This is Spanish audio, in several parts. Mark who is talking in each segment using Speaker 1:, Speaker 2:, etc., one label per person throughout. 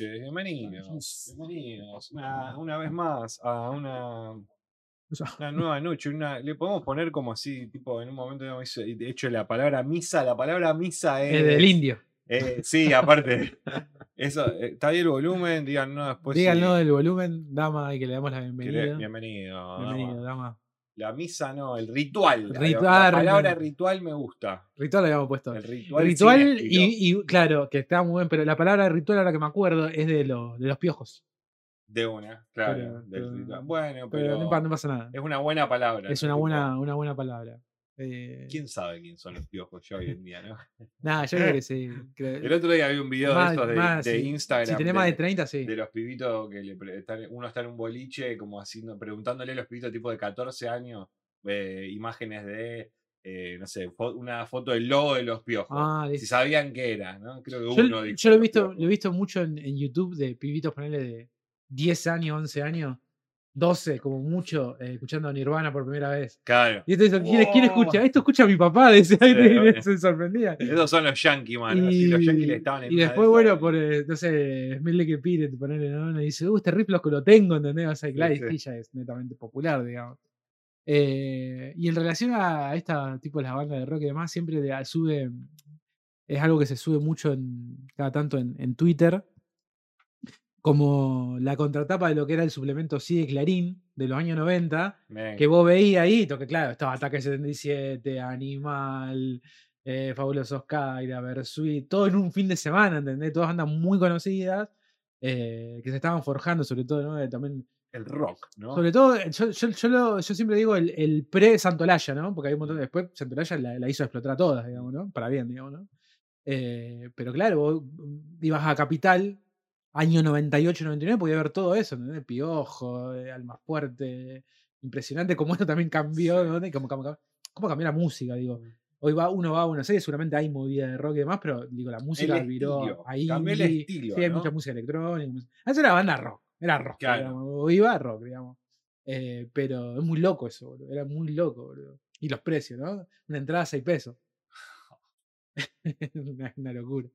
Speaker 1: noches, bienvenidos, bienvenidos una, una vez más a una, una nueva noche. Una, le podemos poner como así, tipo, en un momento hemos hecho- de hecho la palabra misa, la palabra misa es...
Speaker 2: Es del indio.
Speaker 1: eh, sí, aparte, eso, eh, está ahí el volumen, díganos después. si
Speaker 2: Díganlo del volumen, dama, y que le damos la bienvenida.
Speaker 1: bienvenido.
Speaker 2: Bienvenido,
Speaker 1: dama.
Speaker 2: dama.
Speaker 1: La misa no, el ritual. la-
Speaker 2: Ritual,
Speaker 1: la palabra
Speaker 2: ritual.
Speaker 1: me gusta.
Speaker 2: Ritual le habíamos puesto.
Speaker 1: El ritual.
Speaker 2: Ritual, y, y, claro, que está muy bien, pero la palabra ritual, ahora que me acuerdo, es de, lo- de los piojos.
Speaker 1: De una, claro.
Speaker 2: Pero-
Speaker 1: del
Speaker 2: pero-
Speaker 1: ritual. Bueno,
Speaker 2: Pero,
Speaker 1: pero,
Speaker 2: no, pa- no pasa nada.
Speaker 1: es una buena palabra.
Speaker 2: Es una buena, una buena palabra. Eh,
Speaker 1: ¿Quién sabe quién son los piojos ya hoy en día, no?
Speaker 2: Nada, yo creo que sí. creo-
Speaker 1: El otro día vi un video
Speaker 2: Más-
Speaker 1: de estos de,
Speaker 2: más,
Speaker 1: de
Speaker 2: sí.
Speaker 1: Instagram.
Speaker 2: si tenés más de
Speaker 1: de,
Speaker 2: 30, sí.
Speaker 1: de los pibitos que le están- uno está en un boliche como haciendo, preguntándole a los pibitos tipo de 14 años eh, imágenes de, eh, no sé, fo- una foto del logo de los piojos.
Speaker 2: Ah,
Speaker 1: si sabían qué era, ¿no? Creo que
Speaker 2: Yo,
Speaker 1: uno
Speaker 2: yo lo he visto, lo he visto mucho en, en YouTube de pibitos, ponerle de 10 años, 11 años, 12 como mucho, eh, escuchando a Nirvana por primera vez.
Speaker 1: Claro.
Speaker 2: Y entonces, ¿quién, quién
Speaker 1: ¡Oh!
Speaker 2: escucha? Esto escucha mi papá, decía, y se sorprendía.
Speaker 1: Esos son los yankees, mano. así, los yankees le estaban en
Speaker 2: y
Speaker 1: de
Speaker 2: después, bueno,
Speaker 1: y-
Speaker 2: por, eh, no sé, Smell Like a Pirate, ponerle, ¿no? Y dice, uh, este riff lo tengo, ¿entendés? O sea, claro,
Speaker 1: sí.
Speaker 2: sí, ya es netamente popular, digamos. Eh, y en relación a esta tipo de las bandas de rock y demás, siempre de- sube, es algo que se sube mucho en, cada tanto en, en Twitter, como la contratapa de lo que era el suplemento Sí de Clarín de los años 90,
Speaker 1: Men,
Speaker 2: que vos veías ahí, que claro, estaba Ataque 77, Animal, eh, Fabulosos Kyra, Versuit, todo en un fin de semana, ¿entendés? Todas bandas muy conocidas eh, que se estaban forjando, sobre todo, ¿no? Eh, También,
Speaker 1: el rock, ¿no?
Speaker 2: sobre todo, eh, yo, yo, yo, lo- yo siempre digo el, el pre-Santolaya, ¿no? Porque hay un montón de, después Santolaya la, la hizo explotar a todas, digamos, ¿no? Para bien, digamos, ¿no? Eh, pero claro, vos mm, ibas a Capital, año 98, 99, podía ver todo eso, ¿entendés? Piojo, eh, Alma Fuerte, impresionante cómo esto también cambió, ¿no? Cómo, cómo- cómo cambió la música, digo. Hoy va, uno va a Buenos Aires, seguramente hay movida de rock y demás, pero digo, la música viró
Speaker 1: estilo,
Speaker 2: ahí.
Speaker 1: cambió el estilo,
Speaker 2: Sí, hay
Speaker 1: ¿no?
Speaker 2: mucha música electrónica. Antes era banda rock, era rock.
Speaker 1: Claro.
Speaker 2: digamos, O iba a rock, digamos. Eh, pero es muy loco eso, boludo. Era muy loco, boludo. Y los precios, ¿no? Una entrada a 6 pesos. una, una locura.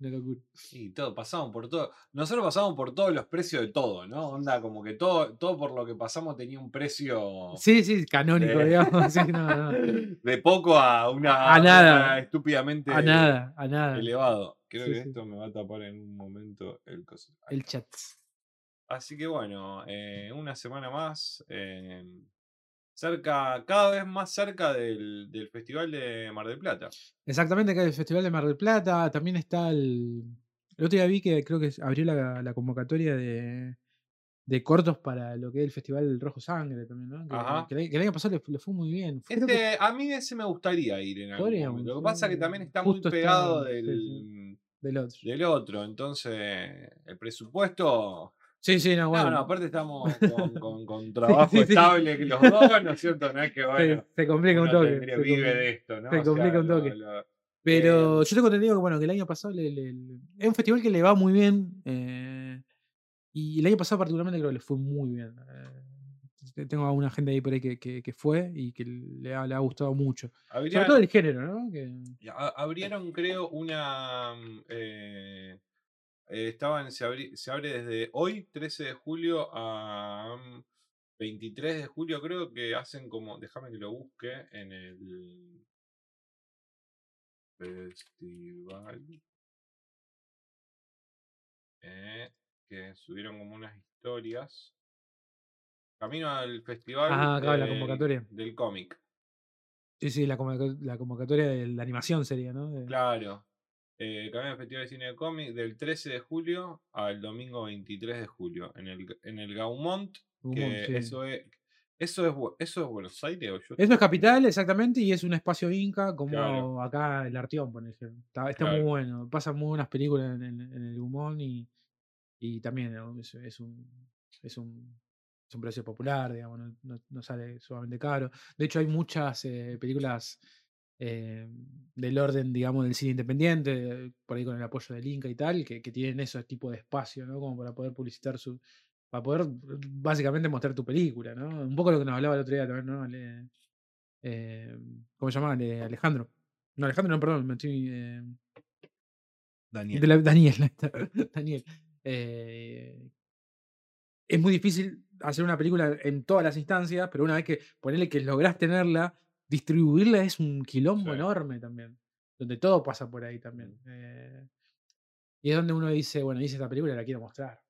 Speaker 2: Una locura.
Speaker 1: Y todo, pasamos por todo. Nosotros pasamos por todos los precios de todo, ¿no? Onda, como que todo, todo por lo que pasamos tenía un precio
Speaker 2: Sí, sí, canónico, digamos. sí, no, no.
Speaker 1: de poco a una,
Speaker 2: A nada.
Speaker 1: una estúpidamente
Speaker 2: A nada, a nada.
Speaker 1: elevado. Creo
Speaker 2: Sí,
Speaker 1: que
Speaker 2: sí.
Speaker 1: esto me va a tapar en un momento el.
Speaker 2: El chat.
Speaker 1: Así que bueno, eh, una semana más. eh, cerca, cada vez más cerca del, del Festival de Mar del Plata.
Speaker 2: Exactamente, acá el Festival de Mar del Plata. También está el. El otro día vi que creo que abrió la, la convocatoria de, de cortos para lo que es el Festival del Rojo Sangre también, ¿no? Que,
Speaker 1: Ajá.
Speaker 2: que el, que el año pasado le, fu- le fue muy bien. Que
Speaker 1: Este, a mí ese me gustaría ir en algún momento. Lo que pasa es que también está muy
Speaker 2: está-
Speaker 1: pegado
Speaker 2: sí,
Speaker 1: del,
Speaker 2: sí. del otro.
Speaker 1: del otro. Entonces, el presupuesto.
Speaker 2: Sí, sí, no, bueno.
Speaker 1: No, no, aparte estamos con, con- con trabajo
Speaker 2: sí, sí.
Speaker 1: estable que los dos, ¿no es cierto? No es que bueno.
Speaker 2: se complica un toque.
Speaker 1: tendría-
Speaker 2: se
Speaker 1: vive
Speaker 2: complica.
Speaker 1: de esto, ¿no?
Speaker 2: se
Speaker 1: O sea,
Speaker 2: complica un toque.
Speaker 1: lo-
Speaker 2: Pero
Speaker 1: Eh,
Speaker 2: yo tengo entendido que, bueno, que el año pasado le- le- le- es un festival que le va muy bien. eh, y el año pasado particularmente creo que le fue muy bien. eh, tengo a una gente ahí por ahí que, que- que fue y que le ha, le ha gustado mucho. Sobre todo el género, ¿no? Que,
Speaker 1: abrieron, creo, una. Mm, eh, estaban, se, abri- se abre desde hoy, 13 de julio, a mm, 23 de julio, creo que hacen como. Déjame que lo busque en el. Festival. eh, que subieron como unas historias. Camino al festival
Speaker 2: Ah, va la
Speaker 1: del-
Speaker 2: convocatoria.
Speaker 1: del cómic.
Speaker 2: sí, sí, la, convoca- la convocatoria de la animación sería, ¿no?
Speaker 1: Claro. Eh, Camino al Festival de Cine de Cómic del 13 de julio al domingo 23 de julio en el, en el Gaumont.
Speaker 2: Humor,
Speaker 1: Que
Speaker 2: sí.
Speaker 1: eso, es, eso, es, ¿Eso es Buenos Aires o yo
Speaker 2: Eso es capital, exactamente, y es un espacio inca como
Speaker 1: Claro.
Speaker 2: acá el Arteón, por ejemplo. Está, está muy bueno. Pasan muy buenas películas en, en- en el Humón y, y también es, es un, es, un, es un precio popular, digamos, no, no- no sale sumamente caro. De hecho, hay muchas eh, películas eh, del orden, digamos, del cine independiente, por ahí con el apoyo del Inca y tal, que, que tienen ese tipo de espacio, ¿no? Como para poder publicitar su. para poder básicamente mostrar tu película, ¿no? Un poco lo que nos hablaba el otro día también, ¿no? Eh, ¿Cómo se llama? Ale- Alejandro. No, Alejandro, no, perdón, me estoy. eh,
Speaker 1: Daniel.
Speaker 2: de la- Daniel, Daniel. eh, es muy difícil hacer una película en todas las instancias, pero una vez que ponerle que lográs tenerla, distribuirla es un quilombo
Speaker 1: Sí.
Speaker 2: enorme también. Donde todo pasa por ahí también. eh, y es donde uno dice, bueno, hice esta película la quiero mostrar.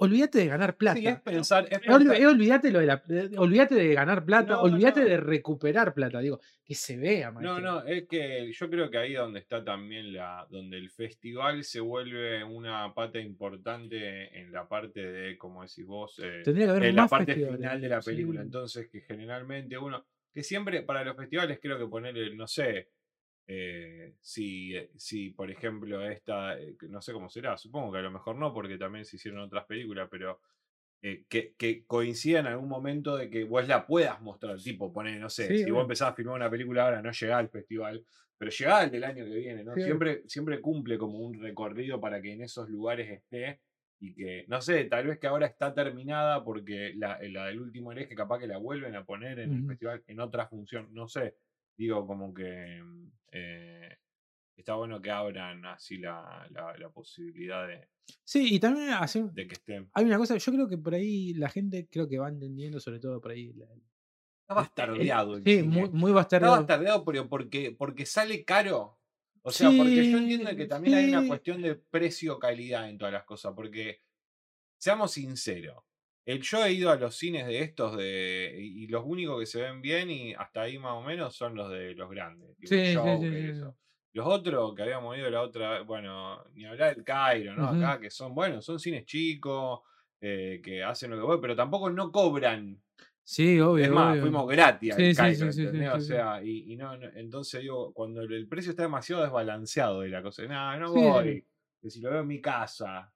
Speaker 2: Olvídate de ganar plata.
Speaker 1: Sí, es pensar. Es
Speaker 2: olvi-
Speaker 1: pensar-
Speaker 2: eh, olvídate, lo de la, eh, olvídate de ganar plata,
Speaker 1: No,
Speaker 2: olvídate
Speaker 1: no.
Speaker 2: de recuperar plata, digo, que se vea,
Speaker 1: No,
Speaker 2: maestro.
Speaker 1: no, es que yo creo que ahí donde está también la, donde el festival se vuelve una pata importante en la parte de, como decís vos, eh,
Speaker 2: Tendría que haber
Speaker 1: en la parte
Speaker 2: festivales,
Speaker 1: final de la película.
Speaker 2: sí.
Speaker 1: Entonces, que generalmente uno, que siempre para los festivales creo que ponerle, no sé, eh, si, eh, si por ejemplo esta, eh, no sé cómo será, supongo que a lo mejor no, porque también se hicieron otras películas, pero eh, que, que coincida en algún momento de que vos la puedas mostrar, tipo, poner, no sé,
Speaker 2: Sí,
Speaker 1: si vos empezás a filmar una película ahora, no llegá al festival, pero llegá al del año que viene, ¿no?
Speaker 2: Sí,
Speaker 1: siempre, siempre cumple como un recorrido para que en esos lugares esté y que, no sé, tal vez que ahora está terminada porque la, la del último hereje capaz que la vuelven a poner en el festival en otra función, no sé, digo como que mm, eh, está bueno que abran así la, la, la posibilidad de,
Speaker 2: Sí, y también
Speaker 1: de que estén.
Speaker 2: hay una cosa, yo creo que por ahí la gente creo que va entendiendo, sobre todo por ahí. la-
Speaker 1: Está bastardeado el
Speaker 2: sí,
Speaker 1: cine.
Speaker 2: muy, muy
Speaker 1: Está
Speaker 2: bastardeado.
Speaker 1: bastardeado pero porque, porque sale caro. O sea, porque yo entiendo que también hay una cuestión de precio-calidad en todas las cosas. Porque, seamos sinceros, el, yo he ido a los cines de estos de, y los únicos que se ven bien y hasta ahí más o menos son los de los grandes. tipo
Speaker 2: Sí, sí,
Speaker 1: Joker,
Speaker 2: sí, sí,
Speaker 1: eso. Los otros que habíamos ido la otra, bueno, ni hablar del Cairo, ¿no? Acá que son, bueno, son cines chicos, eh, que hacen lo que voy, pero tampoco no cobran
Speaker 2: Sí, obvio.
Speaker 1: es más,
Speaker 2: obvio.
Speaker 1: fuimos gratis al
Speaker 2: Sí, sí,
Speaker 1: Cairo,
Speaker 2: sí, sí,
Speaker 1: o sea, y, y no, no- entonces digo, cuando el, precio está demasiado desbalanceado de la cosa, no, voy, que si lo veo en mi casa,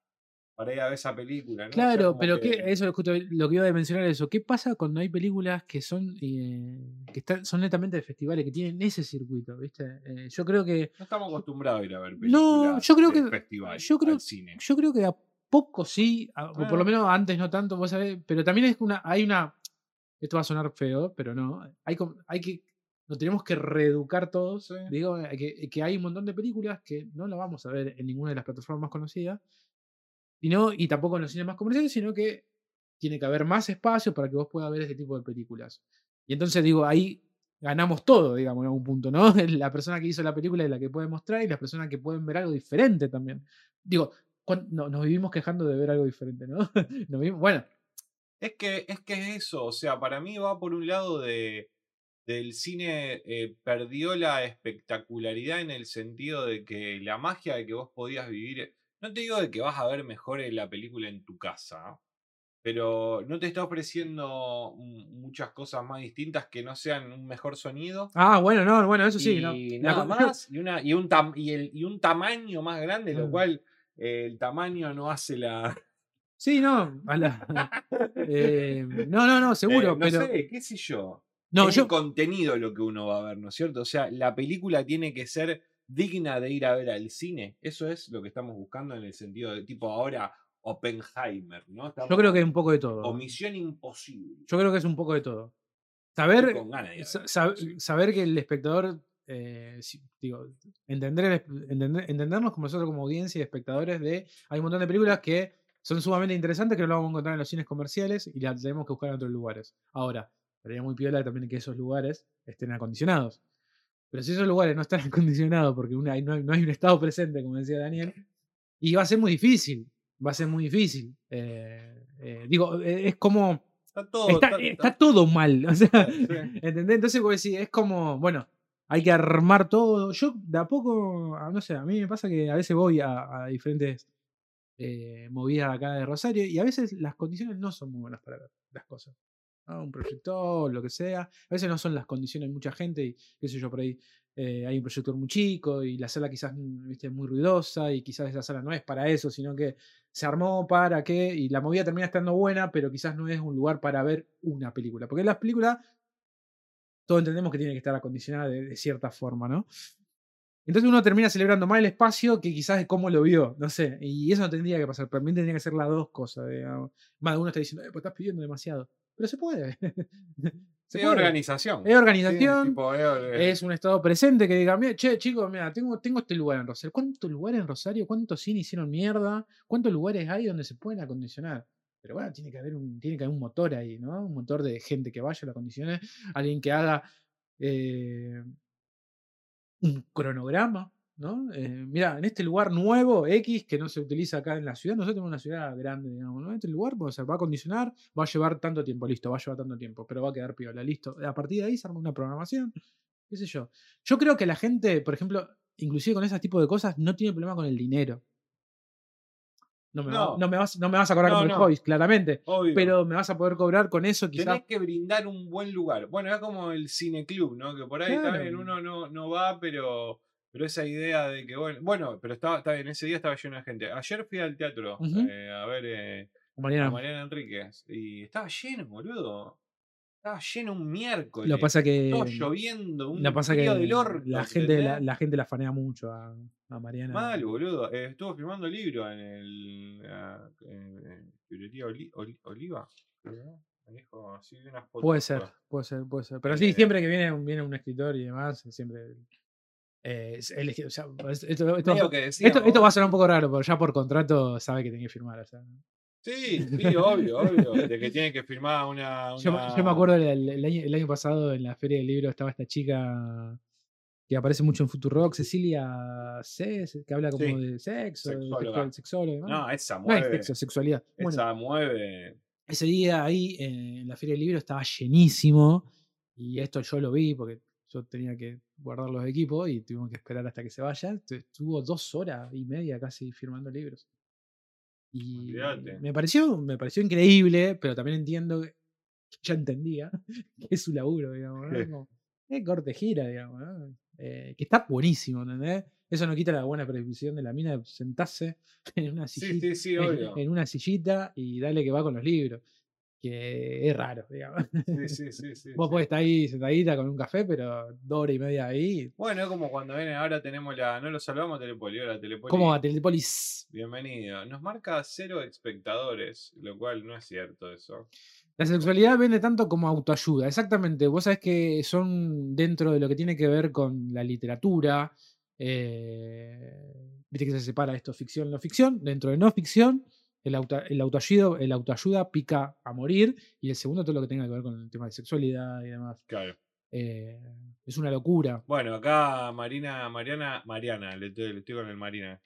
Speaker 1: para ir a ver esa película, ¿no? O sea,
Speaker 2: Claro, pero
Speaker 1: que-
Speaker 2: ¿qué, eso es justo lo que iba a mencionar eso. ¿Qué pasa cuando hay películas que son eh, que están, son netamente de festivales, que tienen ese circuito, ¿viste? Eh, yo creo que
Speaker 1: no estamos acostumbrados a ir a ver películas
Speaker 2: No, yo creo que-
Speaker 1: festival,
Speaker 2: yo creo-
Speaker 1: al cine.
Speaker 2: yo creo que a poco sí, a- o por lo
Speaker 1: Ah.
Speaker 2: menos antes no tanto, vos sabés, pero también es una, hay una, esto va a sonar feo, pero no, hay, hay que, nos tenemos que reeducar todos,
Speaker 1: Sí.
Speaker 2: digo, eh, que, que hay un montón de películas que no las vamos a ver en ninguna de las plataformas más conocidas, y, no, y tampoco en los cines más comerciales, sino que tiene que haber más espacio para que vos puedas ver este tipo de películas. Y entonces digo, ahí ganamos todo, digamos, en algún punto, ¿no? La persona que hizo la película es la que puede mostrar y las personas que pueden ver algo diferente también. Digo, no, nos vivimos quejando de ver algo diferente, ¿no? Nos vivimos- bueno,
Speaker 1: Es que, es que es eso, o sea, para mí va por un lado de del cine eh, perdió la espectacularidad en el sentido de que la magia de que vos podías vivir, no te digo de que vas a ver mejor la película en tu casa, pero no te está ofreciendo muchas cosas más distintas que no sean un mejor sonido.
Speaker 2: ah, bueno, no, bueno, eso sí, ¿no?
Speaker 1: y
Speaker 2: La
Speaker 1: nada más, y, una, y, un tam- y, el, y un tamaño más grande, lo cual eh, el tamaño no hace la...
Speaker 2: Sí, no, a la- eh, no, no, no, seguro,
Speaker 1: Eh, no
Speaker 2: pero
Speaker 1: sé, qué sé yo.
Speaker 2: no,
Speaker 1: es
Speaker 2: yo,
Speaker 1: el contenido lo que uno va a ver, ¿no es cierto? O sea, la película tiene que ser digna de ir a ver al cine. Eso es lo que estamos buscando en el sentido de tipo ahora Oppenheimer, ¿no?
Speaker 2: yo creo
Speaker 1: Estamos-
Speaker 2: que es un poco de todo.
Speaker 1: O Misión Imposible.
Speaker 2: Yo creo que es un poco de todo. Saber,
Speaker 1: de
Speaker 2: sab- saber que el espectador, eh, digo, entender, entender- entendernos como nosotros como audiencia y espectadores de, hay un montón de películas que son sumamente interesantes que no las vamos a encontrar en los cines comerciales y las tenemos que buscar en otros lugares. Ahora, sería muy piola también que esos lugares estén acondicionados. Pero si esos lugares no están acondicionados porque una- no, hay, no hay un estado presente, como decía Daniel, y va a ser muy difícil, va a ser muy difícil. Eh, eh, digo, eh, es como...
Speaker 1: Está todo.
Speaker 2: Está,
Speaker 1: está-
Speaker 2: está todo mal. O sea,
Speaker 1: Sí.
Speaker 2: ¿entendés? Entonces, es como, bueno, hay que armar todo. Yo de a poco, ah, no sé, a mí me pasa que a veces voy a, a diferentes eh, movidas acá de Rosario y a veces las condiciones no son muy buenas para ver las cosas. Un proyector, lo que sea. A veces no son las condiciones, hay mucha gente y qué sé yo, por ahí eh, hay un proyector muy chico y la sala quizás mm, viste, muy ruidosa y quizás esa sala no es para eso, sino que se armó para que, y la movida termina estando buena, pero quizás no es un lugar para ver una película. Porque las películas, todos entendemos que tiene que estar acondicionada de, de cierta forma, ¿no? Entonces uno termina celebrando más el espacio que quizás de cómo lo vio, no sé. Y eso no tendría que pasar. Para mí tendría que ser las dos cosas. digamos. Más de uno está diciendo, eh, pues estás pidiendo demasiado. Pero se puede. Se puede.
Speaker 1: organización.
Speaker 2: Es organización,
Speaker 1: Sí, tipo, eh,
Speaker 2: es un estado presente que diga, "Mira, che, chicos, mira, tengo, tengo este lugar en Rosario. ¿Cuántos lugares en Rosario? ¿Cuántos cines hicieron mierda? ¿Cuántos lugares hay donde se pueden acondicionar? Pero bueno, tiene que haber un, tiene que haber un motor ahí, ¿no? Un motor de gente que vaya a la acondicione, alguien que haga eh, un cronograma, ¿no? Eh, mira, en este lugar nuevo, X, que no se utiliza acá en la ciudad, nosotros tenemos una ciudad grande, digamos, ¿no? Este lugar pues, se va a acondicionar, va a llevar tanto tiempo, listo, va a llevar tanto tiempo, pero va a quedar piola, listo. A partir de ahí se arma una programación, qué sé yo. Yo creo que la gente, por ejemplo, inclusive con ese tipo de cosas, no tiene problema con el dinero. No me, va-
Speaker 1: No.
Speaker 2: me vas, no me vas a cobrar
Speaker 1: No,
Speaker 2: como el
Speaker 1: no.
Speaker 2: Hobbes, claramente,
Speaker 1: obvio.
Speaker 2: pero me vas a poder cobrar con eso quizás.
Speaker 1: Tenés que brindar un buen lugar. Bueno, es como el cineclub, ¿no? Que por ahí
Speaker 2: Claro.
Speaker 1: también uno no, no va, pero, pero esa idea de que, bueno, bueno, pero estaba, está bien, ese día estaba lleno de gente. Ayer fui al teatro eh, a ver eh,
Speaker 2: Mariana,
Speaker 1: a Mariana Enríquez y estaba lleno, boludo. Estaba lleno un miércoles.
Speaker 2: lo pasa que
Speaker 1: Todo lloviendo, un
Speaker 2: Lo que pasa que
Speaker 1: frío del orto,
Speaker 2: la gente la, gente la fanea mucho a, a Mariana.
Speaker 1: Mal, boludo. Eh, estuvo firmando libro en el. en- librería Oli- Oli- Oliva.
Speaker 2: Puede ser, puede ser, puede ser. Pero sí,
Speaker 1: Eh,
Speaker 2: siempre que viene, viene un escritor y demás, siempre. eh, o sea, esto, esto-
Speaker 1: Medio que
Speaker 2: esto-
Speaker 1: decíamos,
Speaker 2: esto va a sonar un poco raro, pero ya por contrato sabe que tiene que firmar. o sea.
Speaker 1: Sí, sí, obvio, obvio. De que tiene que firmar una.
Speaker 2: Yo, me-
Speaker 1: una-
Speaker 2: yo me acuerdo el, año, el año pasado en la Feria del Libro estaba esta chica que aparece mucho en Futurock, Cecilia C, que habla como
Speaker 1: Sí,
Speaker 2: de sexo,
Speaker 1: sexóloga.
Speaker 2: y demás.
Speaker 1: No, esa
Speaker 2: No es
Speaker 1: mueve.
Speaker 2: sexo, sexualidad. Bueno,
Speaker 1: Esa mueve.
Speaker 2: ese día ahí eh, en la Feria del Libro estaba llenísimo y esto yo lo vi porque yo tenía que guardar los equipos y tuvimos que esperar hasta que se vaya. Entonces, Estuvo dos horas y media casi firmando libros. Y
Speaker 1: Olvídate.
Speaker 2: me pareció, me pareció increíble, pero también entiendo que ya entendía que es su laburo, digamos. ¿no? Como, eh, corte gira, digamos. ¿no? Eh, que está buenísimo, ¿entendés? Eso no quita la buena predisposición de la mina de sentarse en una sillita
Speaker 1: sí, sí,
Speaker 2: en, en una sillita y dale que va con los libros. Que es raro, digamos.
Speaker 1: Sí, sí, sí, sí,
Speaker 2: Vos
Speaker 1: sí.
Speaker 2: podés estar ahí sentadita con un café, pero dos horas y media ahí.
Speaker 1: Bueno, es como cuando vienen, ahora tenemos la. No lo salvamos a Telepoli, ahora Telepoli.
Speaker 2: ¿Cómo va Telepolis?
Speaker 1: Bienvenido. Nos marca cero espectadores, lo cual no es cierto eso.
Speaker 2: La sexualidad vende tanto como autoayuda. Exactamente. Vos sabés que son dentro de lo que tiene que ver con la literatura. eh, Viste que se separa esto ficción no ficción. Dentro de no ficción, el, auto- el, autoayuda, el autoayuda pica a morir. Y el segundo, todo lo que tenga que ver con el tema de sexualidad y demás.
Speaker 1: Claro.
Speaker 2: Eh, es una locura.
Speaker 1: Bueno, acá Marina, Mariana, Mariana, le estoy, le estoy con el Marina.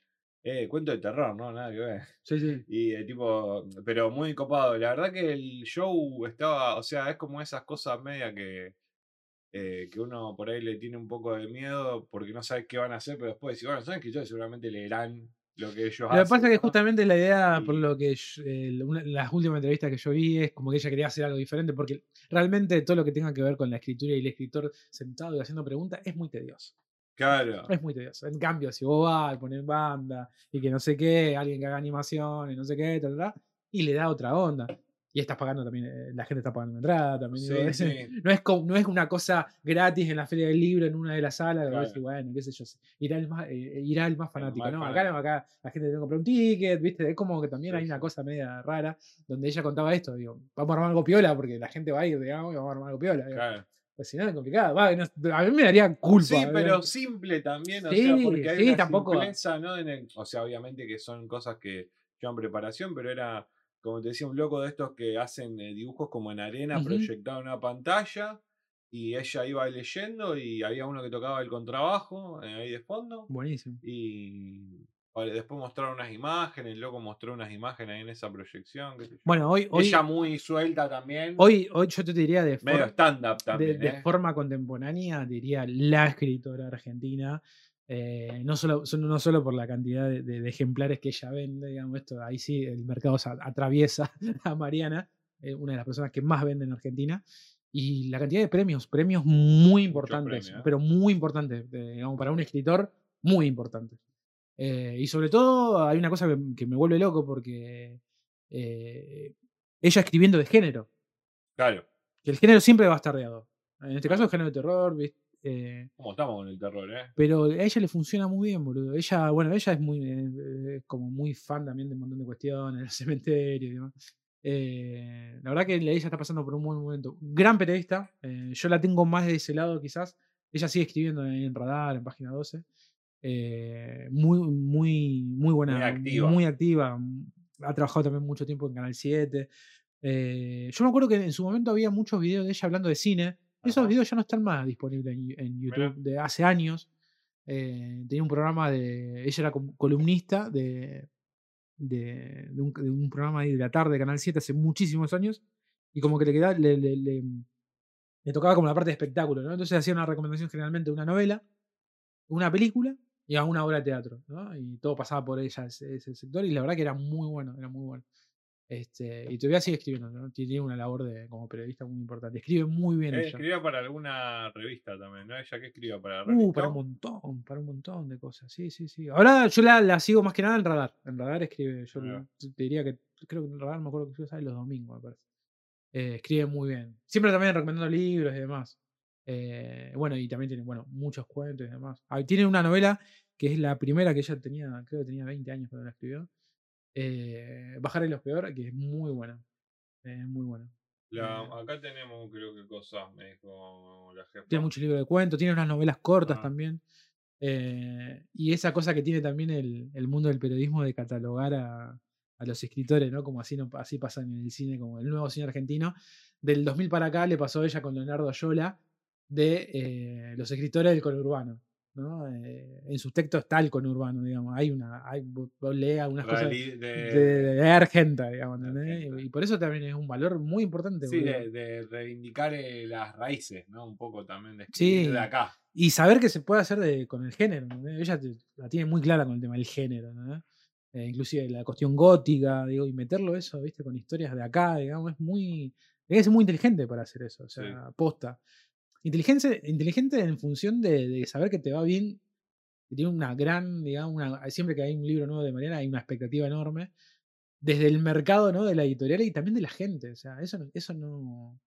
Speaker 1: Eh, cuento de terror, ¿no? Nada que ver.
Speaker 2: Sí, sí.
Speaker 1: Y eh, tipo, pero muy copado. La verdad que el show estaba, o sea, es como esas cosas media que, eh, que uno por ahí le tiene un poco de miedo porque no sabe qué van a hacer, pero después dice, bueno, son escritores, seguramente leerán lo que ellos
Speaker 2: Lo que
Speaker 1: hacen.
Speaker 2: pasa es que justamente la idea, por
Speaker 1: Y-
Speaker 2: lo que yo- eh, una- las últimas entrevistas que yo vi, es como que ella quería hacer algo diferente, porque realmente todo lo que tenga que ver con la escritura y el escritor sentado y haciendo preguntas es muy tedioso.
Speaker 1: Claro.
Speaker 2: Es muy tedioso. En cambio, si vos vas y pones banda y que no sé qué, alguien que haga animaciones, no sé qué, ta, ta, ta, y le da otra onda. Y estás pagando también, eh, la gente está pagando una entrada también.
Speaker 1: Sí, sí.
Speaker 2: No, es no es una cosa gratis en la feria del libro, en una de las salas,
Speaker 1: Claro.
Speaker 2: decís, bueno, qué sé yo, irá el más, eh, irá el más fanático.
Speaker 1: más
Speaker 2: no, acá,
Speaker 1: fanático.
Speaker 2: no, acá la gente tiene que comprar un ticket, ¿viste? Es como que también
Speaker 1: Sí,
Speaker 2: hay una cosa media rara donde ella contaba esto, digo, vamos a armar algo piola porque la gente va a ir, digamos, y vamos a armar algo piola. digo.
Speaker 1: Claro.
Speaker 2: Pues si no es complicado, va, no- a mí me daría culpa.
Speaker 1: Sí, pero simple también, o
Speaker 2: Sí,
Speaker 1: sea, porque hay una
Speaker 2: tampoco-
Speaker 1: simpleza, ¿no? En el- o sea, obviamente que son cosas que llevan preparación, pero era, como te decía, un loco de estos que hacen eh, dibujos como en arena, proyectado en una pantalla, y ella iba leyendo y había uno que tocaba el contrabajo eh, ahí de fondo,
Speaker 2: Buenísimo.
Speaker 1: y vale, después mostraron unas imágenes, el loco mostró unas imágenes ahí en esa proyección. qué sé yo.
Speaker 2: Bueno, hoy, hoy,
Speaker 1: ella muy suelta también,
Speaker 2: hoy, hoy yo te diría de,
Speaker 1: medio
Speaker 2: de,
Speaker 1: también.
Speaker 2: de
Speaker 1: ¿eh?
Speaker 2: forma contemporánea, diría la escritora argentina. Eh, no, solo, no solo por la cantidad de, de- de ejemplares que ella vende, digamos, esto, ahí sí el mercado se atraviesa a Mariana, eh, una de las personas que más vende en Argentina, y la cantidad de premios, premios muy importantes,
Speaker 1: ¿eh?
Speaker 2: pero muy importantes, digamos, para un escritor, muy importantes. Y sobre todo hay una cosa que, que me vuelve loco porque ella escribiendo de género,
Speaker 1: Claro,
Speaker 2: que el género siempre va a estar rodeado. En este caso el género de terror, ¿viste? Eh,
Speaker 1: ¿cómo estamos con el terror, eh?
Speaker 2: pero a ella le funciona muy bien, boludo. Ella, bueno, ella es muy eh, como muy fan también de un montón de cuestiones, del cementerio y demás. Eh, la verdad que ella está pasando por un buen momento. Gran periodista. eh, yo la tengo más de ese lado, quizás. Ella sigue escribiendo en Radar, en página 12. eh, muy, muy, muy buena.
Speaker 1: activa.
Speaker 2: muy activa, Ha trabajado también mucho tiempo en Canal 7. eh, yo me acuerdo que en su momento había muchos videos de ella hablando de cine. Esos videos ya no están más disponibles en. YouTube de hace años. Eh, tenía un programa de. Ella era columnista de, de, de un, de un programa de la tarde de Canal 7 hace muchísimos años. Y como que le quedaba. Le, le- le- le tocaba como la parte de espectáculo, ¿no? Entonces hacía una recomendación generalmente de una novela, una película y a una obra de teatro, ¿no? Y todo pasaba por ella, ese, ese sector, y la verdad que era muy bueno, era muy bueno. Este, y todavía sigue escribiendo, ¿no? Tiene una labor de, como periodista muy importante. Escribe muy bien
Speaker 1: Eh,
Speaker 2: ella.
Speaker 1: escribía para alguna revista también, ¿no? Ella que escribía para
Speaker 2: Uh,
Speaker 1: revista.
Speaker 2: para un montón, para un montón de cosas. Sí, sí, sí. Ahora yo la, la sigo más que nada en radar. En radar escribe, yo te diría que, creo que en radar me acuerdo que sale los domingos, me parece. Eh, escribe muy bien. Siempre también recomendando libros y demás. Eh, bueno, y también tiene, bueno, muchos cuentos y demás. Ah, tiene una novela que es la primera que ella tenía, creo que tenía 20 años cuando la escribió. Eh, Bajar y los peor, que es muy buena. Eh, muy buena.
Speaker 1: La-
Speaker 2: Eh,
Speaker 1: acá tenemos, creo que cosas, me dijo la jefa.
Speaker 2: tiene muchos libros de cuentos, tiene unas novelas cortas
Speaker 1: Ah.
Speaker 2: también. eh, y esa cosa que tiene también el, el mundo del periodismo de catalogar a, a los escritores, ¿no? Como así, no, así pasa en el cine, como el nuevo cine argentino. Del 2000 para acá le pasó a ella con Leonardo Ayola de eh, los escritores del conurbano. ¿No? Eh, en sus textos está el conurbano, digamos. Hay una, hay, lees algunas cosas de,
Speaker 1: de,
Speaker 2: de- Argenta, digamos. Y por eso también es un valor muy importante.
Speaker 1: sí, de, reivindicar eh, las raíces, ¿no? Un poco también de
Speaker 2: Sí.
Speaker 1: de acá.
Speaker 2: Y saber que se puede hacer con el género. Ella te- la tiene muy clara con el tema del género. Eh, inclusive la cuestión gótica, digo, y meterlo eso, viste, con historias de acá, digamos, es muy. Ser muy inteligente para hacer eso. O
Speaker 1: Sí.
Speaker 2: sea, posta. Inteligencia, inteligente en función de, de saber que te va bien. Que tiene una gran, digamos, una- siempre que hay un libro nuevo de Mariana hay una expectativa enorme. Desde el mercado, ¿no? De la editorial y también de la gente. O sea, eso, no- eso no.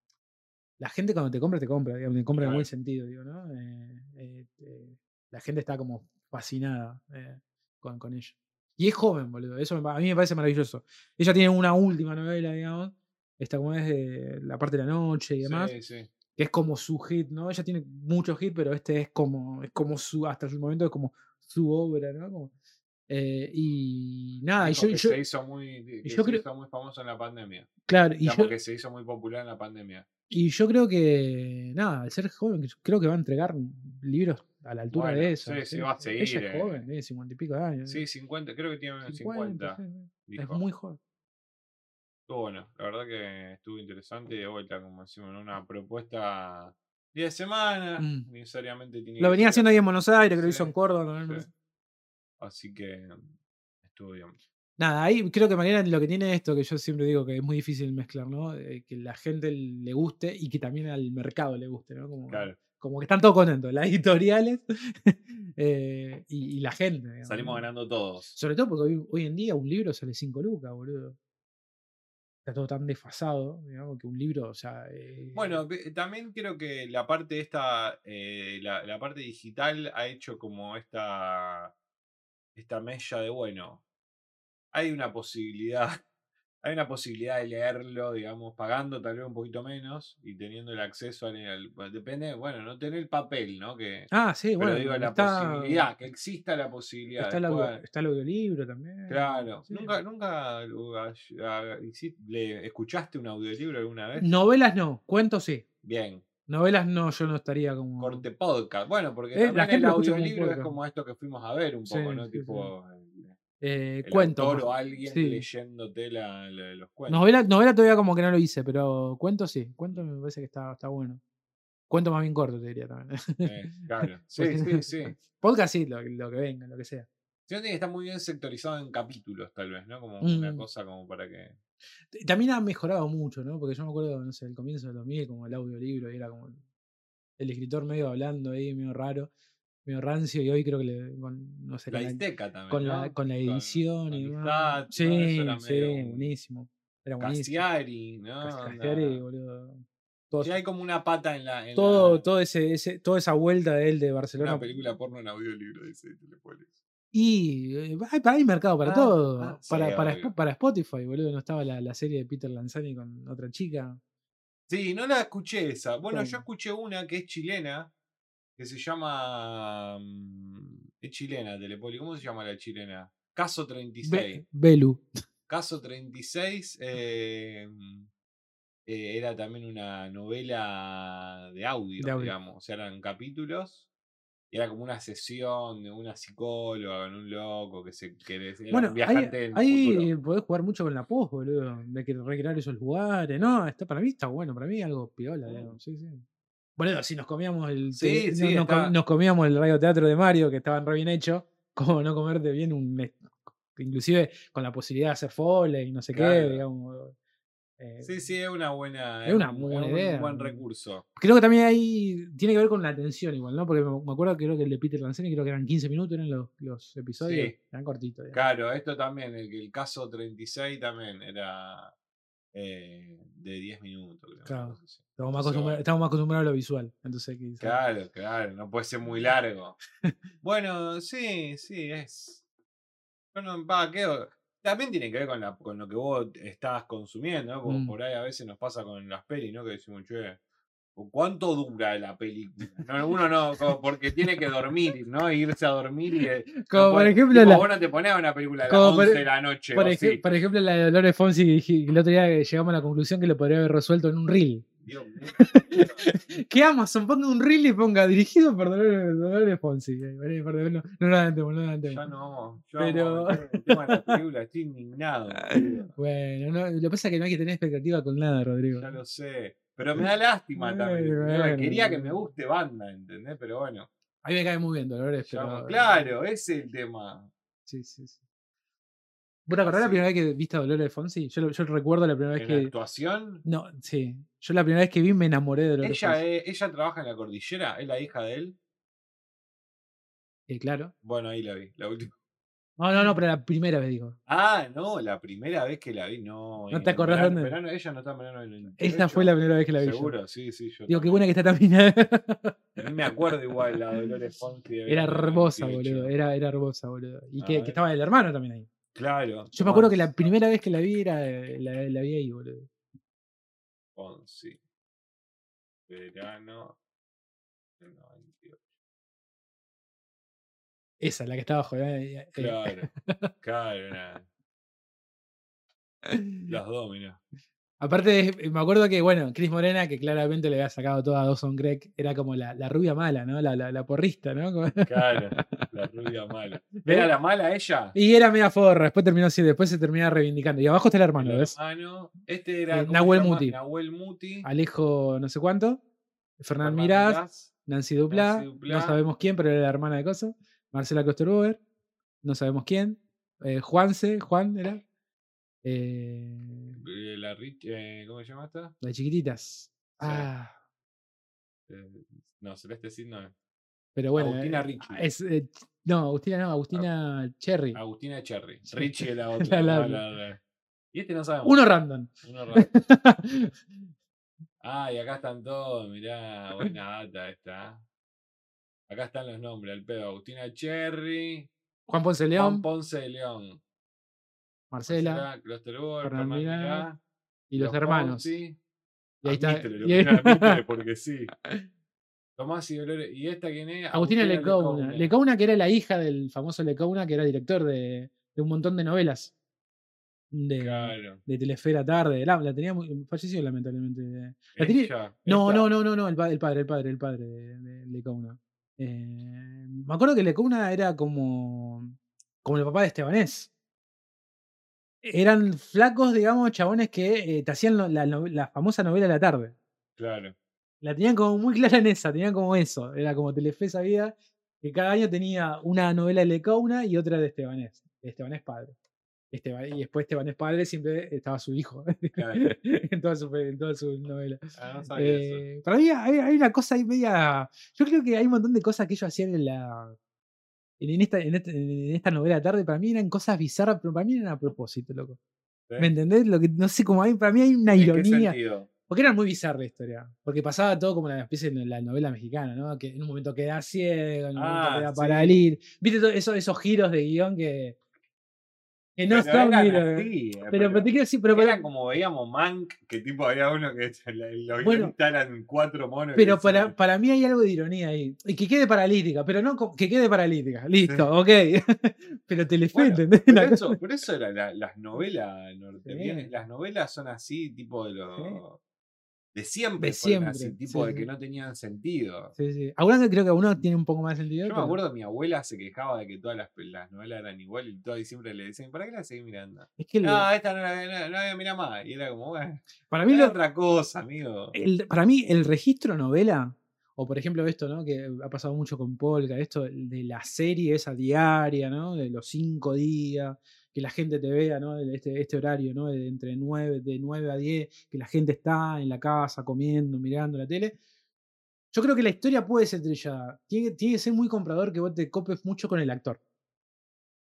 Speaker 2: La gente cuando te compra, te compra, digamos, te compra en buen sentido, digo, ¿no? Eh, eh, eh, la gente está como fascinada eh, con, con ella. Y es joven, boludo. Eso a mí me parece maravilloso. Ella tiene una última novela, digamos. Esta como es de la parte de la noche y demás.
Speaker 1: Sí, sí.
Speaker 2: Que es como su hit, ¿no? Ella tiene muchos hits, pero este es como, es como su, hasta su momento es como su obra, ¿no? Como, eh, y nada, y yo,
Speaker 1: que
Speaker 2: yo-
Speaker 1: se hizo muy, que
Speaker 2: yo
Speaker 1: se
Speaker 2: creo-
Speaker 1: hizo muy famoso en la pandemia.
Speaker 2: claro, y yo,
Speaker 1: que se hizo muy popular en la pandemia.
Speaker 2: y yo creo que, nada, al ser joven, creo que va a entregar libros a la altura
Speaker 1: Bueno,
Speaker 2: de eso.
Speaker 1: sí, sí, va a seguir,
Speaker 2: Ella es
Speaker 1: eh.
Speaker 2: joven, tiene cincuenta y pico de años.
Speaker 1: Sí, 50, creo que tiene 50.
Speaker 2: 50, sí, sí. Es muy joven.
Speaker 1: Estuvo bueno, la verdad que estuvo interesante de vuelta, como decimos, ¿no? una propuesta día de semana,
Speaker 2: Mm.
Speaker 1: necesariamente tiene
Speaker 2: Lo
Speaker 1: que
Speaker 2: venía
Speaker 1: ser
Speaker 2: haciendo ahí en Buenos Aires, que lo
Speaker 1: Sí,
Speaker 2: hizo en Córdoba.
Speaker 1: sí. Así que estuvo bien.
Speaker 2: Nada, ahí creo que Mariana lo que tiene esto, que yo siempre digo que es muy difícil mezclar, ¿no? Eh, que la gente le guste y que también al mercado le guste, ¿no? Como,
Speaker 1: Claro,
Speaker 2: como que están todos contentos, las editoriales eh, y, y la gente. digamos,
Speaker 1: salimos ganando todos.
Speaker 2: Sobre todo porque hoy, hoy en día un libro sale 5 lucas, boludo. Todo tan desfasado, digamos, que un libro, o sea. eh,
Speaker 1: Bueno, también creo que la parte esta, eh, la parte digital ha hecho como esta, esta mella de, bueno, hay una posibilidad, hay una posibilidad de leerlo, digamos, pagando tal vez un poquito menos y teniendo el acceso al, depende, bueno, no tener el papel, ¿no? Que,
Speaker 2: Ah, sí,
Speaker 1: pero
Speaker 2: bueno.
Speaker 1: digo, la
Speaker 2: está,
Speaker 1: posibilidad, que exista la posibilidad.
Speaker 2: Está el, está el audiolibro también.
Speaker 1: claro,
Speaker 2: sí.
Speaker 1: nunca, nunca hici- le- escuchaste un audiolibro alguna vez.
Speaker 2: Novelas no, cuentos sí.
Speaker 1: Bien,
Speaker 2: Novelas no, yo no estaría como.
Speaker 1: corte podcast. Bueno, porque
Speaker 2: Eh, la gente
Speaker 1: el audiolibro es como esto que fuimos a ver un
Speaker 2: Sí,
Speaker 1: poco, ¿no?
Speaker 2: sí,
Speaker 1: tipo el,
Speaker 2: Eh,
Speaker 1: el
Speaker 2: cuentos.
Speaker 1: autor o alguien
Speaker 2: sí.
Speaker 1: leyéndote la- la- los cuentos.
Speaker 2: Novela, novela todavía como que no lo hice, pero cuentos sí. Cuentos me parece que está, está bueno. Cuento más bien corto, te diría también.
Speaker 1: Eh, claro. Sí,
Speaker 2: Porque-
Speaker 1: sí, sí.
Speaker 2: Podcast sí, lo, lo que venga, lo que sea.
Speaker 1: Sí, estar muy bien sectorizado en capítulos, tal vez, ¿no? Como una
Speaker 2: Mm.
Speaker 1: cosa como para que.
Speaker 2: También ha mejorado mucho, ¿no? Porque yo me acuerdo, no sé, el comienzo del 2000, como el audiolibro, y era como el escritor medio hablando ahí, medio raro, medio rancio, y hoy creo que le, con, no sé,
Speaker 1: La
Speaker 2: con la,
Speaker 1: también.
Speaker 2: con la,
Speaker 1: ¿no?
Speaker 2: con la edición
Speaker 1: con
Speaker 2: y demás.
Speaker 1: Listat, ¿no?
Speaker 2: Sí, sí,
Speaker 1: medio
Speaker 2: buenísimo. Era buenísimo.
Speaker 1: Cassiari, ¿no?
Speaker 2: Cassiari, boludo. Todo,
Speaker 1: Sí, hay como una pata en la. en
Speaker 2: todo,
Speaker 1: la-
Speaker 2: todo ese, ese, toda esa vuelta de él de Barcelona.
Speaker 1: Una película porno en audiolibro, dice Telepolis.
Speaker 2: Y eh, hay, hay mercado para
Speaker 1: Ah,
Speaker 2: todo.
Speaker 1: ah, sí,
Speaker 2: para, para, Spotify, boludo. No estaba la, la serie de Peter Lanzani con otra chica.
Speaker 1: Sí, no la escuché esa. Bueno, yo escuché una que es chilena, que se llama... mm, Es chilena, Telepoli. ¿Cómo se llama la chilena? Caso 36.
Speaker 2: Be- Belu.
Speaker 1: Caso 36 eh, eh, era también una novela de audio,
Speaker 2: De audio.
Speaker 1: digamos. O sea, eran capítulos. Y era como una sesión de una psicóloga con un loco que se que era
Speaker 2: Bueno,
Speaker 1: un
Speaker 2: ahí,
Speaker 1: viajante
Speaker 2: ahí
Speaker 1: futuro.
Speaker 2: podés jugar mucho con la post, boludo. De que recrear esos lugares. No, está, para mí está bueno. Para mí algo piola,
Speaker 1: Mm.
Speaker 2: digamos, Sí, sí. Boludo, si nos comíamos el
Speaker 1: Sí, sí,
Speaker 2: nos, com-
Speaker 1: está-
Speaker 2: nos comíamos el radioteatro de Mario, que estaban re bien hecho, ¿cómo no comerte bien un inclusive con la posibilidad de hacer foley y no sé qué, digamos. eh,
Speaker 1: Sí, sí, es una buena,
Speaker 2: Es una
Speaker 1: un-
Speaker 2: muy buena
Speaker 1: un
Speaker 2: idea.
Speaker 1: buen recurso.
Speaker 2: Creo que también ahí tiene que ver con la atención igual, ¿no? Porque me me acuerdo que creo que el de Peter Lanzani creo que eran 15 minutos eran los, los episodios.
Speaker 1: Sí.
Speaker 2: Eran cortitos. digamos.
Speaker 1: Claro, esto también, el, el caso 36 también era eh, de 10 minutos. creo,
Speaker 2: Claro. Estamos más, acostumbrados, estamos más acostumbrados a lo visual. Entonces, quizás-
Speaker 1: Claro, claro, no puede ser muy largo. Bueno, sí, sí, es. Bueno, va, ¿qué o- También tiene que ver con, la, con lo que vos estás consumiendo, ¿no? Como
Speaker 2: Mm.
Speaker 1: por ahí a veces nos pasa con las pelis, ¿no? Que decimos, che, ¿cuánto dura la película? No, uno no, como porque tiene que dormir, ¿no? Irse a dormir y. eh, no
Speaker 2: Como por
Speaker 1: puede-
Speaker 2: ejemplo
Speaker 1: tipo,
Speaker 2: la-
Speaker 1: vos no te ponías una película a las
Speaker 2: como por-
Speaker 1: 11 de la noche.
Speaker 2: Por, ej-
Speaker 1: sí.
Speaker 2: por ejemplo, la de Dolores Fonsi, el otro día llegamos a la conclusión que lo podría haber resuelto en un reel.
Speaker 1: Dios mío.
Speaker 2: Que Amazon ponga un reel y ponga dirigido por Dolores, Dolores Fonsi. Perdón, No, no lo adelantemos, no lo adelantemos.
Speaker 1: Ya no, yo
Speaker 2: Pero-
Speaker 1: el tema de la película, estoy indignado.
Speaker 2: Bueno, no, lo que pasa es que no hay que tener expectativa con nada, Rodrigo.
Speaker 1: Ya lo sé. Pero me da lástima también. ¿entendés?
Speaker 2: bueno,
Speaker 1: Quería que me guste banda, ¿entendés? Pero bueno.
Speaker 2: A mí me cae muy bien Dolores, pero.
Speaker 1: claro, ese es el tema.
Speaker 2: Sí, sí, sí. ¿Vos te acordás la primera vez que viste a Dolores Fonsi? Yo, yo recuerdo la primera vez
Speaker 1: En la
Speaker 2: que.
Speaker 1: actuación,
Speaker 2: No, sí. Yo la primera vez que vi me enamoré de Dolores
Speaker 1: ella,
Speaker 2: Fonsi.
Speaker 1: ella trabaja en la cordillera, es la hija de él.
Speaker 2: Eh, claro.
Speaker 1: Bueno, ahí la vi, la última.
Speaker 2: No, no, no, pero la primera vez digo.
Speaker 1: Ah, no, la primera vez que la vi, no.
Speaker 2: ¿No te acordás
Speaker 1: verano-
Speaker 2: dónde?
Speaker 1: verano- ella no está en verano del
Speaker 2: Esa fue
Speaker 1: 98.
Speaker 2: la primera vez que la vi. yo.
Speaker 1: Seguro, sí, sí. Yo
Speaker 2: Digo, qué buena que está también.
Speaker 1: Ni me acuerdo igual la Dolores Fonsi. de
Speaker 2: era hermosa,
Speaker 1: 98.
Speaker 2: boludo. Era, era hermosa, boludo. Y que, que estaba el hermano también ahí.
Speaker 1: Claro.
Speaker 2: Yo me acuerdo que la primera vez que la vi era eh, la, la vi ahí, boludo.
Speaker 1: Fonsi. Verano. 98.
Speaker 2: Esa, la que estaba abajo. eh, eh,
Speaker 1: Claro, claro. Las dos, mirá.
Speaker 2: Aparte, eh, me acuerdo que, bueno, Chris Morena, que claramente le había sacado toda a Dawson Craig, era como la, la rubia mala, ¿no? La, la, la porrista, ¿no?
Speaker 1: Claro, la rubia mala. ¿Era la mala ella?
Speaker 2: Y era media forra, después terminó así, después se termina reivindicando. Y abajo está el hermano, ¿ves?
Speaker 1: hermano. Este era.
Speaker 2: Eh,
Speaker 1: ¿cómo se
Speaker 2: Nahuel? Muti.
Speaker 1: Nahuel Muti.
Speaker 2: Alejo no sé cuánto, Fernán Mirás,
Speaker 1: Mirás,
Speaker 2: Nancy Duplá,
Speaker 1: Nancy Duplá.
Speaker 2: no sabemos quién, pero era la hermana de Coso, Marcela Klosterboer, no sabemos quién, eh, Juanse, Juan era, eh,
Speaker 1: eh, La Rich, eh, ¿Cómo se llama esta?
Speaker 2: la de chiquititas. Ah,
Speaker 1: Eh, no, Celeste Cid no
Speaker 2: pero bueno.
Speaker 1: Agustina
Speaker 2: es, eh, no, Agustina no, Agustina Cherry.
Speaker 1: Agustina Cherry. Richie es la otra. la- la- Y este no sabemos.
Speaker 2: Uno random.
Speaker 1: Uno raro. Ah, y acá están todos, mirá, buena data esta. Acá están los nombres, el pedo. Agustina Cherry,
Speaker 2: Juan Ponce
Speaker 1: Juan
Speaker 2: León,
Speaker 1: Ponce de León,
Speaker 2: Marcela
Speaker 1: Marcela
Speaker 2: Mirá, y los hermanos.
Speaker 1: Fonsi.
Speaker 2: Y ahí está. Y ahí-
Speaker 1: porque sí. Tomás y Dolores. ¿Y esta quién es?
Speaker 2: Agustina Lecouna.
Speaker 1: Lecouna.
Speaker 2: Lecouna, que era la hija del famoso Lecouna, que era director de, de un montón de novelas. De,
Speaker 1: Claro.
Speaker 2: de Telefera Tarde. La, la tenía muy, falleció lamentablemente. La tenía-
Speaker 1: Ella,
Speaker 2: no, no, no, no, no, el, pa- el padre, el padre, el padre de, de Lecouna. Eh, me acuerdo que Lecouna era como, como el papá de Estebanés. Eran flacos, digamos, chabones que eh, te hacían la, la famosa novela de la tarde.
Speaker 1: Claro.
Speaker 2: La tenían como muy clara en esa, tenían como eso. Era como Telefe sabía que cada año tenía una novela de Lecouna y otra de Estebanés. de Estebanés padre. Esteba- y después Estebanés padre siempre estaba su hijo
Speaker 1: Claro.
Speaker 2: en todas sus novelas.
Speaker 1: Ah, no.
Speaker 2: Eh, para mí hay, hay una cosa ahí media. Yo creo que hay un montón de cosas que ellos hacían en la. En, esta, en, este- en esta novela de tarde, para mí eran cosas bizarras, pero para mí eran a propósito, loco.
Speaker 1: ¿Sí?
Speaker 2: ¿Me entendés? Lo que, no sé cómo hay, para mí hay una
Speaker 1: ¿En qué
Speaker 2: ironía. Porque era muy bizarra la historia. Porque pasaba todo como la especie de la novela mexicana, ¿no? Que en un momento queda ciego, en un momento
Speaker 1: Ah,
Speaker 2: queda
Speaker 1: sí.
Speaker 2: paralítico. ¿Viste todo eso- esos giros de guion que. Que no
Speaker 1: Pero
Speaker 2: son
Speaker 1: eran así, eh,
Speaker 2: Pero,
Speaker 1: pero-
Speaker 2: pero te quiero decir, pero,
Speaker 1: Eran como veíamos Mank, que tipo había uno que los
Speaker 2: Bueno,
Speaker 1: eran cuatro monos.
Speaker 2: pero para,
Speaker 1: se-
Speaker 2: para mí hay algo de ironía ahí. Y que quede paralítica, pero no que quede paralítica. Listo, ok. pero Telefe,
Speaker 1: Bueno,
Speaker 2: ¿entendés?
Speaker 1: Por eso, por eso era la- las novelas norteamericanas. Las novelas son así, tipo de lo. De siempre,
Speaker 2: De
Speaker 1: fueron así,
Speaker 2: siempre,
Speaker 1: tipo
Speaker 2: sí,
Speaker 1: de que
Speaker 2: sí.
Speaker 1: no tenían sentido.
Speaker 2: Sí, sí. Algunas creo que algunos tiene un poco más de sentido.
Speaker 1: Yo me acuerdo mi abuela se quejaba de que todas las, las novelas eran iguales y todas siempre le decían, ¿para qué la seguís mirando?
Speaker 2: Es que el-
Speaker 1: No, esta no la no, no la voy a mirar más. Y era como, bueno,
Speaker 2: para mí lo,
Speaker 1: otra cosa, amigo.
Speaker 2: el- para mí el registro novela, o por ejemplo esto, ¿no? Que ha pasado mucho con Polka, esto de la serie esa diaria, ¿no? De los cinco días, que la gente te vea, ¿no? Este, este horario, ¿no? De entre 9, de 9 a 10, que la gente está en la casa comiendo, mirando la tele. Yo creo que la historia puede ser trillada. Tiene, tiene que ser muy comprador que vos te copes mucho con el actor.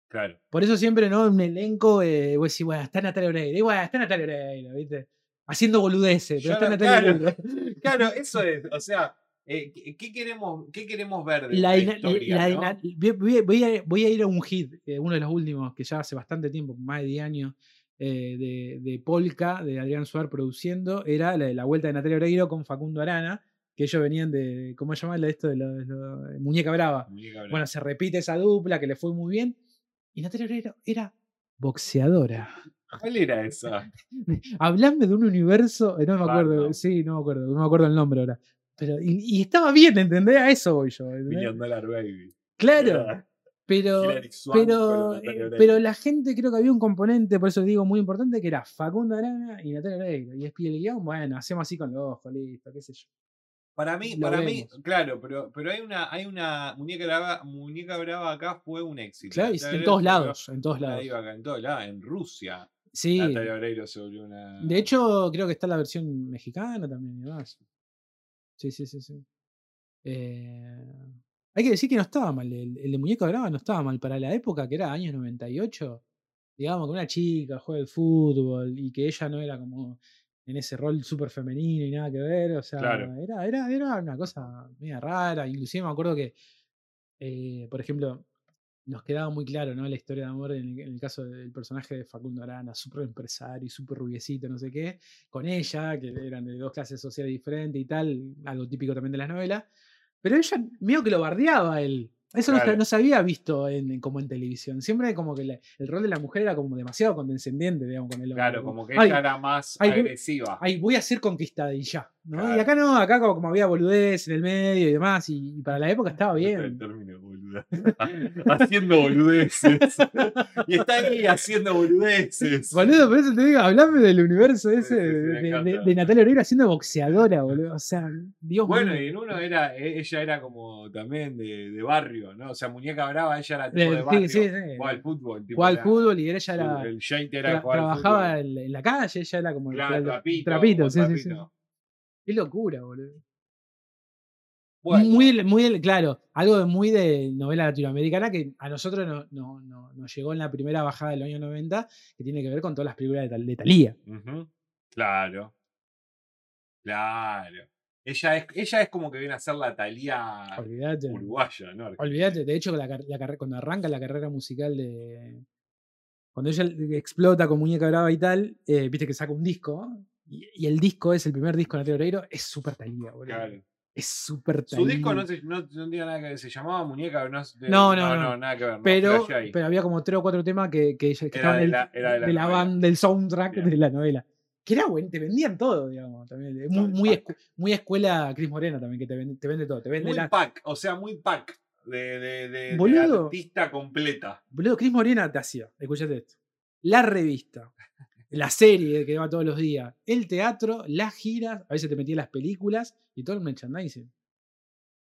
Speaker 1: Claro.
Speaker 2: Por eso siempre, ¿no? Un elenco, eh, vos decís, bueno, está Natalia Oreiro, y bueno, está Natalia Oreiro, ¿viste? Haciendo boludeces, pero
Speaker 1: Yo
Speaker 2: está
Speaker 1: no-
Speaker 2: Natalia
Speaker 1: claro.
Speaker 2: Oreiro.
Speaker 1: Claro, eso es. O sea, eh, ¿qué, queremos, ¿qué queremos ver de
Speaker 2: La
Speaker 1: historia?
Speaker 2: la
Speaker 1: no?
Speaker 2: dina- voy, a, voy a ir a un hit, eh, uno de los últimos, que ya hace bastante tiempo, más de 10 años, eh, de, de Polka, de Adrián Suar produciendo, era la vuelta de Natalia Oreiro con Facundo Arana, que ellos venían de, ¿cómo se llama? La de esto de, lo- de lo- Muñeca Brava.
Speaker 1: Muñeca Brava.
Speaker 2: Bueno, se repite esa dupla que le fue muy bien, y Natalia Oreiro era boxeadora.
Speaker 1: ¿Cuál era esa?
Speaker 2: Hablame de un universo, no me acuerdo, sí, no me acuerdo, no me acuerdo el nombre ahora. Pero, y, y estaba bien, ¿entendés? A eso voy yo.
Speaker 1: Million Dollar Baby.
Speaker 2: Claro,
Speaker 1: Era
Speaker 2: pero, pero, eh, pero la gente creo que había un componente, por eso digo muy importante, que era Facundo Arana y Natalia Oreiro. Y es el guion, bueno, hacemos así con los ojos, listo, qué sé yo.
Speaker 1: Para mí,
Speaker 2: Lo
Speaker 1: para mí, claro, pero, pero hay una, hay una muñeca brava, muñeca brava acá fue un éxito.
Speaker 2: Claro, y
Speaker 1: Natalia
Speaker 2: en todos
Speaker 1: Oreiro
Speaker 2: lados, en todos lados.
Speaker 1: acá, en todos lados, en Rusia.
Speaker 2: Sí,
Speaker 1: Natalia Oreiro se volvió una.
Speaker 2: de hecho creo que está la versión mexicana también y demás. Sí, sí, sí, sí. Eh, hay que decir que no estaba mal, el, el de Muñeca Brava no estaba mal para la época que era años 98. Digamos que una chica juega al fútbol y que ella no era como en ese rol súper femenino y nada que ver. O sea,
Speaker 1: Claro.
Speaker 2: era, era, era una cosa media rara. Inclusive me acuerdo que, eh, por ejemplo, nos quedaba muy claro, ¿no? La historia de amor en el, en el caso del personaje de Facundo Arana, súper empresario, súper rubiecito, no sé qué, con ella, que eran de dos clases sociales diferentes y tal, algo típico también de las novelas. Pero ella medio que lo bardeaba él. Eso no,
Speaker 1: Claro.
Speaker 2: no se había visto en, como en televisión. Siempre como que la- el rol de la mujer era como demasiado condescendiente, digamos, con el hombre.
Speaker 1: Claro, como que
Speaker 2: Ay,
Speaker 1: ella era más
Speaker 2: ay,
Speaker 1: agresiva.
Speaker 2: ay, voy a ser conquistada y ya. ¿No? Y acá no, acá como, como había boludez en el medio y demás, y, y para la época estaba bien.
Speaker 1: término, boluda. haciendo boludeces. y está ahí haciendo boludeces.
Speaker 2: Boludo, por eso te digo, hablame del universo ese
Speaker 1: sí, sí,
Speaker 2: de, de- de- Natalia Oreiro siendo boxeadora, boludo. O sea, Dios
Speaker 1: Bueno,
Speaker 2: mío.
Speaker 1: y en uno era, e- ella era como también de, de barrio, ¿no? O sea, muñeca brava, ella era tipo
Speaker 2: Eh,
Speaker 1: de barrio.
Speaker 2: sí, sí.
Speaker 1: Jugaba al fútbol. Tipo,
Speaker 2: Jugaba al fútbol y ella era.
Speaker 1: El era
Speaker 2: tra- trabajaba en, la calle, ella era como el
Speaker 1: trapito,
Speaker 2: trapito,
Speaker 1: como
Speaker 2: sí, sí, sí. Qué locura, boludo.
Speaker 1: Bueno,
Speaker 2: Muy, muy claro, algo de muy de novela latinoamericana que a nosotros no, no- no- nos llegó en la primera bajada del año 90, que tiene que ver con todas las películas de, de Thalía.
Speaker 1: ujú, Claro. Claro. Ella es, ella es como que viene a ser la Talía
Speaker 2: Olvídate.
Speaker 1: uruguaya, ¿no?
Speaker 2: Olvídate, de hecho, la, la cuando arranca la carrera musical de. Cuando ella explota con Muñeca Brava y tal, eh, viste que saca un disco. Y, y el disco es el primer disco de Natalia Oreiro, es súper talía, boludo.
Speaker 1: Claro.
Speaker 2: Es súper
Speaker 1: Su disco no, se- no, no tenía nada que ver, se llamaba Muñeca, no, de-
Speaker 2: No, no, no.
Speaker 1: nada que ver. no,
Speaker 2: Pero, pero había como tres o cuatro temas que, que, estaban
Speaker 1: de
Speaker 2: en el-
Speaker 1: la- era de la
Speaker 2: banda, del soundtrack
Speaker 1: Bien.
Speaker 2: de la novela. Que era bueno, te vendían todo, digamos. También. Muy, muy,
Speaker 1: pack.
Speaker 2: escu- muy escuela Cris Morena también, que te vende, te vende todo. Te vende
Speaker 1: Muy
Speaker 2: la,
Speaker 1: pack, o sea, muy pack de, de, de- de
Speaker 2: Boludo.
Speaker 1: artista completa.
Speaker 2: Boludo, Cris Morena te hacía, escuchate esto. La revista, la serie que va todos los días, el teatro, las giras, a veces te metía las películas y todo el merchandising.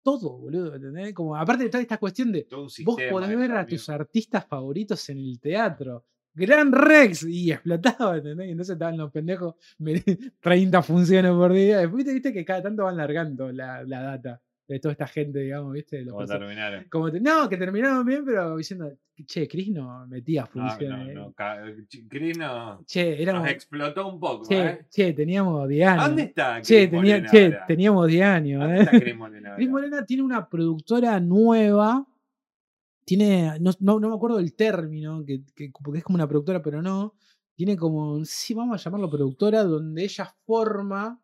Speaker 2: Todo, boludo, ¿entendés? Como, aparte de toda esta cuestión de vos podés ver a tus artistas favoritos en el teatro. Gran Rex y explotaba, ¿entendés? Y entonces estaban los pendejos me- 30 funciones por día. Después viste que cada tanto van largando la, la data. De toda esta gente, digamos, ¿viste? Los
Speaker 1: ¿Cómo
Speaker 2: perso-
Speaker 1: terminaron?
Speaker 2: como te- no, que terminaron bien, pero diciendo, che, Chris no metía
Speaker 1: No,
Speaker 2: funciones.
Speaker 1: no, no. Ch- Chris no-
Speaker 2: Che, éramos,
Speaker 1: nos explotó un poco,
Speaker 2: che,
Speaker 1: ¿eh?
Speaker 2: che, teníamos 10 años.
Speaker 1: ¿Dónde está Chris
Speaker 2: Che, tenía,
Speaker 1: Morena
Speaker 2: che, teníamos 10 años.
Speaker 1: ¿Dónde
Speaker 2: ¿eh?
Speaker 1: está Chris Morena
Speaker 2: Cris
Speaker 1: ahora?
Speaker 2: Morena tiene una productora nueva. Tiene, no, no, no me acuerdo el término, que, que- porque es como una productora, pero no. Tiene como, sí, vamos a llamarlo productora, donde ella forma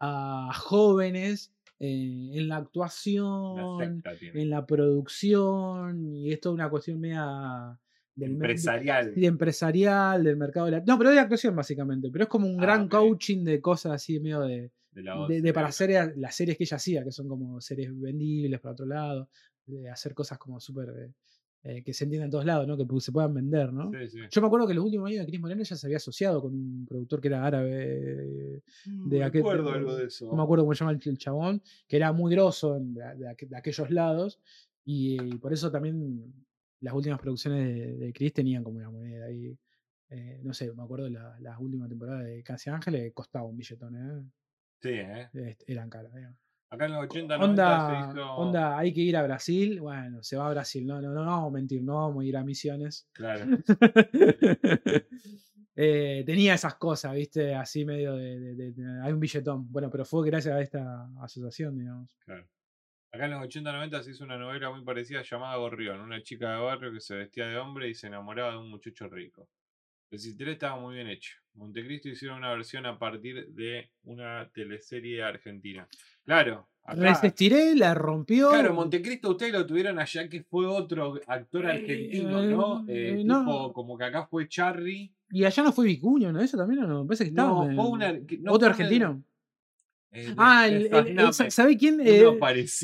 Speaker 2: a jóvenes eh, en la actuación, en la producción, y es toda una cuestión media del mer- de-
Speaker 1: Empresarial.
Speaker 2: empresarial, del mercado de la. No, pero de actuación básicamente. Pero es como un
Speaker 1: Ah,
Speaker 2: gran coaching de cosas así medio de,
Speaker 1: de la voz,
Speaker 2: de, de para
Speaker 1: eh,
Speaker 2: hacer a- las series que ella hacía, que son como series vendibles para otro lado, de hacer cosas como súper. Eh, que se entiendan en todos lados, ¿no? Que se puedan vender, ¿no?
Speaker 1: Sí, sí.
Speaker 2: Yo me acuerdo que los últimos años de Cris Moreno ella se había asociado con un productor que era árabe.
Speaker 1: Mm,
Speaker 2: de aquel-
Speaker 1: recuerdo
Speaker 2: de-
Speaker 1: algo de eso.
Speaker 2: No me acuerdo cómo se llama el, el chabón, que era muy grosso en- de, de aqu- de aquellos lados. Y, por eso también las últimas producciones de, Chris tenían como una moneda ahí. eh, no sé, me acuerdo la- las últimas temporadas de Casi Ángeles costaba un billetón, ¿eh?
Speaker 1: Sí, ¿eh?
Speaker 2: Este, eran caras. digamos.
Speaker 1: Acá en los 80, 90
Speaker 2: Onda,
Speaker 1: se hizo.
Speaker 2: onda, hay que ir a Brasil. Bueno, se va a Brasil. No, no, no, no vamos a mentir, no vamos a ir a misiones.
Speaker 1: Claro.
Speaker 2: Eh, tenía esas cosas, ¿viste? Así medio de, de- de- de- Hay un billetón. Bueno, pero fue gracias a esta asociación, digamos.
Speaker 1: Claro. Acá en los 80, 90 se hizo una novela muy parecida llamada Gorrión, una chica de barrio que se vestía de hombre y se enamoraba de un muchacho rico. El Citré estaba muy bien hecho. Montecristo hicieron una versión a partir de una teleserie argentina. Claro,
Speaker 2: Resistiré, la rompió.
Speaker 1: claro, Montecristo ustedes lo tuvieron allá que fue otro actor
Speaker 2: Eh,
Speaker 1: argentino, ¿no?
Speaker 2: eh,
Speaker 1: Eh,
Speaker 2: no.
Speaker 1: tipo, como que acá fue Charry.
Speaker 2: Y allá no fue Vicuño, ¿no? Eso también no. Parece que estaba.
Speaker 1: No, fue una, no,
Speaker 2: ¿Otro
Speaker 1: fue una-
Speaker 2: argentino?
Speaker 1: eh,
Speaker 2: Ah, el, el- el- ¿sabe quién? Eh,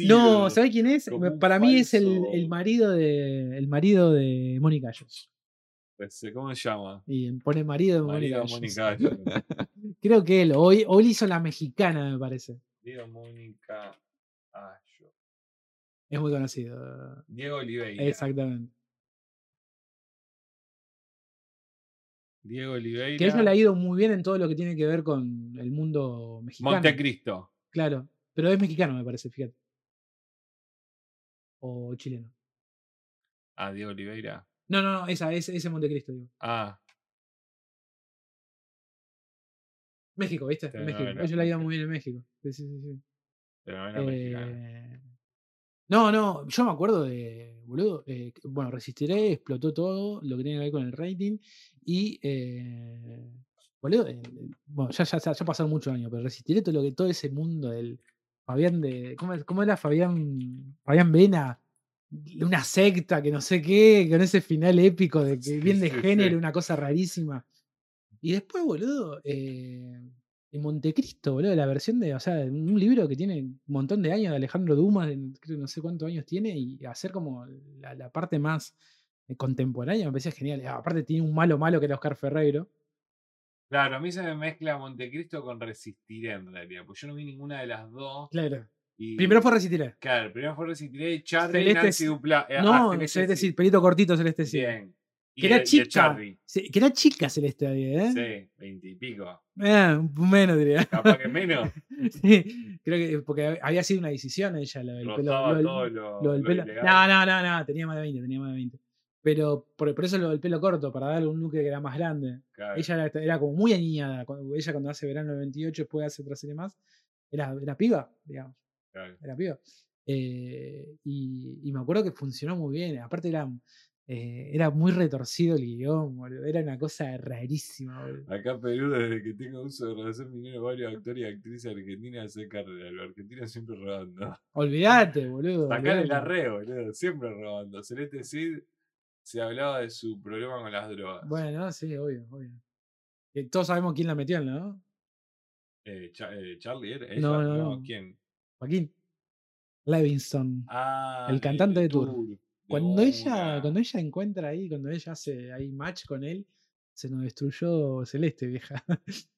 Speaker 2: no, ¿sabe quién es? Para mí es el, marido de el marido de Mónica Gallos.
Speaker 1: Pues, ¿Cómo se llama?
Speaker 2: Y pone marido de Mónica.
Speaker 1: Mónica.
Speaker 2: Creo que él. O él hizo la mexicana, me parece.
Speaker 1: Diego Mónica Gallo.
Speaker 2: Es muy conocido.
Speaker 1: Diego Oliveira.
Speaker 2: Exactamente.
Speaker 1: Diego Oliveira.
Speaker 2: Que ella le ha ido muy bien en todo lo que tiene que ver con el mundo mexicano.
Speaker 1: Montecristo.
Speaker 2: Claro. Pero es mexicano, me parece, fíjate. O chileno.
Speaker 1: Ah, Diego Oliveira.
Speaker 2: No, no, no, esa, ese, ese Montecristo, digo.
Speaker 1: Ah,
Speaker 2: México, ¿viste? En México. le ha ido muy bien en México. Sí, sí, sí. Eh, no, no, yo me acuerdo de, boludo, eh, bueno, Resistiré, explotó todo lo que tiene que ver con el rating y, eh, boludo, bueno, ya, ya, ya pasaron muchos años, pero Resistiré todo, lo que, todo ese mundo del Fabián de, ¿cómo, cómo era Fabián, Fabián Vena? Una secta que no sé qué, con ese final épico de que bien de género, una cosa rarísima. Y después, boludo, eh, en Montecristo, boludo, la versión de, o sea, un libro que tiene un montón de años de Alejandro Dumas, creo que no sé cuántos años tiene, y hacer como la, la parte más eh, contemporánea me parecía genial. Y aparte tiene un malo malo que era Oscar Ferreiro.
Speaker 1: Claro, a mí se me mezcla Montecristo con Resistiré en realidad. Porque yo no vi ninguna de las dos.
Speaker 2: Claro.
Speaker 1: Y-
Speaker 2: Primero fue Resistiré.
Speaker 1: Claro, primero fue Resistiré y Charlie
Speaker 2: Celeste
Speaker 1: Nancy. Dupla. eh, ah,
Speaker 2: No,
Speaker 1: Celeste
Speaker 2: Celeste
Speaker 1: sí.
Speaker 2: pelito cortito Celeste sí.
Speaker 1: Bien. Y
Speaker 2: Que era
Speaker 1: el-
Speaker 2: chica. Sí, que era chica Celeste ¿eh?
Speaker 1: Sí, veintipico.
Speaker 2: Eh, menos diría.
Speaker 1: Capaz que menos.
Speaker 2: Sí, creo que porque había sido una decisión ella, lo del pelo. Lo del-
Speaker 1: todo lo,
Speaker 2: Lo del
Speaker 1: lo
Speaker 2: pelo.
Speaker 1: ilegal.
Speaker 2: No, no, no, no, tenía más de 20, tenía más de 20. Pero por, por eso lo del pelo corto, para darle un look que era más grande.
Speaker 1: Claro,
Speaker 2: Ella era, era como muy aniñada. Cuando, ella cuando hace verano del 28, después hace otra serie más, era, era piba, digamos,
Speaker 1: claro.
Speaker 2: era piba. Eh, y, y me acuerdo que funcionó muy bien. Aparte era, eh, era muy retorcido el guion, boludo, Era una cosa rarísima, boludo.
Speaker 1: Acá Perú, desde que tengo uso de razón, vinieron varios actores y actrices argentinas a hacer carrera. Los argentinos siempre robando.
Speaker 2: Olvídate, boludo.
Speaker 1: Sacar el arreo, boludo. Siempre robando. Celeste Cid se hablaba de su problema con las drogas.
Speaker 2: Bueno, sí, obvio, obvio. Que todos sabemos quién la metió, ¿no?
Speaker 1: Eh, Cha- eh, Charlie era. Ella,
Speaker 2: No, no, no.
Speaker 1: ¿Quién?
Speaker 2: Joaquín Levinson.
Speaker 1: Ah,
Speaker 2: El cantante de Tour. Cuando ella, cuando ella encuentra ahí, cuando ella hace ahí match con él, se nos destruyó Celeste, vieja.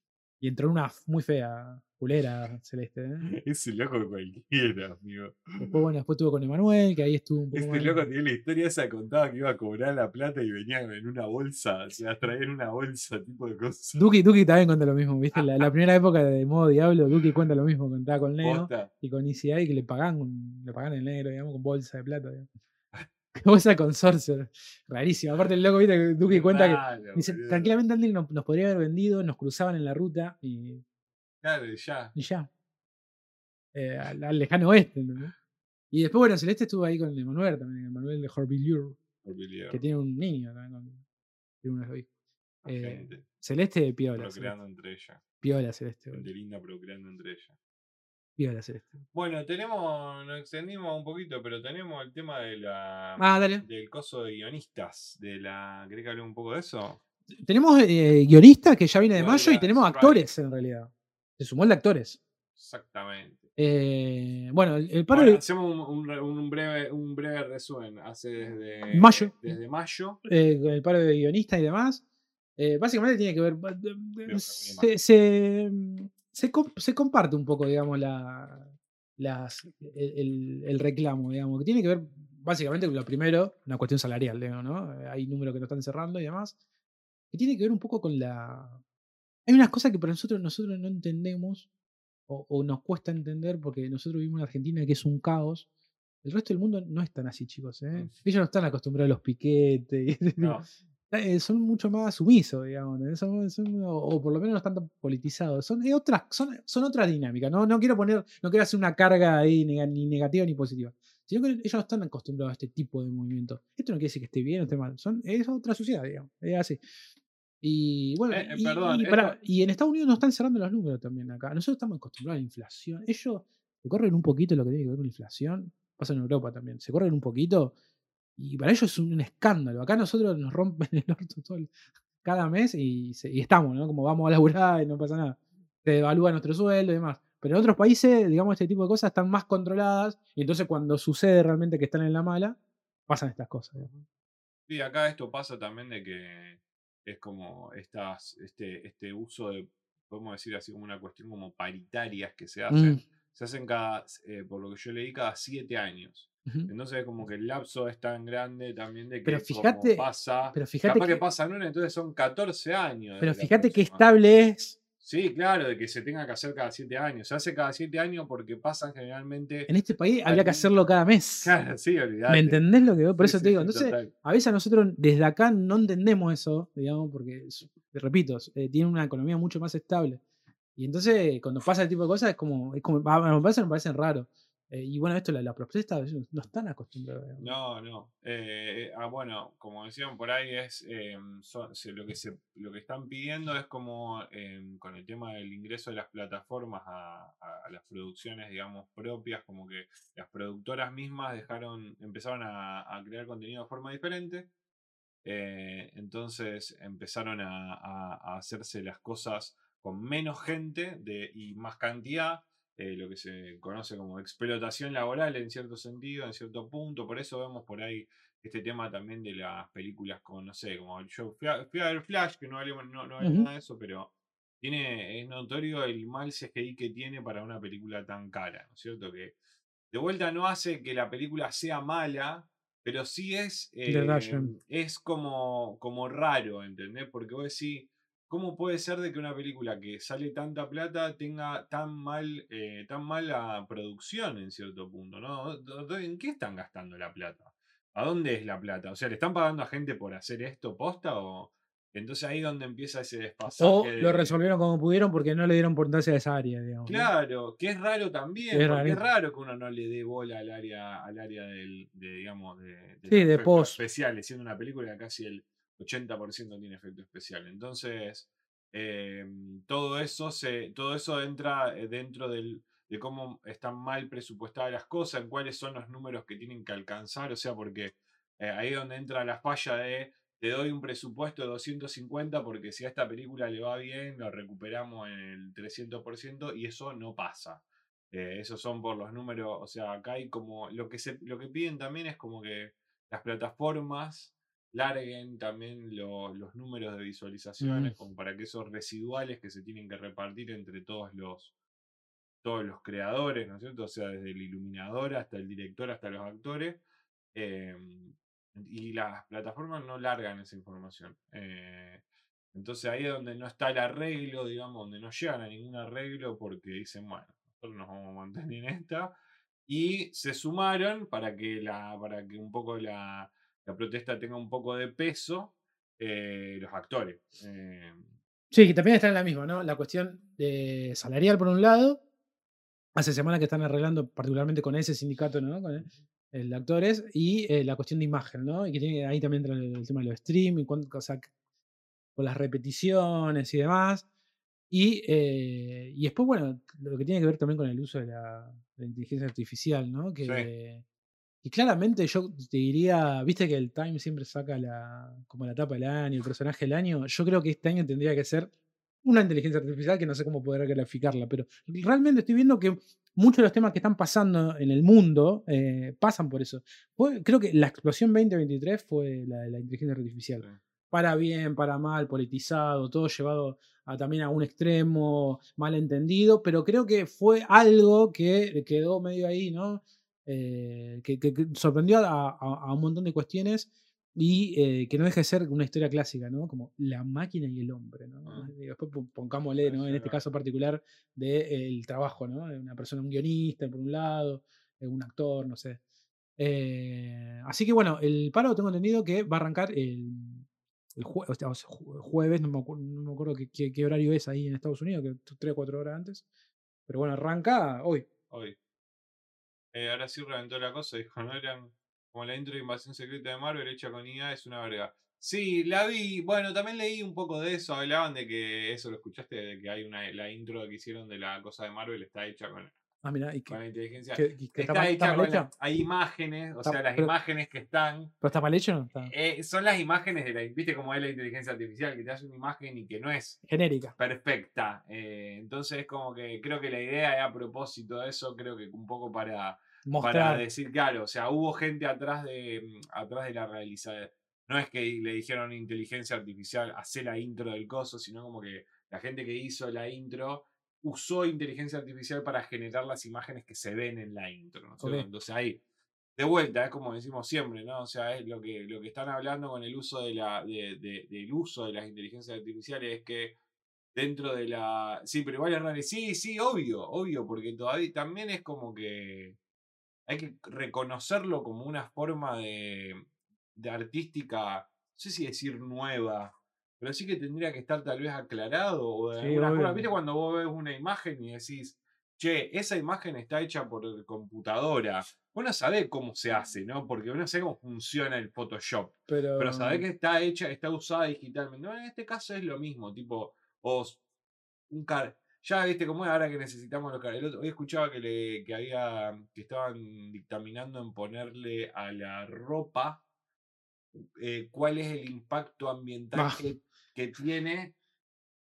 Speaker 2: y entró una muy fea. Culera Celeste. ¿eh?
Speaker 1: Ese loco cualquiera, amigo.
Speaker 2: Después, bueno, después estuvo con Emanuel, que ahí estuvo un poco
Speaker 1: Este
Speaker 2: más-
Speaker 1: loco tiene la historia esa contaba que iba a cobrar la plata y venían en una bolsa, se las traía en una bolsa, tipo de cosas.
Speaker 2: Duki, Duki también cuenta lo mismo, ¿viste? La, la primera época de modo Diablo, Duki cuenta lo mismo, contaba con Neo
Speaker 1: Posta.
Speaker 2: y con ECI que le pagan, le pagan en negro, digamos, con bolsa de plata. digamos. bolsa de consorcio, rarísimo. Aparte el loco, viste, Duki cuenta que dice, tranquilamente alguien nos, nos podría haber vendido, nos cruzaban en la ruta y,
Speaker 1: Claro, ya.
Speaker 2: y ya. Eh, al, al lejano oeste. Y después, bueno, Celeste estuvo ahí con Emanuel también, Emanuel de Horvillure, que tiene un niño también, con- tiene unos hijos. eh,
Speaker 1: gente
Speaker 2: Celeste, piola.
Speaker 1: procreando
Speaker 2: Celeste.
Speaker 1: entre ellas.
Speaker 2: Piola Celeste.
Speaker 1: Gente linda procreando entre ellas.
Speaker 2: Piola Celeste.
Speaker 1: Bueno, tenemos, nos extendimos un poquito, pero tenemos el tema de la
Speaker 2: Ah, dale.
Speaker 1: del coso de guionistas. De la. ¿Querés que hable un poco de eso?
Speaker 2: Tenemos eh, guionista que ya viene de mayo y tenemos actores en realidad. Se sumó el de actores.
Speaker 1: Exactamente.
Speaker 2: Eh, bueno, el, el paro
Speaker 1: Bueno,
Speaker 2: de-
Speaker 1: hacemos un, un re- un breve, un breve resumen. Hace desde
Speaker 2: Mayo.
Speaker 1: Desde mayo.
Speaker 2: eh, con el paro de guionista y demás, eh, básicamente tiene que ver. Se, se, se com- se comparte un poco, digamos, la, las, el, el- reclamo, digamos, que tiene que ver básicamente con lo primero, una cuestión salarial, digamos, ¿no? Eh, Hay números que no están cerrando y demás. Que tiene que ver un poco con la. Hay unas cosas que para nosotros, nosotros no entendemos o, o nos cuesta entender porque nosotros vivimos en Argentina que es un caos. El resto del mundo no es tan así, chicos. ¿eh?
Speaker 1: Mm.
Speaker 2: Ellos no están acostumbrados a los piquetes.
Speaker 1: No.
Speaker 2: eh, son mucho más sumisos, digamos. son- o, por lo menos no están tan politizados. Son, eh, otras, son, son otras dinámicas. ¿no? no quiero poner, no quiero hacer una carga ahí ni negativa ni positiva. Sino que ellos no están acostumbrados a este tipo de movimientos. Esto no quiere decir que esté bien o esté mal. Son, es otra sociedad, digamos. Es así. Y bueno,
Speaker 1: Eh, eh,
Speaker 2: y,
Speaker 1: perdón,
Speaker 2: y pará,
Speaker 1: esto-
Speaker 2: y en Estados Unidos nos están cerrando los números también acá. Nosotros estamos acostumbrados a la inflación. Ellos se corren un poquito lo que tiene que ver con la inflación. Pasa en Europa también. Se corren un poquito. Y para ellos es un, escándalo. Acá nosotros nos rompen el orto todo el- cada mes y, se- y estamos, ¿no? Como vamos a laburar y no pasa nada. Se devalúa nuestro sueldo y demás. Pero en otros países, digamos, este tipo de cosas están más controladas. Y entonces cuando sucede realmente que están en la mala, pasan estas cosas.
Speaker 1: Sí, acá esto pasa también de que es como estas, este, este uso de, podemos decir así como una cuestión como paritarias que se hacen.
Speaker 2: Mm,
Speaker 1: Se hacen cada, eh, por lo que yo leí, cada siete años.
Speaker 2: ujú.
Speaker 1: Entonces como que el lapso es tan grande también de que
Speaker 2: Pero
Speaker 1: como
Speaker 2: fíjate-
Speaker 1: pasa,
Speaker 2: Pero fíjate
Speaker 1: capaz que,
Speaker 2: que,
Speaker 1: pasan una, entonces son 14 años.
Speaker 2: pero fíjate qué estable es.
Speaker 1: Sí, claro, de que se tenga que hacer cada siete años. Se hace cada siete años porque pasan generalmente...
Speaker 2: En este país habría que hacerlo cada mes.
Speaker 1: Claro, sí, olvidate.
Speaker 2: ¿Me entendés lo que veo? Por
Speaker 1: Sí,
Speaker 2: eso
Speaker 1: sí,
Speaker 2: te digo. Entonces,
Speaker 1: total.
Speaker 2: a veces a nosotros desde acá no entendemos eso, digamos, porque, te repito, eh, tiene una economía mucho más estable. Y entonces, cuando pasa ese tipo de cosas, es como, es como ah, me parece, me parecen raro. Eh, y bueno, esto, la, la protesta, no están acostumbrados.
Speaker 1: No, no. Eh, eh, ah, bueno, como decían por ahí, es em, lo, que se, lo que están pidiendo es como em, con el tema del ingreso de las plataformas a, las producciones, digamos, propias, como que las productoras mismas dejaron, empezaron a, a crear contenido de forma diferente. entonces empezaron a hacerse las cosas con menos gente de, y más cantidad eh, lo que se conoce como explotación laboral en cierto sentido, en cierto punto. Por eso vemos por ahí este tema también de las películas con, no sé, como yo fui a, fui a ver Flash, que no vale, no, no
Speaker 2: Ujú.
Speaker 1: nada de eso, pero tiene, es notorio el mal CGI que tiene para una película tan cara, ¿no es cierto? Que de vuelta no hace que la película sea mala, pero sí es, eh, es como, como raro, ¿entendés? Porque vos decís, ¿cómo puede ser de que una película que sale tanta plata tenga tan mal, eh, tan mala producción en cierto punto, ¿no? ¿Dó- dó- ¿En qué están gastando la plata? ¿A dónde es la plata? O sea, ¿le están pagando a gente por hacer esto posta o...? Entonces ahí es donde empieza ese despasaje.
Speaker 2: O lo resolvieron como pudieron porque no le dieron importancia a esa área, digamos. ¿no?
Speaker 1: Claro, que es raro también,
Speaker 2: Es
Speaker 1: porque es raro que uno no le dé bola al área, al área del, de, digamos, de, de
Speaker 2: Sí, de post.
Speaker 1: especiales, siendo una película casi el 80% tiene efecto especial. Entonces, eh, todo eso se, todo eso entra eh, dentro del, de cómo están mal presupuestadas las cosas, cuáles son los números que tienen que alcanzar, o sea, porque eh, ahí es donde entra la falla de te doy un presupuesto de 250 porque si a esta película le va bien, lo recuperamos en el 300% y eso no pasa. Eh, esos son por los números, o sea, acá hay como, lo que, se, lo que piden también es como que las plataformas larguen también lo- los números de visualizaciones, como para que esos residuales que se tienen que repartir entre todos los, todos los creadores, ¿no es cierto? O sea, desde el iluminador hasta el director, hasta los actores. em, y las plataformas no largan esa información. Eh, entonces ahí es donde no está el arreglo, digamos, donde no llegan a ningún arreglo porque dicen, bueno, nosotros nos vamos a mantener en esta. Y se sumaron para que, la, para que un poco la, la protesta tenga un poco de peso eh, los actores. Eh,
Speaker 2: Sí, que también está en la misma, ¿no? La cuestión de salarial por un lado. Hace semanas que están arreglando, particularmente con ese sindicato, ¿no? Con el, el de actores, y eh, la cuestión de imagen, ¿no? Y que tiene, ahí también entra el, el tema de los streaming, cuán- o sea, con las repeticiones y demás. Y, eh, y después, bueno, lo que tiene que ver también con el uso de la, de la inteligencia artificial, ¿no? Que, y claramente yo te diría, viste que el Time siempre saca la, como la tapa del año, el personaje del año. Yo creo que este año tendría que ser una inteligencia artificial que no sé cómo poder calificarla, pero realmente estoy viendo que muchos de los temas que están pasando en el mundo eh, pasan por eso. Creo que la explosión 2023 fue la de la inteligencia artificial.
Speaker 1: sí.
Speaker 2: Para bien, para mal, politizado, todo llevado a, también a un extremo malentendido, pero creo que fue algo que quedó medio ahí, ¿no? Eh, que, que- que sorprendió a, a- a un montón de cuestiones y eh, que no deja de ser una historia clásica, ¿no? Como la máquina y el hombre, ¿no?
Speaker 1: Ah.
Speaker 2: Y después pon- pongámosle, ¿no? En este caso particular del trabajo, ¿no? De una persona, un guionista por un lado, eh, un actor, no sé. Eh, así que bueno, el paro tengo entendido que va a arrancar el, el jue- o sea, jueves, no me, acu- no me acuerdo qué, qué- qué horario es ahí en Estados Unidos, que 3 o 4 horas antes. Pero bueno, arranca hoy.
Speaker 1: Hoy. Eh, ahora sí reventó la cosa, dijo, no eran como la intro de Invasión Secreta de Marvel hecha con IA, es una verga. Sí, la vi, bueno, también leí un poco de eso, hablaban de que eso lo escuchaste, de que hay una, la intro que hicieron de la cosa de Marvel está hecha con,
Speaker 2: Ah, mira, y que,
Speaker 1: con la inteligencia.
Speaker 2: que- que- que está,
Speaker 1: está
Speaker 2: mal, está
Speaker 1: hecha
Speaker 2: mal
Speaker 1: con
Speaker 2: hecha.
Speaker 1: la- hay imágenes, o
Speaker 2: Está-
Speaker 1: sea, las
Speaker 2: pero-
Speaker 1: imágenes que están,
Speaker 2: ¿Pero está mal hecho o no?
Speaker 1: Eh, son las imágenes de la, viste cómo es la inteligencia artificial, que te hace una imagen y que no es
Speaker 2: genérica.
Speaker 1: perfecta. eh, entonces es como que creo que la idea es a propósito de eso, creo que un poco para, para decir, claro, o sea, hubo gente atrás de, mm, atrás de la realizadora. No es que le dijeron inteligencia artificial, hace la intro del coso, sino como que la gente que hizo la intro usó inteligencia artificial para generar las imágenes que se ven en la intro. ¿no es cierto?
Speaker 2: Ok.
Speaker 1: Entonces ahí, de vuelta, es como decimos siempre, ¿no? O sea, es lo que, lo que están hablando con el uso de la, de- de- del uso de las inteligencias artificiales es que dentro de la. Sí, pero igual raro. Sí, sí, obvio, obvio, porque todavía también es como que hay que reconocerlo como una forma de, de artística, no sé si decir nueva, pero sí que tendría que estar tal vez aclarado o de
Speaker 2: Sí,
Speaker 1: alguna forma. ¿Viste cuando vos ves una imagen y decís, che, esa imagen está hecha por computadora? Vos no sabés cómo se hace, ¿no? Porque vos no sabés cómo funciona el Photoshop.
Speaker 2: Pero,
Speaker 1: Pero sabés que está hecha, está usada digitalmente. No, en este caso es lo mismo, tipo, o s- un car. Ya viste cómo es ahora que necesitamos los car. el otro- Hoy escuchaba que le, que había. que estaban dictaminando en ponerle a la ropa eh, cuál es el impacto ambiental
Speaker 2: Ah.
Speaker 1: que, que tiene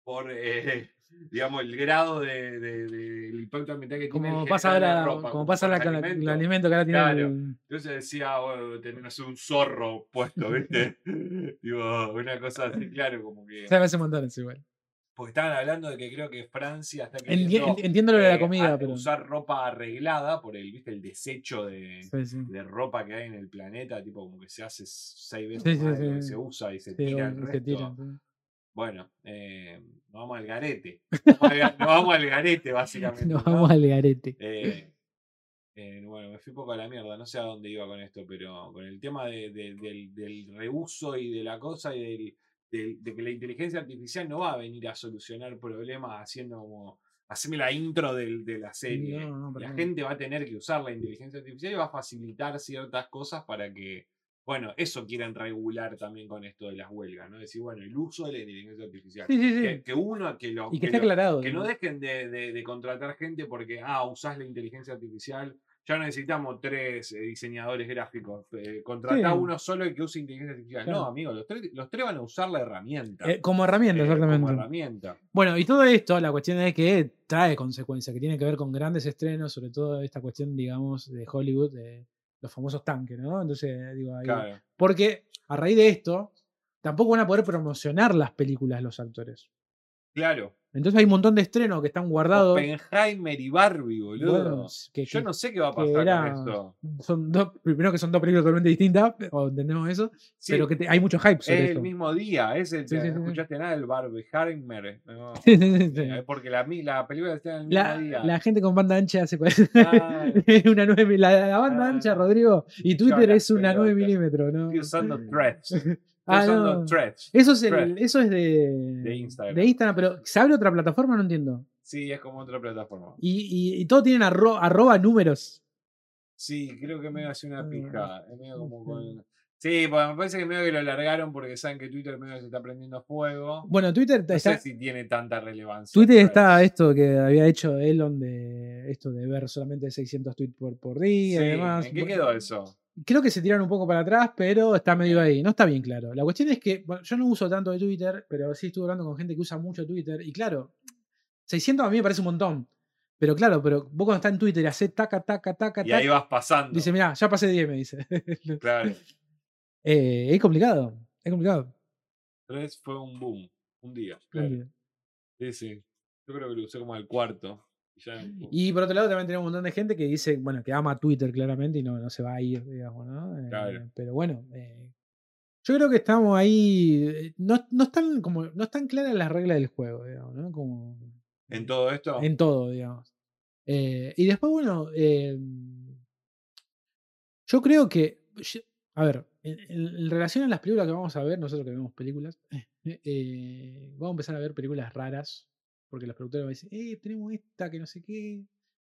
Speaker 1: por eh, digamos el grado de, de- del impacto ambiental que tiene.
Speaker 2: como pasa
Speaker 1: generar la
Speaker 2: ahora,
Speaker 1: ropa
Speaker 2: como pasa ahora con el alimento que ahora tiene
Speaker 1: Claro.
Speaker 2: el-
Speaker 1: Entonces decía, bueno, no sé, un zorro puesto, ¿viste? Digo, una cosa así, claro, como que.
Speaker 2: Se me hace montones igual.
Speaker 1: Porque estaban hablando de que creo que Francia está queriendo
Speaker 2: ent- entiendo lo de la
Speaker 1: eh,
Speaker 2: comida,
Speaker 1: a-
Speaker 2: pero.
Speaker 1: usar ropa arreglada por el, ¿viste? el desecho de,
Speaker 2: Sí, sí.
Speaker 1: de ropa que hay en el planeta, tipo como que se hace seis veces
Speaker 2: Sí,
Speaker 1: más de lo que se usa y se tira el
Speaker 2: y se
Speaker 1: resto. Bueno, eh, nos vamos al garete. Nos vamos al, ga- nos vamos al garete, básicamente.
Speaker 2: Nos
Speaker 1: ¿no?
Speaker 2: vamos al garete.
Speaker 1: Eh, eh, bueno, me fui un poco a la mierda, no sé a dónde iba con esto, pero con el tema de- de- del, del reuso y de la cosa y del, del- de que la inteligencia artificial no va a venir a solucionar problemas haciendo como, haceme la intro de la serie.
Speaker 2: No, no, para
Speaker 1: la gente va a tener que usar la inteligencia artificial y va a facilitar ciertas cosas para que, bueno, eso quieren regular también con esto de las huelgas, ¿no? Decir, bueno, el uso de la inteligencia artificial.
Speaker 2: Sí, sí, sí.
Speaker 1: Que, que uno, que lo...
Speaker 2: y que
Speaker 1: que
Speaker 2: esté
Speaker 1: lo-
Speaker 2: aclarado.
Speaker 1: que no
Speaker 2: ¿no?
Speaker 1: dejen de, de- de contratar gente porque, ah, usás la inteligencia artificial. Ya no necesitamos tres eh, diseñadores gráficos. Eh, contratá uno solo y que use inteligencia artificial.
Speaker 2: Claro.
Speaker 1: No, amigo, los tres, los tres van a usar la herramienta.
Speaker 2: Eh, como herramienta,
Speaker 1: eh,
Speaker 2: exactamente.
Speaker 1: Como herramienta.
Speaker 2: Bueno, y todo esto, la cuestión es que trae consecuencias, que tiene que ver con grandes estrenos, sobre todo esta cuestión, digamos, de Hollywood, de los famosos tanques, ¿no? Entonces, digo, ahí.
Speaker 1: Claro.
Speaker 2: Porque a raíz de esto, tampoco van a poder promocionar las películas los actores.
Speaker 1: Claro.
Speaker 2: Entonces hay un montón de estrenos que están guardados.
Speaker 1: Oppenheimer y Barbie, boludo.
Speaker 2: Bueno, que-
Speaker 1: Yo
Speaker 2: que-
Speaker 1: no sé qué va a pasar
Speaker 2: era-
Speaker 1: con esto.
Speaker 2: Son dos, primero que son dos películas totalmente distintas, o entendemos eso,
Speaker 1: Sí,
Speaker 2: pero que te- hay mucho hype sobre
Speaker 1: es
Speaker 2: esto.
Speaker 1: el mismo día, es el,
Speaker 2: Sí, sí,
Speaker 1: no escuchaste nada del Barbenheimer. No,
Speaker 2: Sí, sí, sí, sí.
Speaker 1: eh, porque la, película está en el mismo
Speaker 2: La,
Speaker 1: día.
Speaker 2: la gente con banda ancha hace
Speaker 1: Ah.
Speaker 2: una nueve- la, la banda
Speaker 1: Ah.
Speaker 2: ancha, Rodrigo, y Twitter es una 9
Speaker 1: pelotas.
Speaker 2: milímetros, ¿no?
Speaker 1: Estoy usando threads.
Speaker 2: Ah, no.
Speaker 1: threads.
Speaker 2: Eso es, el-
Speaker 1: Thread.
Speaker 2: eso es de,
Speaker 1: De Instagram.
Speaker 2: de Instagram, pero ¿se abre otra plataforma? No entiendo.
Speaker 1: Sí, es como otra plataforma.
Speaker 2: Y, y, y todos tienen arro- arroba números.
Speaker 1: Sí, creo que medio hace una
Speaker 2: Ah,
Speaker 1: pija. Es medio como con... Sí, porque me parece que medio que lo largaron porque saben que Twitter medio se está prendiendo fuego.
Speaker 2: Bueno, Twitter
Speaker 1: No
Speaker 2: está,
Speaker 1: sé si tiene tanta relevancia.
Speaker 2: Twitter está esto que había hecho Elon de esto de ver solamente 600 tweets por, por día
Speaker 1: Sí,
Speaker 2: y demás.
Speaker 1: ¿En qué quedó eso?
Speaker 2: Creo que se tiraron un poco para atrás, pero está medio ahí. No está bien claro. La cuestión es que bueno, yo no uso tanto de Twitter, pero sí estuve hablando con gente que usa mucho Twitter. Y claro, 600 a mí me parece un montón. Pero claro, pero vos cuando estás en Twitter y haces taca, taca, taca,
Speaker 1: Y
Speaker 2: taca,
Speaker 1: ahí vas pasando.
Speaker 2: dice, mira, ya pasé 10, me dice.
Speaker 1: Claro.
Speaker 2: Eh, es complicado. Es complicado.
Speaker 1: Threads fue un boom. Un día. Claro. Sí, sí. Yo creo que lo usé como al cuarto. Y
Speaker 2: por otro lado también tenemos un montón de gente que dice, bueno, que ama Twitter claramente y no, no se va a ir, digamos, ¿no? Eh. Pero bueno, eh, yo creo que estamos ahí, eh, no, no están como, no están claras las reglas del juego, digamos, ¿no? Como
Speaker 1: En todo esto.
Speaker 2: en todo, digamos. Eh, y después, bueno, yo creo que, a ver, en, relación a las películas que vamos a ver, nosotros que vemos películas, vamos a empezar a ver películas raras, porque los productores van a decir, eh, tenemos esta que no sé qué,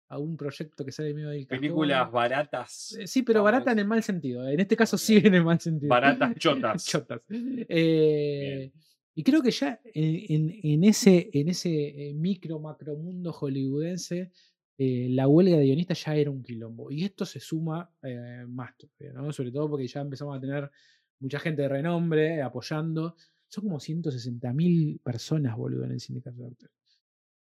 Speaker 2: a un proyecto que sale medio del cajón".
Speaker 1: Películas baratas.
Speaker 2: Eh, Sí, pero
Speaker 1: vamos a
Speaker 2: barata en el mal sentido. En este caso sí en el mal sentido.
Speaker 1: Baratas chotas.
Speaker 2: Chotas. Eh, y creo que ya en, en- en ese, en ese eh, micro, macro mundo hollywoodense, eh, la huelga de guionistas ya era un quilombo. Y esto se suma eh, más todavía, ¿no? Sobre todo porque ya empezamos a tener mucha gente de renombre apoyando. Son como 160.000 personas, boludo, en el sindicato de actores.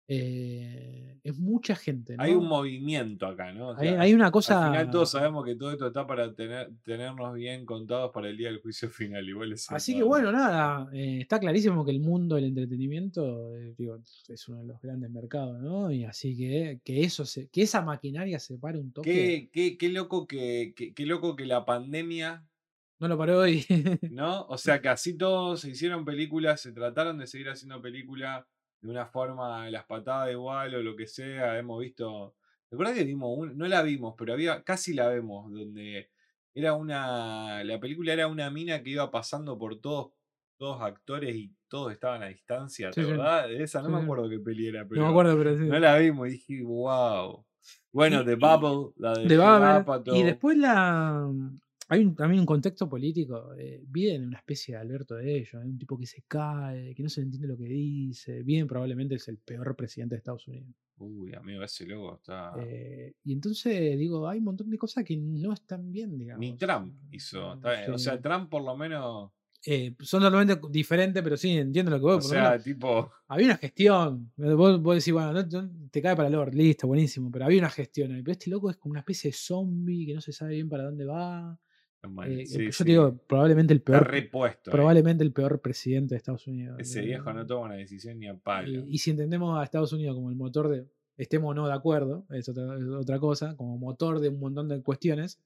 Speaker 2: Eh, es mucha gente, ¿no?
Speaker 1: Hay un movimiento acá, ¿no? O
Speaker 2: Hay-
Speaker 1: sea,
Speaker 2: hay una
Speaker 1: Al
Speaker 2: cosa.
Speaker 1: final todos sabemos que todo esto está para tener, tenernos bien contados para el día del juicio final. Igual es
Speaker 2: Así que bueno, nada, eh, está clarísimo que el mundo del entretenimiento eh, digo, es uno de los grandes mercados, ¿no? Y así que que eso se, que esa maquinaria se pare un toque.
Speaker 1: Qué, qué- qué loco que, qué, qué loco que la pandemia,
Speaker 2: No lo paró hoy.
Speaker 1: ¿no? O sea, que así todos se hicieron películas, se trataron de seguir haciendo películas de una forma, las patadas igual o lo que sea. Hemos visto. ¿Recuerdas que vimos un- No la vimos, pero había. Casi la vemos, donde era una. La película era una mina que iba pasando por todos, todos actores y todos estaban a distancia,
Speaker 2: Sí.
Speaker 1: ¿verdad? De esa no
Speaker 2: Sí,
Speaker 1: me acuerdo qué peli era, pero.
Speaker 2: no me acuerdo, pero sí.
Speaker 1: No la vimos y dije, wow. Bueno, The Bubble, la de
Speaker 2: Babel,
Speaker 1: Apatow.
Speaker 2: Y después la. Hay un- también un contexto político. Eh, Biden una especie de Alberto de ellos. un tipo que se cae, que no se entiende lo que dice. Biden probablemente es el peor presidente de Estados Unidos.
Speaker 1: Uy, amigo, ese loco está.
Speaker 2: Eh, y entonces, digo, hay un montón de cosas que no están bien, digamos.
Speaker 1: Ni Trump hizo. está bien, O sea,
Speaker 2: Sí.
Speaker 1: Trump por lo menos.
Speaker 2: Eh, son totalmente diferentes, pero sí, entiendo lo que vos.
Speaker 1: O
Speaker 2: menos
Speaker 1: sea, tipo.
Speaker 2: había una gestión. Vos, vos decís, bueno, no- no- te cae para el Lord, listo, buenísimo. Pero había una gestión. Pero este loco es como una especie de zombie que no se sabe bien para dónde va. Eh,
Speaker 1: sí,
Speaker 2: yo
Speaker 1: sí,
Speaker 2: te digo, probablemente el peor.
Speaker 1: repuesto. eh.
Speaker 2: Probablemente el peor presidente de Estados Unidos.
Speaker 1: Ese
Speaker 2: Eh,
Speaker 1: viejo no toma una decisión ni a palo.
Speaker 2: Y, y si entendemos a Estados Unidos como el motor de, estemos o no de acuerdo, es otra, es otra cosa, como motor de un montón de cuestiones,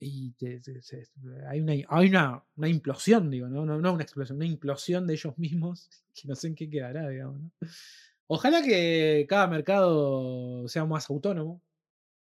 Speaker 2: y te- te- se- hay, una, hay una, una implosión, digo, ¿no? No, no una explosión, una implosión de ellos mismos, que no sé en qué quedará, digamos. Ojalá que cada mercado sea más autónomo,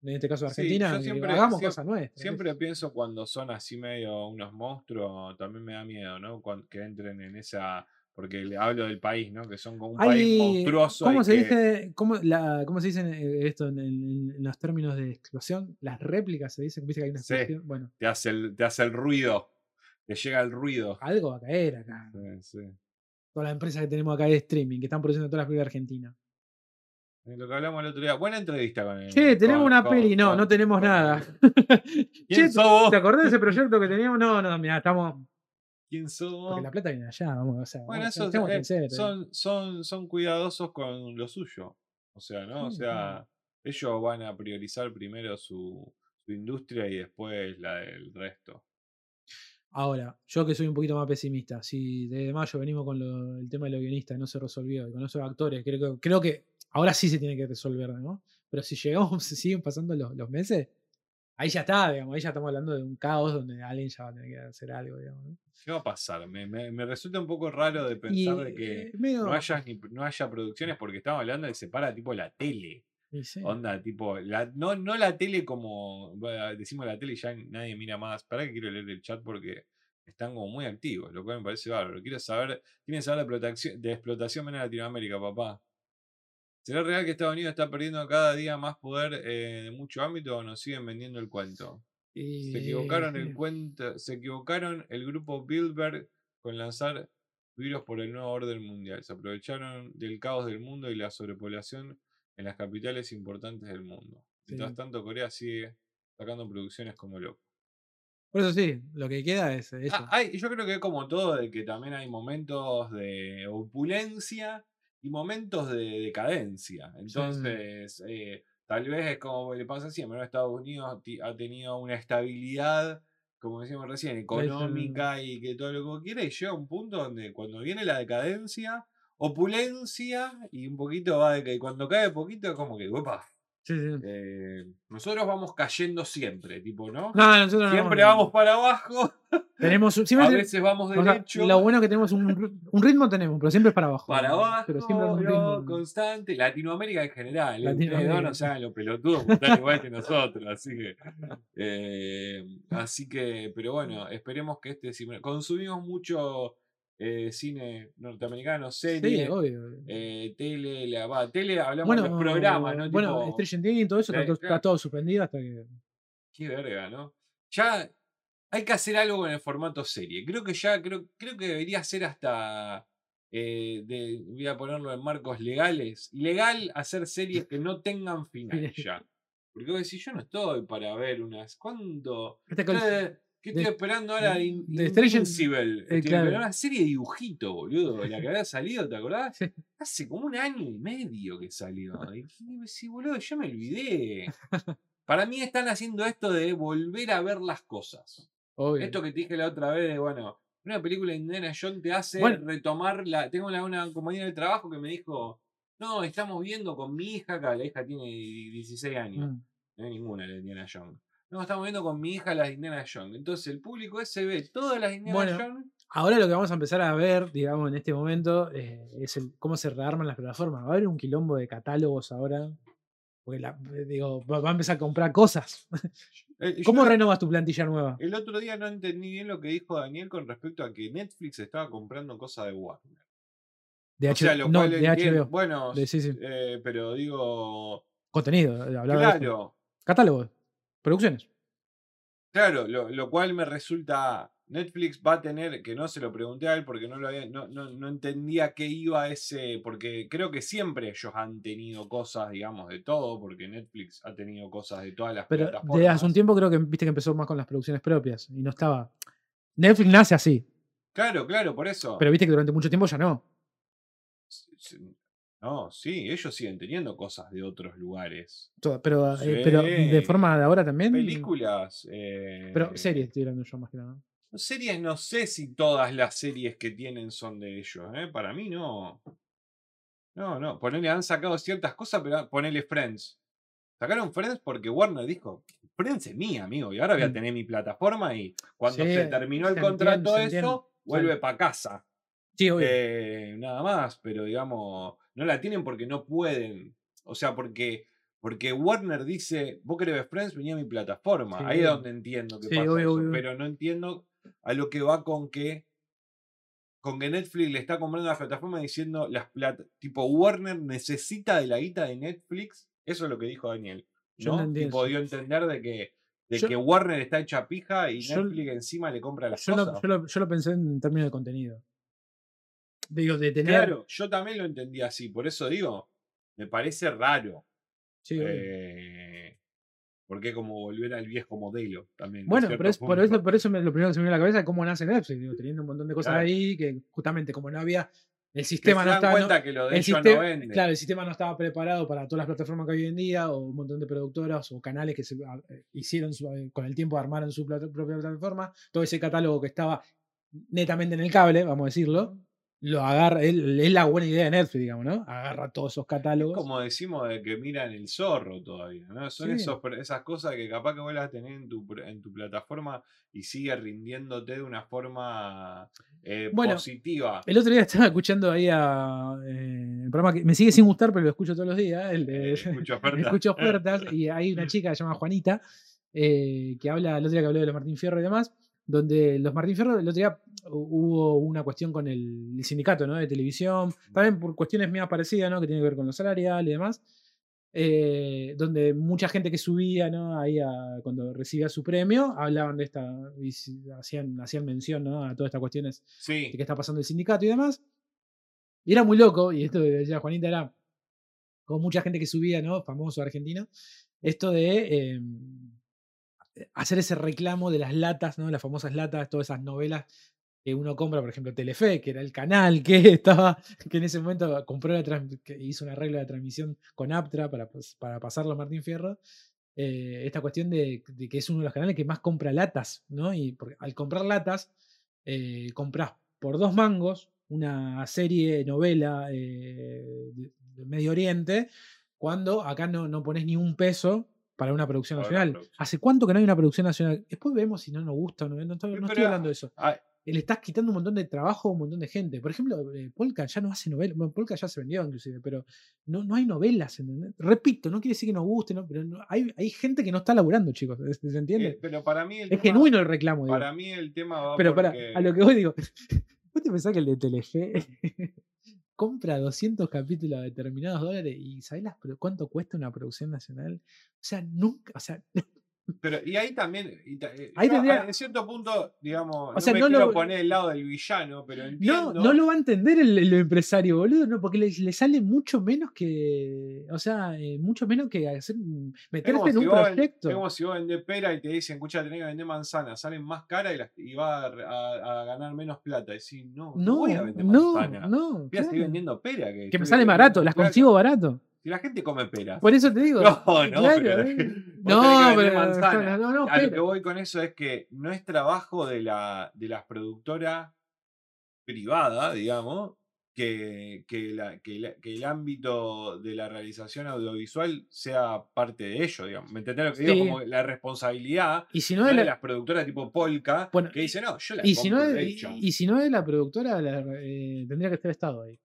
Speaker 2: en este caso
Speaker 1: Sí,
Speaker 2: Argentina, que
Speaker 1: siempre-
Speaker 2: hagamos
Speaker 1: siempre-
Speaker 2: cosas nuestras.
Speaker 1: Siempre pienso cuando son así medio unos monstruos, también me da miedo, ¿no? Que entren en esa. Porque le hablo del país, ¿no? Que son como un país monstruoso.
Speaker 2: ¿Cómo se
Speaker 1: que-
Speaker 2: dice? ¿Cómo, la, ¿Cómo se dice esto en, en- en los términos de explosión? Las réplicas se dice, viste que hay una
Speaker 1: Sí.
Speaker 2: explosión. Bueno,
Speaker 1: te hace el, te hace el ruido. Te llega el ruido.
Speaker 2: algo va a caer acá.
Speaker 1: Sí, sí.
Speaker 2: Todas las empresas que tenemos acá de streaming, que están produciendo todas las películas argentinas.
Speaker 1: Es Lo que hablamos el otro día. Buena entrevista con el.
Speaker 2: Che, tenemos
Speaker 1: con-
Speaker 2: una
Speaker 1: con-
Speaker 2: peli. No,
Speaker 1: con-
Speaker 2: no tenemos nada.
Speaker 1: ¿Quién
Speaker 2: Che,
Speaker 1: sos?
Speaker 2: ¿te acordás de ese proyecto que teníamos? No, no, mira, estamos.
Speaker 1: ¿Quién sos?
Speaker 2: Porque la plata viene allá, vamos, o sea,
Speaker 1: Bueno, eso eh,
Speaker 2: sinceros.
Speaker 1: son, son, son cuidadosos con lo suyo. O sea, ¿no? O sea, ellos van a priorizar primero su, su industria y después la del resto.
Speaker 2: Ahora, yo que soy un poquito más pesimista, si de mayo venimos con lo- el tema de los guionistas y no se resolvió, y con esos actores, creo, creo que ahora sí se tiene que resolver, ¿no? Pero si llegamos, se siguen pasando los, los meses, ahí ya está, digamos, ahí ya estamos hablando de un caos donde alguien ya va a tener que hacer algo, digamos. ¿no?
Speaker 1: ¿Qué va a pasar? Me, me- me resulta un poco raro de
Speaker 2: Y
Speaker 1: pensar de que
Speaker 2: eh, medio-
Speaker 1: no haya, ni- no haya producciones porque estamos hablando de separa tipo la tele.
Speaker 2: y sí.
Speaker 1: Onda, tipo, la, no, no la tele como bueno, decimos la tele y ya nadie mira más. Para que quiero leer el chat porque están como muy activos, lo cual me parece bárbaro. Quiero saber, quieren saber de de explotación en Latinoamérica, papá. ¿Será real que Estados Unidos está perdiendo cada día más poder eh, en mucho ámbito o nos siguen vendiendo el cuento? Se
Speaker 2: Y,
Speaker 1: equivocaron el
Speaker 2: eh,
Speaker 1: cuento, se equivocaron el grupo Bilderberg con lanzar virus por el nuevo orden mundial. Se aprovecharon del caos del mundo y la sobrepoblación en las capitales importantes del mundo. Mientras tanto, Corea sigue sacando producciones como loco.
Speaker 2: Por eso sí, lo que queda es eso.
Speaker 1: Ah, hay- yo creo que es como todo, de que también hay momentos de opulencia y momentos de decadencia. Entonces, eh, tal vez es como le pasa siempre, ¿no? Estados Unidos ha tenido una estabilidad, como decíamos recién, económica y que todo lo que quiera, y llega un punto donde cuando viene la decadencia, opulencia y un poquito va de que cuando cae poquito es como que, uepa,
Speaker 2: Sí, sí.
Speaker 1: eh, nosotros vamos cayendo siempre, tipo, ¿no?
Speaker 2: No, nosotros no
Speaker 1: Siempre vamos para abajo,
Speaker 2: Tenemos,
Speaker 1: a
Speaker 2: siempre,
Speaker 1: veces vamos
Speaker 2: o sea,
Speaker 1: derecho.
Speaker 2: lo bueno es que tenemos un, ri- un ritmo, tenemos, pero siempre es para abajo.
Speaker 1: para abajo,
Speaker 2: Pero siempre es un ritmo.
Speaker 1: constante. Latinoamérica en general. ¿eh?
Speaker 2: Latinoamérica.
Speaker 1: no se hagan los pelotudos, están igual que nosotros. Así que, eh, así que, pero bueno, esperemos que este. si- Consumimos mucho eh, cine norteamericano,
Speaker 2: Sí,
Speaker 1: serie,
Speaker 2: obvio.
Speaker 1: eh, tele, la, va, tele, hablamos
Speaker 2: bueno,
Speaker 1: de los programas, ¿no?
Speaker 2: bueno,
Speaker 1: Tipo,
Speaker 2: Stranger Things y todo eso está, todo-
Speaker 1: claro.
Speaker 2: está todo suspendido hasta que.
Speaker 1: Qué verga, ¿no? Ya hay que hacer algo con el formato serie. Creo que ya, creo, creo que debería ser hasta. eh, de, voy a ponerlo en marcos legales. Legal hacer series que no tengan final ya. Porque vos decís, yo no estoy para ver unas. ¿Cuándo?
Speaker 2: Este
Speaker 1: ¿Qué estoy
Speaker 2: de-
Speaker 1: esperando ahora?
Speaker 2: de-
Speaker 1: In-
Speaker 2: de
Speaker 1: Invincible.
Speaker 2: eh, claro.
Speaker 1: una serie de dibujito, boludo. La que había salido, ¿te acordás?
Speaker 2: Sí.
Speaker 1: Hace como un año y medio que salió. Y sí, boludo, yo me olvidé. Para mí están haciendo esto de volver a ver las cosas.
Speaker 2: Obvio.
Speaker 1: Esto que te dije la otra vez de, bueno, una película de Indiana Jones te hace
Speaker 2: Bueno.
Speaker 1: retomar la. Tengo una, una compañera de trabajo que me dijo, no, estamos viendo con mi hija, acá la hija tiene 16 años.
Speaker 2: Mm.
Speaker 1: No hay ninguna de Indiana Jones. No, estamos viendo con mi hija las Indiana Jones. Entonces el público ese ve todas las Indiana
Speaker 2: Bueno,
Speaker 1: Jones.
Speaker 2: Ahora lo que vamos a empezar a ver, digamos, en este momento, eh, es el, cómo se rearman las plataformas. Va a haber un quilombo de catálogos ahora. Porque la- eh, digo, va a empezar a comprar cosas.
Speaker 1: Eh,
Speaker 2: ¿Cómo renovas tu plantilla nueva?
Speaker 1: El otro día no entendí bien lo que dijo Daniel con respecto a que Netflix estaba comprando cosas de Warner.
Speaker 2: De,
Speaker 1: O sea, lo
Speaker 2: no,
Speaker 1: cual
Speaker 2: de HBO.
Speaker 1: Bueno,
Speaker 2: De- sí, sí.
Speaker 1: eh, pero digo.
Speaker 2: Contenido, hablaba.
Speaker 1: Claro,
Speaker 2: Catálogos. Producciones.
Speaker 1: claro, lo, lo cual me resulta. Netflix va a tener, que no se lo pregunté a él porque no lo había, no, no, no entendía qué iba ese, porque creo que siempre ellos han tenido cosas, digamos, de todo, porque Netflix ha tenido cosas de todas las
Speaker 2: Pero
Speaker 1: plataformas.
Speaker 2: desde hace un tiempo creo que viste que empezó más con las producciones propias. Y no estaba. Netflix nace así.
Speaker 1: Claro, claro, por eso.
Speaker 2: Pero viste que durante mucho tiempo ya no.
Speaker 1: No, sí, ellos siguen teniendo cosas de otros lugares.
Speaker 2: Pero, eh, pero de forma de ahora también.
Speaker 1: Películas. eh,
Speaker 2: Pero series estoy hablando yo más que nada.
Speaker 1: Series, no sé si todas las series que tienen son de ellos, ¿eh? Para mí no. No, no. Ponele, han sacado ciertas cosas, pero ponele Friends. Sacaron Friends porque Warner dijo, Friends es mía, amigo, y ahora voy a
Speaker 2: Mm.
Speaker 1: tener mi plataforma y cuando
Speaker 2: Sí,
Speaker 1: se terminó el
Speaker 2: se
Speaker 1: contrato eso, vuelve para casa.
Speaker 2: Sí, obvio.
Speaker 1: Eh, nada más, pero digamos, no la tienen porque no pueden. O sea, porque, porque Warner dice, vos querés ver Friends, venía a mi plataforma.
Speaker 2: Sí,
Speaker 1: Ahí es donde entiendo que
Speaker 2: Sí,
Speaker 1: pasa
Speaker 2: obvio,
Speaker 1: eso,
Speaker 2: obvio.
Speaker 1: pero no entiendo a lo que va con que con que Netflix le está comprando la plataforma diciendo las plata, tipo Warner necesita de la guita de Netflix. Eso es lo que dijo Daniel.
Speaker 2: Yo
Speaker 1: ¿no?
Speaker 2: entendí
Speaker 1: Tipo,
Speaker 2: eso.
Speaker 1: dio a entender de que, de
Speaker 2: Yo-
Speaker 1: que Warner está hecha pija y
Speaker 2: Yo-
Speaker 1: Netflix encima le compra las
Speaker 2: Yo
Speaker 1: cosas.
Speaker 2: lo, yo, lo, yo lo pensé en términos de contenido. Digo, de tener.
Speaker 1: Claro, yo también lo entendí así, por eso digo, me parece raro.
Speaker 2: Sí,
Speaker 1: eh, porque como volver al viejo modelo también.
Speaker 2: Bueno, pero es, por, eso, por eso me- lo primero que se me viene a la cabeza es cómo nace Netflix, digo, teniendo un montón de cosas
Speaker 1: Claro.
Speaker 2: ahí que justamente como no había el sistema no estaba. no-
Speaker 1: que lo de
Speaker 2: el sistema,
Speaker 1: no
Speaker 2: claro, el sistema no estaba preparado para todas las plataformas que hay hoy en día, o un montón de productoras o canales que se eh, hicieron su- eh, con el tiempo armaron su plata- propia plataforma. Todo ese catálogo que estaba netamente en el cable, vamos a decirlo, lo agarra, él- es la buena idea de Netflix, digamos, ¿no? Agarra todos esos catálogos.
Speaker 1: Como decimos de que miran el zorro todavía, ¿no? Son
Speaker 2: Sí.
Speaker 1: esos, esas cosas que capaz que vos las tenés en tu, en tu plataforma y sigue rindiéndote de una forma eh,
Speaker 2: Bueno,
Speaker 1: positiva.
Speaker 2: El otro día estaba escuchando ahí a eh, el programa que me sigue sin gustar, pero lo escucho todos los días, el
Speaker 1: Eh, escucho ofertas.
Speaker 2: Escucho ofertas, y hay una chica que se llama Juanita, eh, que habla, el otro día que habló de los Martín Fierro y demás, donde los Martín Fierro, el otro día hu- hubo una cuestión con el, el sindicato ¿no? de televisión, también por cuestiones mías parecidas, ¿no? que tiene que ver con lo salarial y demás, eh, donde mucha gente que subía ¿no? ahí a- cuando recibía su premio, hablaban de esta, y hacían, hacían mención ¿no? a todas estas cuestiones de
Speaker 1: Sí,
Speaker 2: qué está pasando el sindicato y demás. Y era muy loco, y esto que decía Juanita era con mucha gente que subía, ¿no? Famoso argentino, esto de eh, hacer ese reclamo de las latas, ¿no? Las famosas latas, todas esas novelas que uno compra, por ejemplo, Telefe, que era el canal que estaba, que en ese momento compró la hizo un arreglo de transmisión con Aptra para, pas- para pasarlo a Martín Fierro. eh, esta cuestión de, que es uno de los canales que más compra latas, ¿no? Y al comprar latas, eh, compras por dos mangos una serie, novela eh, de, de Medio Oriente, cuando acá no, no pones ni un peso para una producción
Speaker 1: Para una
Speaker 2: nacional.
Speaker 1: producción.
Speaker 2: ¿Hace cuánto que no hay una producción nacional? Después vemos si no nos gusta o no. No, estoy- no estoy
Speaker 1: Pero,
Speaker 2: hablando de eso.
Speaker 1: ah,
Speaker 2: Le estás quitando un montón de trabajo a un montón de gente. Por ejemplo, eh, Polka ya no hace novelas. Bueno, Polka ya se vendió inclusive, pero no, no hay novelas. ¿entendés? Repito, no quiere decir que nos guste, ¿no? pero no- hay, hay gente que no está laburando, chicos. ¿Se entiende?
Speaker 1: eh, pero para mí el
Speaker 2: es
Speaker 1: tema,
Speaker 2: genuino el reclamo. digo.
Speaker 1: para mí el tema va
Speaker 2: Pero para,
Speaker 1: porque-
Speaker 2: a lo que voy digo, ¿vos te pensás que el de Telefe compra 200 capítulos a determinados dólares y ¿sabés cuánto cuesta una producción nacional? O sea, nunca, o sea,
Speaker 1: Pero, y ahí también, y ta- eh,
Speaker 2: Ahí
Speaker 1: yo,
Speaker 2: tendría-
Speaker 1: en cierto punto, digamos, no
Speaker 2: sea,
Speaker 1: me
Speaker 2: no
Speaker 1: quiero
Speaker 2: lo-
Speaker 1: poner del lado del villano, pero
Speaker 2: no,
Speaker 1: entiendo.
Speaker 2: no lo va a entender el, el empresario, boludo, no, porque le, le sale mucho menos que, o sea, eh, mucho menos que hacer, mm, meterte en
Speaker 1: si
Speaker 2: un
Speaker 1: vos,
Speaker 2: proyecto.
Speaker 1: es como si vos vendés pera y te dicen, escucha, tenés que vender manzana, salen más caras y, las- y va a, a- a ganar menos plata. Y decís, no, no,
Speaker 2: No,
Speaker 1: voy a vender
Speaker 2: no,
Speaker 1: manzana.
Speaker 2: no,
Speaker 1: seguir
Speaker 2: claro.
Speaker 1: vendiendo pera. Que,
Speaker 2: que me
Speaker 1: estoy
Speaker 2: sale barato, las consigo barato.
Speaker 1: Si la gente come peras.
Speaker 2: Por eso te digo.
Speaker 1: No, no,
Speaker 2: claro,
Speaker 1: pero-
Speaker 2: eh. no, pero
Speaker 1: manzana.
Speaker 2: no, no,
Speaker 1: a lo
Speaker 2: pero-
Speaker 1: que voy con eso es que no es trabajo de, la, de las productoras privadas, digamos, que, que, la- que la- que el ámbito de la realización audiovisual sea parte de ello, digamos. ¿Me entendés lo que digo?
Speaker 2: Sí.
Speaker 1: Como la responsabilidad
Speaker 2: Y si
Speaker 1: no de
Speaker 2: la-
Speaker 1: las productoras tipo Polka,
Speaker 2: Bueno,
Speaker 1: que dicen, no, yo la
Speaker 2: y si no
Speaker 1: de
Speaker 2: y,
Speaker 1: hecho".
Speaker 2: y si no es la productora, la- eh, tendría que estar Estado ahí.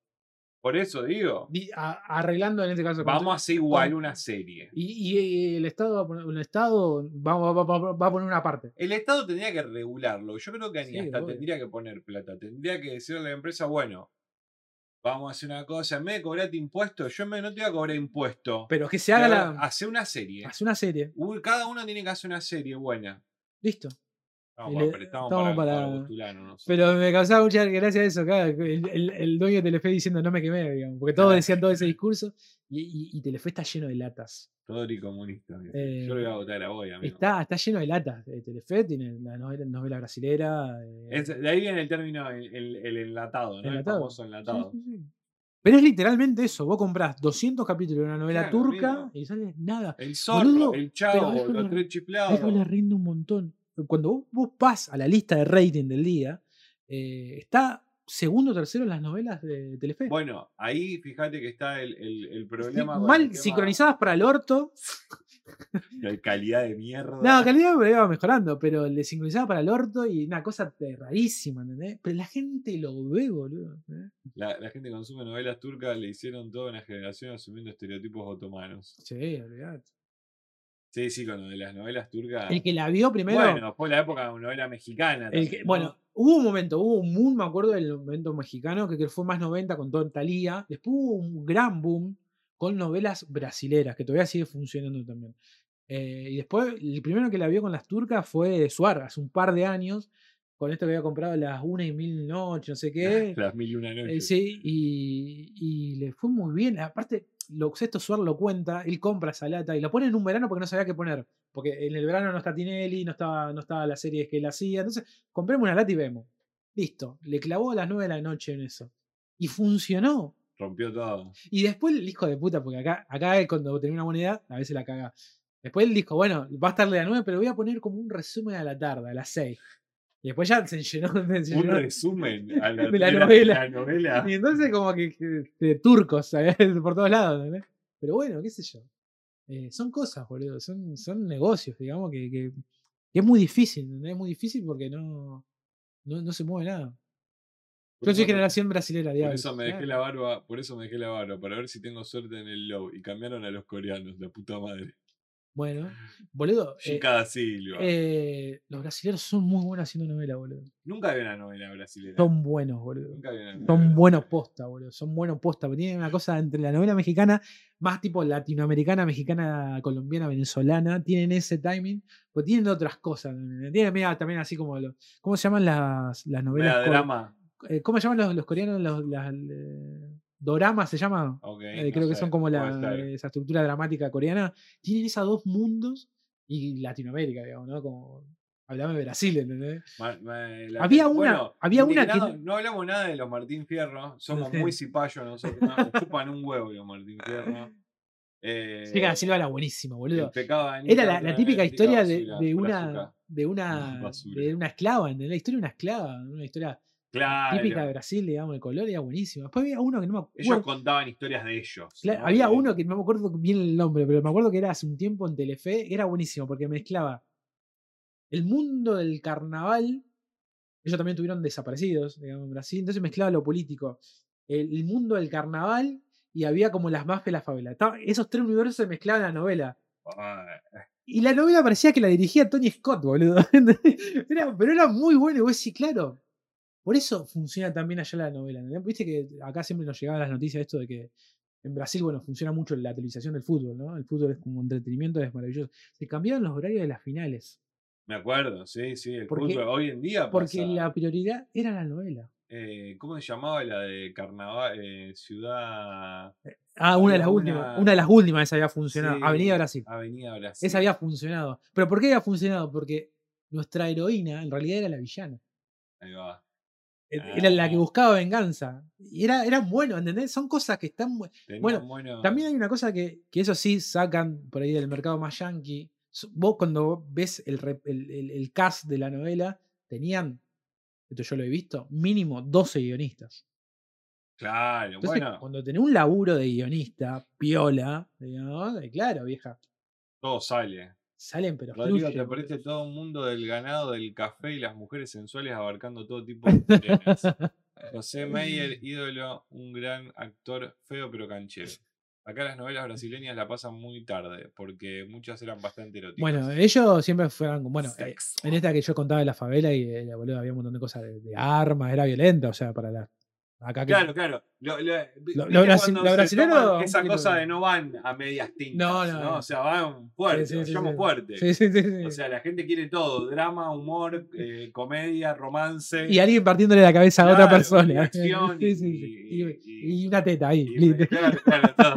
Speaker 1: Por eso digo,
Speaker 2: a- arreglando en este caso.
Speaker 1: vamos a hacer igual
Speaker 2: con-
Speaker 1: una serie.
Speaker 2: Y, y el Estado va a poner, el Estado va, va- va- va- va a poner una parte.
Speaker 1: El Estado tendría que regularlo. Yo creo que ni
Speaker 2: Sí,
Speaker 1: hasta
Speaker 2: obvio.
Speaker 1: tendría que poner plata. Tendría que decirle a la empresa, bueno, vamos a hacer una cosa, en vez de cobrarte impuestos, yo no te voy a cobrar impuestos.
Speaker 2: Pero que se haga la.
Speaker 1: Hacer una serie.
Speaker 2: Hace una serie.
Speaker 1: Cada uno tiene que hacer una serie buena.
Speaker 2: Listo.
Speaker 1: Pero estamos para,
Speaker 2: para-
Speaker 1: nosotros.
Speaker 2: Pero me causaba mucha gracia eso, claro, el, el- el dueño de Telefe diciendo no me quemé, digamos, porque todos decían todo ese discurso y, y- y Telefe está lleno de latas.
Speaker 1: Todo comunista. Yo
Speaker 2: Eh,
Speaker 1: lo voy a votar a vos, amigo.
Speaker 2: Está, está lleno de latas. eh, Telefe tiene la novela, novela brasilera. eh,
Speaker 1: Es- de ahí viene el término, el, el- enlatado, ¿no?
Speaker 2: Enlatado.
Speaker 1: El famoso enlatado.
Speaker 2: sí, sí. Pero es literalmente eso. Vos comprás 200 capítulos de una novela
Speaker 1: Claro,
Speaker 2: turca y sale nada.
Speaker 1: El zorro,
Speaker 2: Boludo,
Speaker 1: el chavo, los tres
Speaker 2: A
Speaker 1: chiflados.
Speaker 2: eso le rinde un montón. Cuando vos, vas a la lista de rating del día, eh, está segundo o tercero en las novelas de Telefe.
Speaker 1: Bueno, ahí fíjate que está el, el, problema.
Speaker 2: mal sincronizadas para el orto.
Speaker 1: de calidad de mierda.
Speaker 2: No, calidad pero iba mejorando, pero le sincronizaba para el orto y una cosa rarísima, ¿entendés? Pero la gente lo ve, boludo. ¿eh?
Speaker 1: la, la gente que consume novelas turcas le hicieron toda una generación asumiendo estereotipos otomanos.
Speaker 2: Sí, olvidate.
Speaker 1: Sí, sí, con lo de las novelas turcas.
Speaker 2: El que la vio primero.
Speaker 1: Bueno, fue la época de una novela mexicana.
Speaker 2: El
Speaker 1: también,
Speaker 2: que-
Speaker 1: ¿no?
Speaker 2: bueno, hubo un momento, hubo un boom, me acuerdo del momento mexicano, que, fue más 90 con todo Talía. Después hubo un gran boom con novelas brasileras, que todavía sigue funcionando también. Eh, y después, el primero que la vio con las turcas fue Suar, hace un par de años, con esto que había comprado las una y mil noches, no sé qué.
Speaker 1: Las mil y una
Speaker 2: Eh,
Speaker 1: noches.
Speaker 2: sí, y, y le fue muy bien. Aparte, lo, esto Suar lo cuenta, él compra esa lata y lo pone en un verano porque no sabía qué poner. Porque en el verano no está Tinelli, no estaba, no estaba la serie que él hacía. Entonces, compremos una lata y vemos. Listo. Le clavó a las 9 de la noche en eso. Y funcionó.
Speaker 1: Rompió todo.
Speaker 2: Y después el hijo de puta, porque acá, acá cuando tenía una moneda, a veces la caga. Después él dijo, bueno, va a estarle a las 9, pero voy a poner como un resumen a la tarde, a las 6. Y después ya se llenó, se
Speaker 1: Un
Speaker 2: llenó-
Speaker 1: resumen a la,
Speaker 2: de la novela.
Speaker 1: la novela.
Speaker 2: Y entonces como que, que- de turcos ¿sabes? por todos lados. ¿entendés? Pero bueno, qué sé yo. Eh, son cosas, boludo. Son, son negocios, digamos, que, que- que es muy difícil. ¿entendés? Es muy difícil porque no, no, no se mueve nada.
Speaker 1: Por
Speaker 2: Yo soy generación brasilera,
Speaker 1: Por
Speaker 2: diablo.
Speaker 1: eso me dejé la barba, por eso me dejé la barba, para ver si tengo suerte en el low. Y cambiaron a los coreanos, la puta madre.
Speaker 2: Bueno, boludo. eh,
Speaker 1: Chica da Silva.
Speaker 2: eh, los brasileños son muy buenos haciendo novela, boludo.
Speaker 1: Nunca vi una novela brasileña.
Speaker 2: Son buenos, boludo.
Speaker 1: Nunca vi una novela
Speaker 2: Son buenos posta, boludo. Son buenos posta. porque Tienen una cosa entre la novela mexicana, más tipo latinoamericana, mexicana, colombiana, venezolana. Tienen ese timing. Pero tienen otras cosas. Tienen mira, también así como. lo- ¿Cómo se llaman las, las novelas? Co-
Speaker 1: drama.
Speaker 2: eh, ¿Cómo se llaman los, los coreanos? Los, las, doramas se llama. Eh,
Speaker 1: no
Speaker 2: creo que
Speaker 1: sé,
Speaker 2: son como la, esa estructura dramática coreana. Tienen esos dos mundos y Latinoamérica, digamos, ¿no? Como. Hablame de Brasil, ¿entendés?
Speaker 1: Ma- ma- la
Speaker 2: Había
Speaker 1: que-
Speaker 2: una-
Speaker 1: bueno,
Speaker 2: había una que no-
Speaker 1: hablamos nada de los Martín Fierro. Somos
Speaker 2: Sí.
Speaker 1: muy cipayos nosotros. Nos chupan un huevo los Martín Fierro. Eh,
Speaker 2: Chica da Silva era buenísimo, boludo. Era la, la típica historia de,
Speaker 1: basura,
Speaker 2: de una de una
Speaker 1: Basura.
Speaker 2: de una esclava, ¿entendés? La historia de una esclava, una historia
Speaker 1: Claro.
Speaker 2: típica de Brasil, digamos, de color, era buenísima. Después había uno que no me
Speaker 1: Ellos
Speaker 2: acuerdo.
Speaker 1: contaban historias de ellos.
Speaker 2: Había uno que no me acuerdo bien el nombre, pero me acuerdo que era hace un tiempo en Telefe, era buenísimo porque mezclaba el mundo del carnaval. Ellos también tuvieron desaparecidos, digamos, en Brasil, entonces mezclaba lo político, el, el mundo del carnaval y había como las mafias de la favela. Esos tres universos se mezclaban en la novela.
Speaker 1: Ah,
Speaker 2: Y la novela parecía que la dirigía Tony Scott, boludo. Era- pero era muy bueno. Y vos decís, claro, por eso funciona también allá la novela. Viste que acá siempre nos llegaban las noticias de esto de que en Brasil, bueno, funciona mucho la televisación del fútbol, ¿no? El fútbol es como entretenimiento, es maravilloso. Se cambiaron los horarios de las finales.
Speaker 1: me acuerdo, sí, sí. El
Speaker 2: Porque-
Speaker 1: fútbol hoy en día.
Speaker 2: Porque
Speaker 1: pasa-
Speaker 2: la prioridad era la novela.
Speaker 1: eh, ¿Cómo se llamaba la de carnaval? Eh, ciudad.
Speaker 2: Ah, una de las últimas.
Speaker 1: una-
Speaker 2: Una de las últimas esa había funcionado.
Speaker 1: Sí,
Speaker 2: Avenida Brasil.
Speaker 1: Avenida Brasil.
Speaker 2: Esa había funcionado. ¿Pero por qué había funcionado? Porque nuestra heroína en realidad era la villana.
Speaker 1: Ahí va.
Speaker 2: E- Era la que
Speaker 1: Ah.
Speaker 2: buscaba venganza. Y era, era bueno, ¿entendés? Son cosas que están. Bueno,
Speaker 1: un bueno-
Speaker 2: También hay una cosa que, que eso sí sacan por ahí del mercado más yankee. Vos cuando ves el, el, el- el cast de la novela, tenían, esto yo lo he visto, mínimo 12 guionistas.
Speaker 1: Claro,
Speaker 2: Entonces,
Speaker 1: bueno,
Speaker 2: cuando tenés un laburo de guionista, piola, digamos, eh, claro, vieja,
Speaker 1: todo sale.
Speaker 2: Salen pero
Speaker 1: Rodrigo, te aparece todo un mundo del ganado, del café y las mujeres sensuales abarcando todo tipo de temas. José Meyer, ídolo, un gran actor feo pero canchero. Acá las novelas brasileñas la pasan muy tarde, porque muchas eran bastante eróticas.
Speaker 2: Bueno, ellos siempre fueron, bueno, eh,
Speaker 1: Sexo.
Speaker 2: en esta que yo contaba de la favela y eh, boludo, había un montón de cosas de, de armas, era violenta, o sea, para la... Acá que-
Speaker 1: Claro, claro. Lo, lo-
Speaker 2: Lo- brasi-
Speaker 1: Esa cosa
Speaker 2: de-
Speaker 1: no van a medias tintas.
Speaker 2: No,
Speaker 1: No. O sea, van fuerte,
Speaker 2: Sí, sí, sí,
Speaker 1: fuerte.
Speaker 2: Sí, sí, sí, sí.
Speaker 1: O sea, la gente quiere todo: drama, humor, eh, comedia, romance.
Speaker 2: y alguien partiéndole la cabeza a otra persona.
Speaker 1: y acción,
Speaker 2: Sí, sí,
Speaker 1: y- y-
Speaker 2: Y, y una teta ahí.
Speaker 1: claro, claro, todo,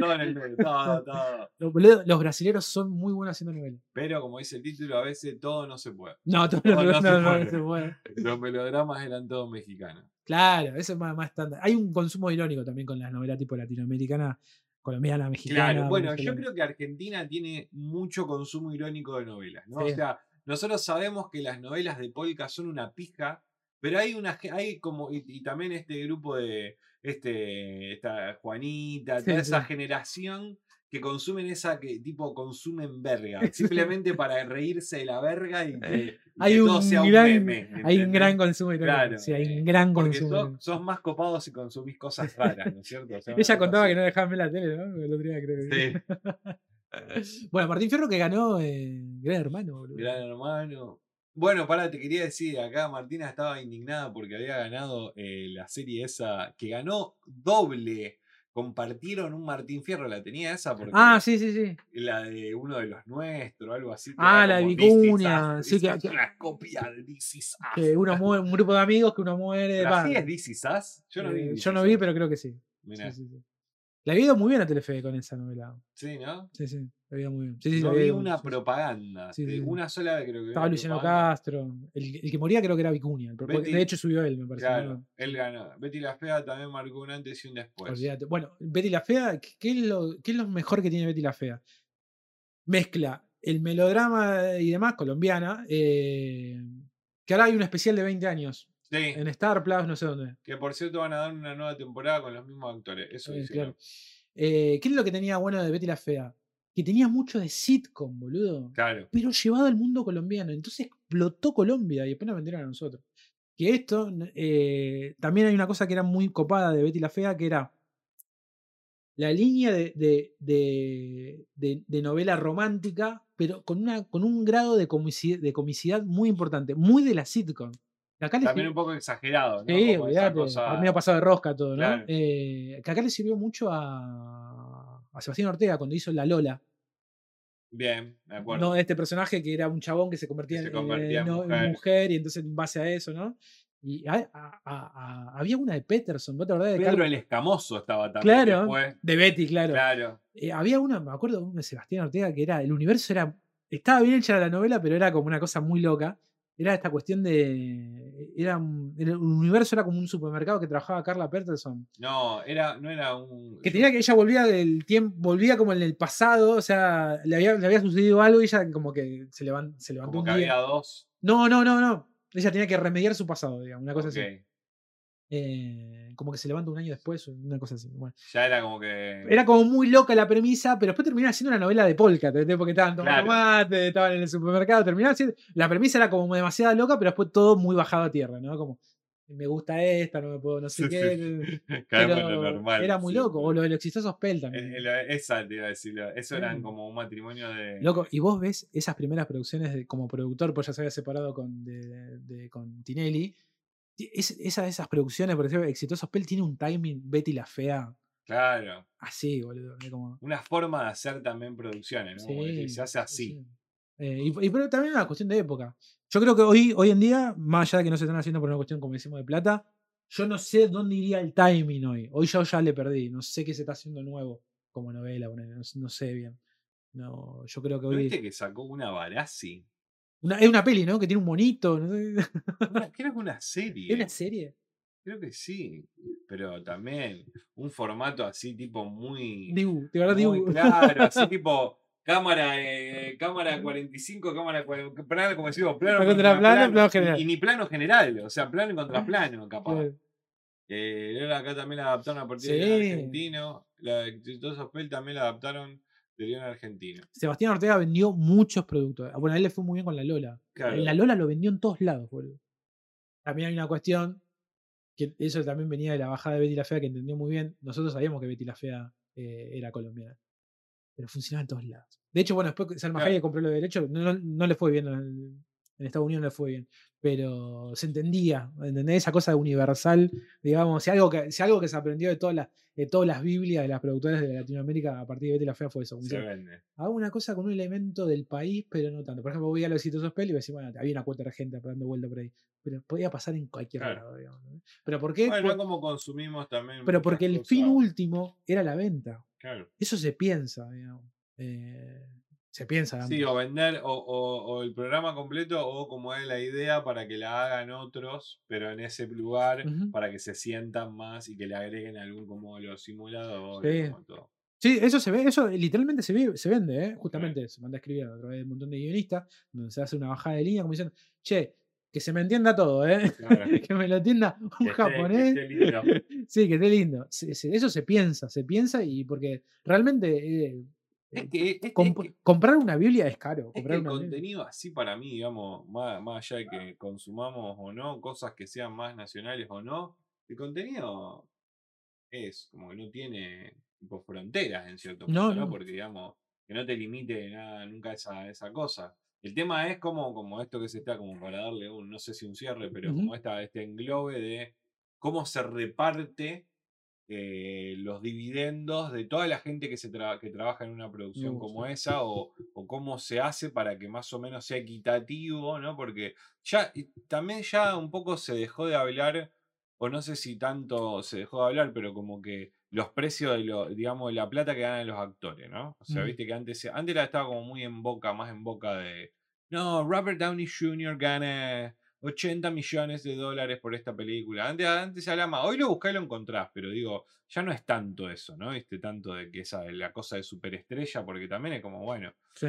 Speaker 1: todo en el medio, todo, todo.
Speaker 2: Los, brasileros son muy buenos haciendo novelas.
Speaker 1: Pero como dice el título, a veces todo no se puede.
Speaker 2: No, todo-
Speaker 1: No,
Speaker 2: no,
Speaker 1: no se puede. Los melodramas eran todos mexicanos.
Speaker 2: Claro, eso es más, más estándar. Hay un consumo irónico también con las novelas tipo latinoamericana, colombiana, mexicana.
Speaker 1: Claro, bueno, yo creo que Argentina tiene mucho consumo irónico de novelas, ¿no?
Speaker 2: Sí.
Speaker 1: O sea, nosotros sabemos que las novelas de Polka son una pija, pero hay una hay como y, y también este grupo de este esta Juanita,
Speaker 2: Sí,
Speaker 1: toda esa
Speaker 2: sí.
Speaker 1: generación que consumen esa que tipo consumen verga, simplemente para reírse de la verga y que, y
Speaker 2: Hay
Speaker 1: que
Speaker 2: un
Speaker 1: todo sea un
Speaker 2: gran-
Speaker 1: meme.
Speaker 2: Hay un gran consumo irónico.
Speaker 1: Claro,
Speaker 2: sí, hay
Speaker 1: eh,
Speaker 2: un gran consumo.
Speaker 1: sos, sos más copados si consumís cosas raras, ¿no es cierto? O sea,
Speaker 2: Ella contaba
Speaker 1: así.
Speaker 2: que no dejaban ver la tele, ¿no? El otro día creo que.
Speaker 1: Sí.
Speaker 2: bueno, Martín Fierro que ganó eh, Gran Hermano, boludo.
Speaker 1: Gran hermano. Bueno, pará, te quería decir, acá Martina estaba indignada porque había ganado eh, la serie esa, que ganó doble. Compartieron un Martín Fierro, la tenía esa porque
Speaker 2: Ah, sí, sí, sí.
Speaker 1: la de uno de los nuestros, algo así.
Speaker 2: Ah, la de Vicuña, sí, que-
Speaker 1: is
Speaker 2: que-
Speaker 1: una copia de.
Speaker 2: Que uno muere, un grupo de amigos que uno muere.
Speaker 1: ¿Pero
Speaker 2: va,
Speaker 1: así es This? Yo no vi.
Speaker 2: eh, yo no vi, pero creo que sí.
Speaker 1: Mirá.
Speaker 2: Sí, sí, sí. Le había ido muy bien a Telefe con esa novela.
Speaker 1: Sí, ¿no?
Speaker 2: Sí, sí, le había ido muy bien. Sí,
Speaker 1: No
Speaker 2: había
Speaker 1: vi una propaganda.
Speaker 2: Sí,
Speaker 1: de
Speaker 2: sí.
Speaker 1: Una sola vez creo que
Speaker 2: Estaba Luciano. Castro. El, el que moría creo que era Vicuña.
Speaker 1: Betty-
Speaker 2: de hecho subió él, me parece.
Speaker 1: Claro,
Speaker 2: ¿no?
Speaker 1: él ganó. Betty la Fea también marcó un antes y un después.
Speaker 2: Olvídate. Bueno, Betty la Fea, ¿qué, qué es lo, qué es lo mejor que tiene Betty la Fea? Mezcla el melodrama y demás, colombiana, eh, que ahora hay un especial de 20 años
Speaker 1: Sí,
Speaker 2: en Star Plus, no sé dónde.
Speaker 1: que por cierto van a dar una nueva temporada con los mismos actores. Eso
Speaker 2: Eh, claro. Eh, ¿Qué es lo que tenía bueno de Betty la Fea? Que tenía mucho de sitcom, boludo.
Speaker 1: Claro.
Speaker 2: Pero llevado al mundo colombiano. Entonces explotó Colombia y después nos vendieron a nosotros. Que esto, eh, también hay una cosa que era muy copada de Betty la Fea, que era la línea de, de- de- de- de novela romántica, pero con, una, con un grado de comicidad, de comicidad muy importante, muy de la sitcom. Acá
Speaker 1: También un poco exagerado, ¿no?
Speaker 2: Sí, olvídate,
Speaker 1: cosa-
Speaker 2: medio pasado de rosca todo, ¿no?
Speaker 1: Claro.
Speaker 2: Eh, que acá le sirvió mucho a, a Sebastián Ortega cuando hizo La Lola.
Speaker 1: Bien, me acuerdo.
Speaker 2: No, este personaje que era un chabón que se convertía,
Speaker 1: se
Speaker 2: en,
Speaker 1: convertía
Speaker 2: eh,
Speaker 1: en
Speaker 2: no- en
Speaker 1: mujer.
Speaker 2: y entonces en base a eso, ¿no? Y a- a- a- a- había una de Peterson, ¿vos te acordás de
Speaker 1: Pedro
Speaker 2: Carlos?
Speaker 1: el Escamoso estaba también.
Speaker 2: Claro,
Speaker 1: después.
Speaker 2: de Betty, claro.
Speaker 1: Claro.
Speaker 2: Eh, había una, me acuerdo, una de Sebastián Ortega que era, el universo era, estaba bien hecha la novela, pero era como una cosa muy loca. Era esta cuestión de, era, un- el universo era como un supermercado que trabajaba Carla Peterson.
Speaker 1: No, era, no era un.
Speaker 2: Que tenía que ella volvía del tiempo, volvía como en el pasado, o sea, le había, le había sucedido algo y ella como que se, levan- se levantó
Speaker 1: Como
Speaker 2: un
Speaker 1: que
Speaker 2: día.
Speaker 1: había dos.
Speaker 2: No, no, no, no. Ella tenía que remediar su pasado, digamos, una cosa
Speaker 1: Ok.
Speaker 2: así. Eh, como que se levanta un año después, una cosa así. Bueno.
Speaker 1: Ya era como que.
Speaker 2: Era como muy loca la premisa, pero después terminaba siendo una novela de polka, porque estaban tomando
Speaker 1: Claro.
Speaker 2: mate, estaban en el supermercado, terminaba siendo. La premisa era como demasiado loca, pero después todo muy bajado a tierra, ¿no? Como, me gusta esta, no me puedo, no sé
Speaker 1: Sí,
Speaker 2: qué. Pero
Speaker 1: lo normal.
Speaker 2: era muy
Speaker 1: sí.
Speaker 2: loco. O lo de los exitosos Pell
Speaker 1: Eh,
Speaker 2: también.
Speaker 1: eh, Esa te iba a decir. Eso eran
Speaker 2: Mm.
Speaker 1: como un matrimonio de.
Speaker 2: Loco, y vos ves esas primeras producciones de- como productor, pues ya se había separado con, de, de- con Tinelli. Es, esa- esas producciones, por ejemplo, Exitosos Pel tiene un timing Betty la Fea
Speaker 1: Claro.
Speaker 2: así, boludo. es como-
Speaker 1: Una forma de hacer también producciones, ¿no? Que se hace
Speaker 2: sí,
Speaker 1: así.
Speaker 2: sí. Eh, y, y pero también una cuestión de época. Yo creo que hoy, hoy en día, más allá de que no se están haciendo por una cuestión, como decimos, de plata, yo no sé dónde iría el timing hoy. Hoy yo ya le perdí. No sé qué se está haciendo nuevo como novela. No, no sé bien. No, yo creo que
Speaker 1: ¿No
Speaker 2: hoy.
Speaker 1: viste que sacó una Barassi?
Speaker 2: Una- es una peli, ¿no? Que tiene un monito.
Speaker 1: creo que una serie.
Speaker 2: ¿Es una serie?
Speaker 1: Creo que sí. Pero también un formato así, tipo muy.
Speaker 2: Dibu, de verdad,
Speaker 1: muy
Speaker 2: Dibu.
Speaker 1: claro, así tipo. Cámara, eh, cámara 45, cámara 40, plano, como decimos, plano
Speaker 2: Contra plano, plano
Speaker 1: y-
Speaker 2: general.
Speaker 1: Y, ni plano general, o sea, plano contra plano, capaz. Eh, acá también la adaptaron a partir del
Speaker 2: Sí.
Speaker 1: guion argentino. La de Exitosos Pel también la adaptaron
Speaker 2: Sebastián Ortega vendió muchos productos. Bueno, a él le fue muy bien con la Lola.
Speaker 1: Claro.
Speaker 2: En la Lola lo vendió en todos lados, boludo. También hay una cuestión que eso también venía de la bajada de Betty la Fea, que entendió muy bien. Nosotros sabíamos que Betty la Fea eh, era colombiana. Pero funcionaba en todos lados. De hecho, bueno, después que Salma
Speaker 1: Claro.
Speaker 2: Hayek compró los derechos, no, no- no le fue bien. En Estados Unidos no le fue bien. Pero se entendía, ¿entendés? Esa cosa universal, digamos. Si algo que, si algo que se aprendió de todas las, de todas las Biblias de las productoras de Latinoamérica a partir de Betty la Fea fue eso.
Speaker 1: Se vende.
Speaker 2: hago una cosa con un elemento del país, pero no tanto. Por ejemplo, voy a los exitosos peli y voy a decir, bueno, había una cuota de gente dando vuelta por ahí. Pero podía pasar en cualquier
Speaker 1: Claro.
Speaker 2: lado, digamos. ¿no? ¿Pero por qué?
Speaker 1: Bueno,
Speaker 2: Por-
Speaker 1: como consumimos también.
Speaker 2: pero porque el
Speaker 1: cosas.
Speaker 2: fin último era la venta.
Speaker 1: Claro.
Speaker 2: Eso se piensa, digamos. Eh, se piensa.
Speaker 1: Sí, o vender o, o- o el programa completo o como es la idea para que la hagan otros, pero en ese lugar para que se sientan más y que le agreguen algún como los simuladores,
Speaker 2: Sí.
Speaker 1: como todo.
Speaker 2: Sí, eso se ve, eso literalmente se, ve, se vende, ¿eh? Justamente se manda a escribir a través de un montón de guionistas, donde se hace una bajada de línea como diciendo, che, que se me entienda todo, ¿eh?
Speaker 1: Claro.
Speaker 2: que me lo entienda un
Speaker 1: Que esté- que
Speaker 2: japonés.
Speaker 1: esté lindo.
Speaker 2: Sí, que esté lindo. Eso se piensa, se piensa y porque realmente eh,
Speaker 1: Es que, es que-
Speaker 2: comp-
Speaker 1: es que-
Speaker 2: comprar una Biblia es caro.
Speaker 1: que el
Speaker 2: Biblia-
Speaker 1: contenido así para mí, digamos, más, más allá de que consumamos o no, cosas que sean más nacionales o no, el contenido es como que no tiene tipo, fronteras en cierto punto,
Speaker 2: No,
Speaker 1: ¿no?
Speaker 2: no.
Speaker 1: Porque digamos, que no te limite nada, nunca esa, esa cosa. El tema es como, como esto que se está, como para darle un, no sé si un cierre, pero como esta, este englobe de cómo se reparte eh, los dividendos de toda la gente que, se tra- que trabaja en una producción como
Speaker 2: sí.
Speaker 1: esa o, o cómo se hace para que más o menos sea equitativo, ¿no? Porque ya también ya un poco se dejó de hablar, o no sé si tanto se dejó de hablar, pero como que los precios de lo, digamos, la plata que ganan los actores, ¿no? O sea,
Speaker 2: Mm.
Speaker 1: viste que antes, antes la estaba como muy en boca, más en boca de, no, Robert Downey Jr. gana 80 millones de dólares por esta película. Antes, antes se hablaba más, hoy lo buscás y lo encontrás, pero digo, ya no es tanto eso, ¿no? Viste, tanto de que esa, la cosa de superestrella, porque también es como, bueno,
Speaker 2: Sí.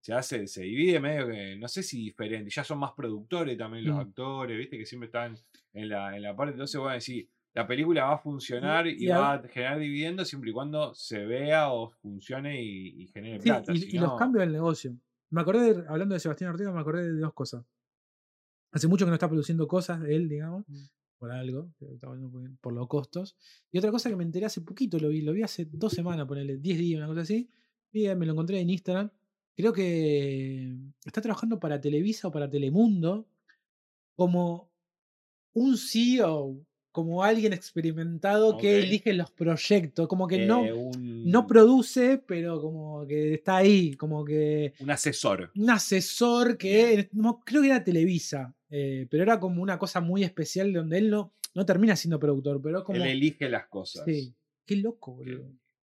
Speaker 1: se hace, se divide medio que, no sé si diferente, ya son más productores también los
Speaker 2: Mm.
Speaker 1: actores, viste, que siempre están en la, en la parte, entonces bueno, decir, la película va a funcionar y, va a generar dividendos siempre y cuando se vea o funcione y, y genere
Speaker 2: Sí,
Speaker 1: plata.
Speaker 2: y,
Speaker 1: si
Speaker 2: y los cambios del negocio. Me acordé, de- hablando de Sebastián Ortega, me acordé de dos cosas. Hace mucho que no está produciendo cosas él, digamos,
Speaker 1: Mm.
Speaker 2: por algo, por- los costos. Y otra cosa que me enteré hace poquito, lo vi, lo vi hace dos semanas, ponerle 10 días, una cosa así. Y me lo encontré en Instagram. Creo que está trabajando para Televisa o para Telemundo como un CEO, como alguien experimentado que elige los proyectos, como que no,
Speaker 1: eh, un,
Speaker 2: no produce, pero como que está ahí, como que
Speaker 1: un asesor.
Speaker 2: un asesor que no, creo que era Televisa, eh, pero era como una cosa muy especial donde él no, no termina siendo productor, pero como...
Speaker 1: Él elige las cosas.
Speaker 2: Sí, qué loco, boludo.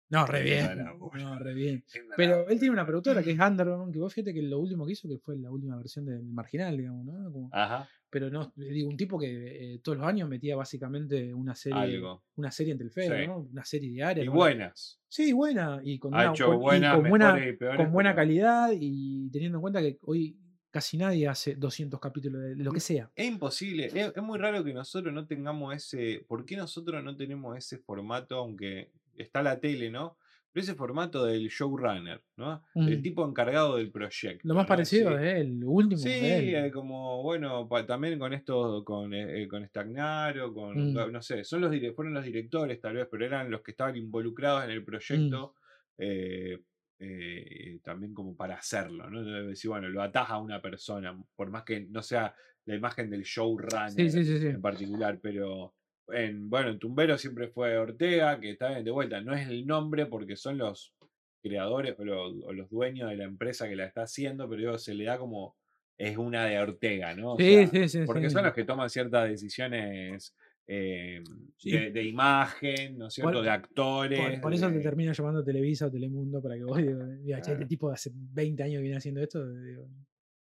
Speaker 2: No, re bien. No, re bien. Pero él tiene una productora que es Underground, que vos fíjate que lo último que hizo, que fue la última versión del Marginal, digamos, ¿no? Como-
Speaker 1: Ajá,
Speaker 2: pero no, digo, un tipo que eh, todos los años metía básicamente una serie,
Speaker 1: algo.
Speaker 2: una serie en Telefero,
Speaker 1: Sí.
Speaker 2: ¿no? Una serie diaria.
Speaker 1: Y buenas.
Speaker 2: Sí, buena. Y con,
Speaker 1: Ha
Speaker 2: una,
Speaker 1: hecho
Speaker 2: con- y
Speaker 1: buenas,
Speaker 2: con buena,
Speaker 1: y peores.
Speaker 2: con buena
Speaker 1: pero-
Speaker 2: calidad y teniendo en cuenta que hoy casi nadie hace 200 capítulos de lo que sea.
Speaker 1: Es imposible, es, es muy raro que nosotros no tengamos ese. ¿Por qué nosotros no tenemos ese formato, aunque está la tele, ¿no? Pero ese formato del showrunner, ¿no? El
Speaker 2: Mm.
Speaker 1: tipo encargado del proyecto.
Speaker 2: Lo más
Speaker 1: ¿no?
Speaker 2: parecido
Speaker 1: Sí.
Speaker 2: lo último
Speaker 1: Sí,
Speaker 2: de él.
Speaker 1: eh, como bueno, pa- también con esto, con, eh, eh, con Stagnaro, con,
Speaker 2: Mm.
Speaker 1: no sé, son los fueron los directores tal vez, pero eran los que estaban involucrados en el proyecto,
Speaker 2: Mm.
Speaker 1: eh, eh, también como para hacerlo, ¿no? Decir, bueno, lo atas a una persona, por más que no sea la imagen del showrunner
Speaker 2: Sí, sí, sí, sí.
Speaker 1: en particular, pero en, bueno, en Tumbero siempre fue Ortega, que está de vuelta, no es el nombre porque son los creadores o, lo- o los dueños de la empresa que la está haciendo, pero digo, se le da como es una de Ortega, ¿no? O
Speaker 2: Sí,
Speaker 1: sea,
Speaker 2: sí, sí.
Speaker 1: porque
Speaker 2: sí.
Speaker 1: son los que toman ciertas decisiones eh,
Speaker 2: Sí.
Speaker 1: de, de imagen, ¿no es cierto?
Speaker 2: Por-
Speaker 1: de actores.
Speaker 2: Por, por eso te
Speaker 1: de-
Speaker 2: termina llamando Televisa o Telemundo para que vos digas, "Mira, che, este tipo hace 20 años que viene haciendo esto. digo,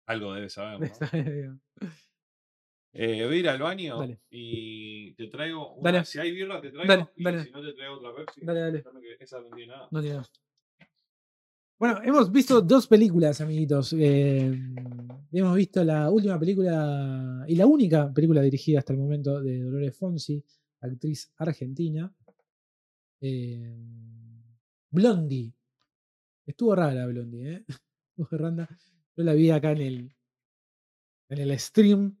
Speaker 1: Algo debe saber, ¿no? Eh, voy a ir al baño
Speaker 2: Dale.
Speaker 1: y te traigo una.
Speaker 2: Dale.
Speaker 1: Si hay birra, te traigo.
Speaker 2: Dale,
Speaker 1: y
Speaker 2: dale.
Speaker 1: si no, te traigo otra Pepsi.
Speaker 2: Dale, dale.
Speaker 1: Esa no tiene nada.
Speaker 2: No tiene nada. Bueno, hemos visto dos películas, amiguitos. Eh, hemos visto la última película y la única película dirigida hasta el momento de Dolores Fonsi, actriz argentina. Eh, Blondie. Estuvo rara Blondie, ¿eh? Estuvo randa. Yo la vi acá en el, en el stream.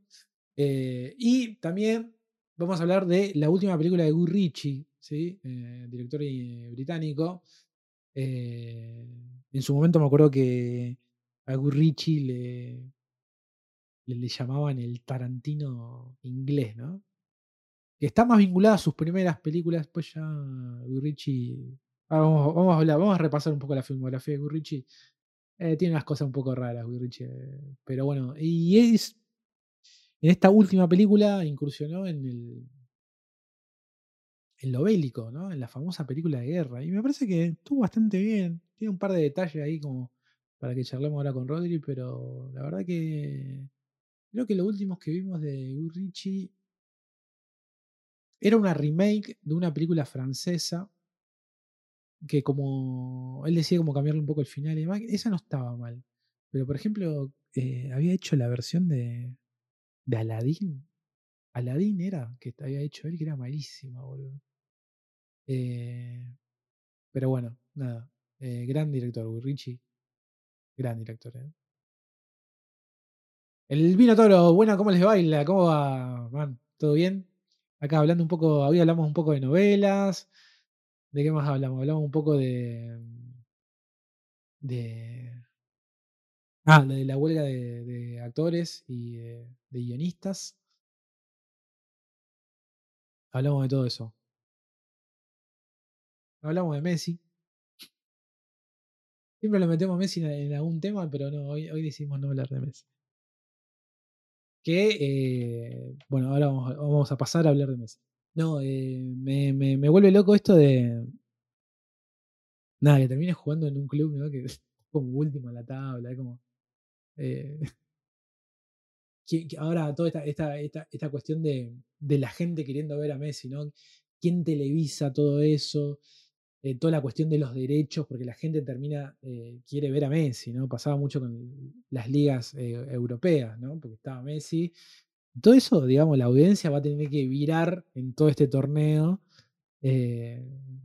Speaker 2: Eh, y también vamos a hablar de la última película de Guy Ritchie, ¿sí? Eh, director eh, británico. En su momento me acuerdo que a Guy Ritchie le, le, llamaban el Tarantino inglés, ¿no? Que está más vinculada a sus primeras películas, pues ya Guy Ritchie. ahora vamos, vamos a vamos a repasar un poco la filmografía de. Eh, tiene unas cosas un poco raras, Guy Ritchie. eh, Pero bueno, y es. En esta última película incursionó en el. En lo bélico, ¿no? En la famosa película de guerra. Y me parece que estuvo bastante bien. Tiene un par de detalles ahí como para que charlemos ahora con Rodri, pero la verdad que. Creo que lo último que vimos de Guy era una remake de una película francesa que como él decía como cambiarle un poco el final y demás, esa no estaba mal. Pero por ejemplo, eh, había hecho la versión de, de Aladdin. Aladdin era, que había hecho él, que era malísima, boludo. Eh, pero bueno, nada. eh, gran director, Guy Ritchie. Gran director, eh. El vino toro, buena, ¿cómo les baila? ¿Cómo va, man? ¿Todo bien? Acá hablando un poco, hoy hablamos un poco de novelas. ¿De qué más hablamos? Hablamos un poco de. de. Ah, de la huelga de, actores y de, de guionistas. Hablamos de todo eso. Hablamos de Messi. Siempre lo metemos a Messi en, algún tema, pero no, hoy, hoy decidimos no hablar de Messi. Que, eh, bueno, ahora vamos, a- pasar a hablar de Messi. No, eh, me, me, me vuelve loco esto de. Nada, que termines jugando en un club, ¿no? Que es como último en la tabla, es como. Eh, ahora toda esta, esta, esta, esta cuestión de, de la gente queriendo ver a Messi, ¿no? ¿Quién televisa todo eso? Eh, toda la cuestión de los derechos, porque la gente termina, eh, quiere ver a Messi, ¿no? Pasaba mucho con las ligas europeas, ¿no? Porque estaba Messi. Todo eso, digamos, la audiencia va a tener que virar en todo este torneo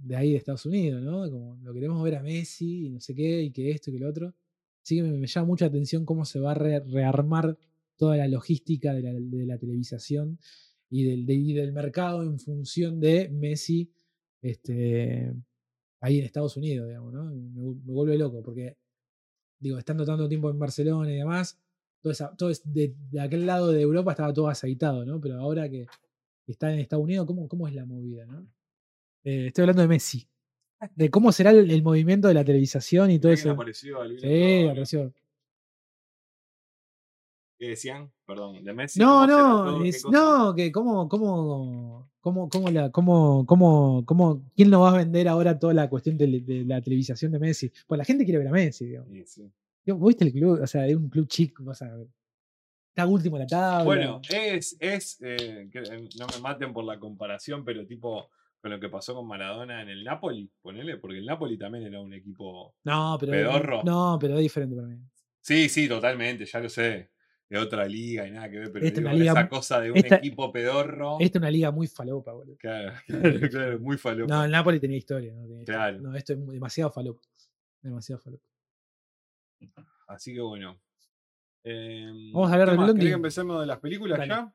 Speaker 2: de ahí de Estados Unidos, ¿no? Como lo queremos ver a Messi y no sé qué, y que esto y que lo otro. Así que me, llama mucha atención cómo se va a re- rearmar toda la logística de la, de televisación y del, mercado en función de Messi este, ahí en Estados Unidos, digamos, ¿no? Me, vu- me vuelve loco, porque, digo, estando tanto tiempo en Barcelona y demás, todo, es de, aquel lado de Europa estaba todo aceitado, ¿no? Pero ahora que está en Estados Unidos, ¿cómo, cómo es la movida? Eh, estoy hablando de Messi. De cómo será el, el movimiento de la televisación y todo
Speaker 1: ¿Alguien
Speaker 2: eso.
Speaker 1: apareció? ¿Alguien
Speaker 2: Sí, apareció.
Speaker 1: ¿Qué decían? Perdón, de Messi.
Speaker 2: No,
Speaker 1: ¿cómo será
Speaker 2: no, no, que cómo, cómo, cómo, cómo la, cómo, cómo, cómo, quién nos va a vender ahora toda la cuestión de, de la televisación de Messi. Pues la gente quiere ver a Messi, digamos.
Speaker 1: Sí, sí.
Speaker 2: Yo- ¿Vos ¿Viste el club? O sea, es un club chico, vas a ver. Está último en la tabla.
Speaker 1: Bueno, es, es eh, eh, no me maten por la comparación, pero tipo con lo que pasó con Maradona en el Napoli, ponele, porque el Napoli también era un equipo.
Speaker 2: no, pero
Speaker 1: pedorro.
Speaker 2: no, pero es diferente para mí.
Speaker 1: Sí, sí, totalmente, ya lo sé. De otra liga y nada que ver, pero
Speaker 2: Esta
Speaker 1: digo,
Speaker 2: una liga
Speaker 1: esa cosa de un
Speaker 2: esta-
Speaker 1: equipo pedorro.
Speaker 2: Esta es una liga muy falopa, boludo.
Speaker 1: Claro, claro, claro, muy falopa.
Speaker 2: No, el Napoli tenía historia. No, tenía historia.
Speaker 1: Claro.
Speaker 2: no esto es demasiado falopa. Demasiado falopa.
Speaker 1: Así que bueno. Em,
Speaker 2: Vamos a hablar
Speaker 1: ¿qué
Speaker 2: de? Blondie.
Speaker 1: ¿Querés que empecemos de las películas
Speaker 2: Dale.
Speaker 1: ya?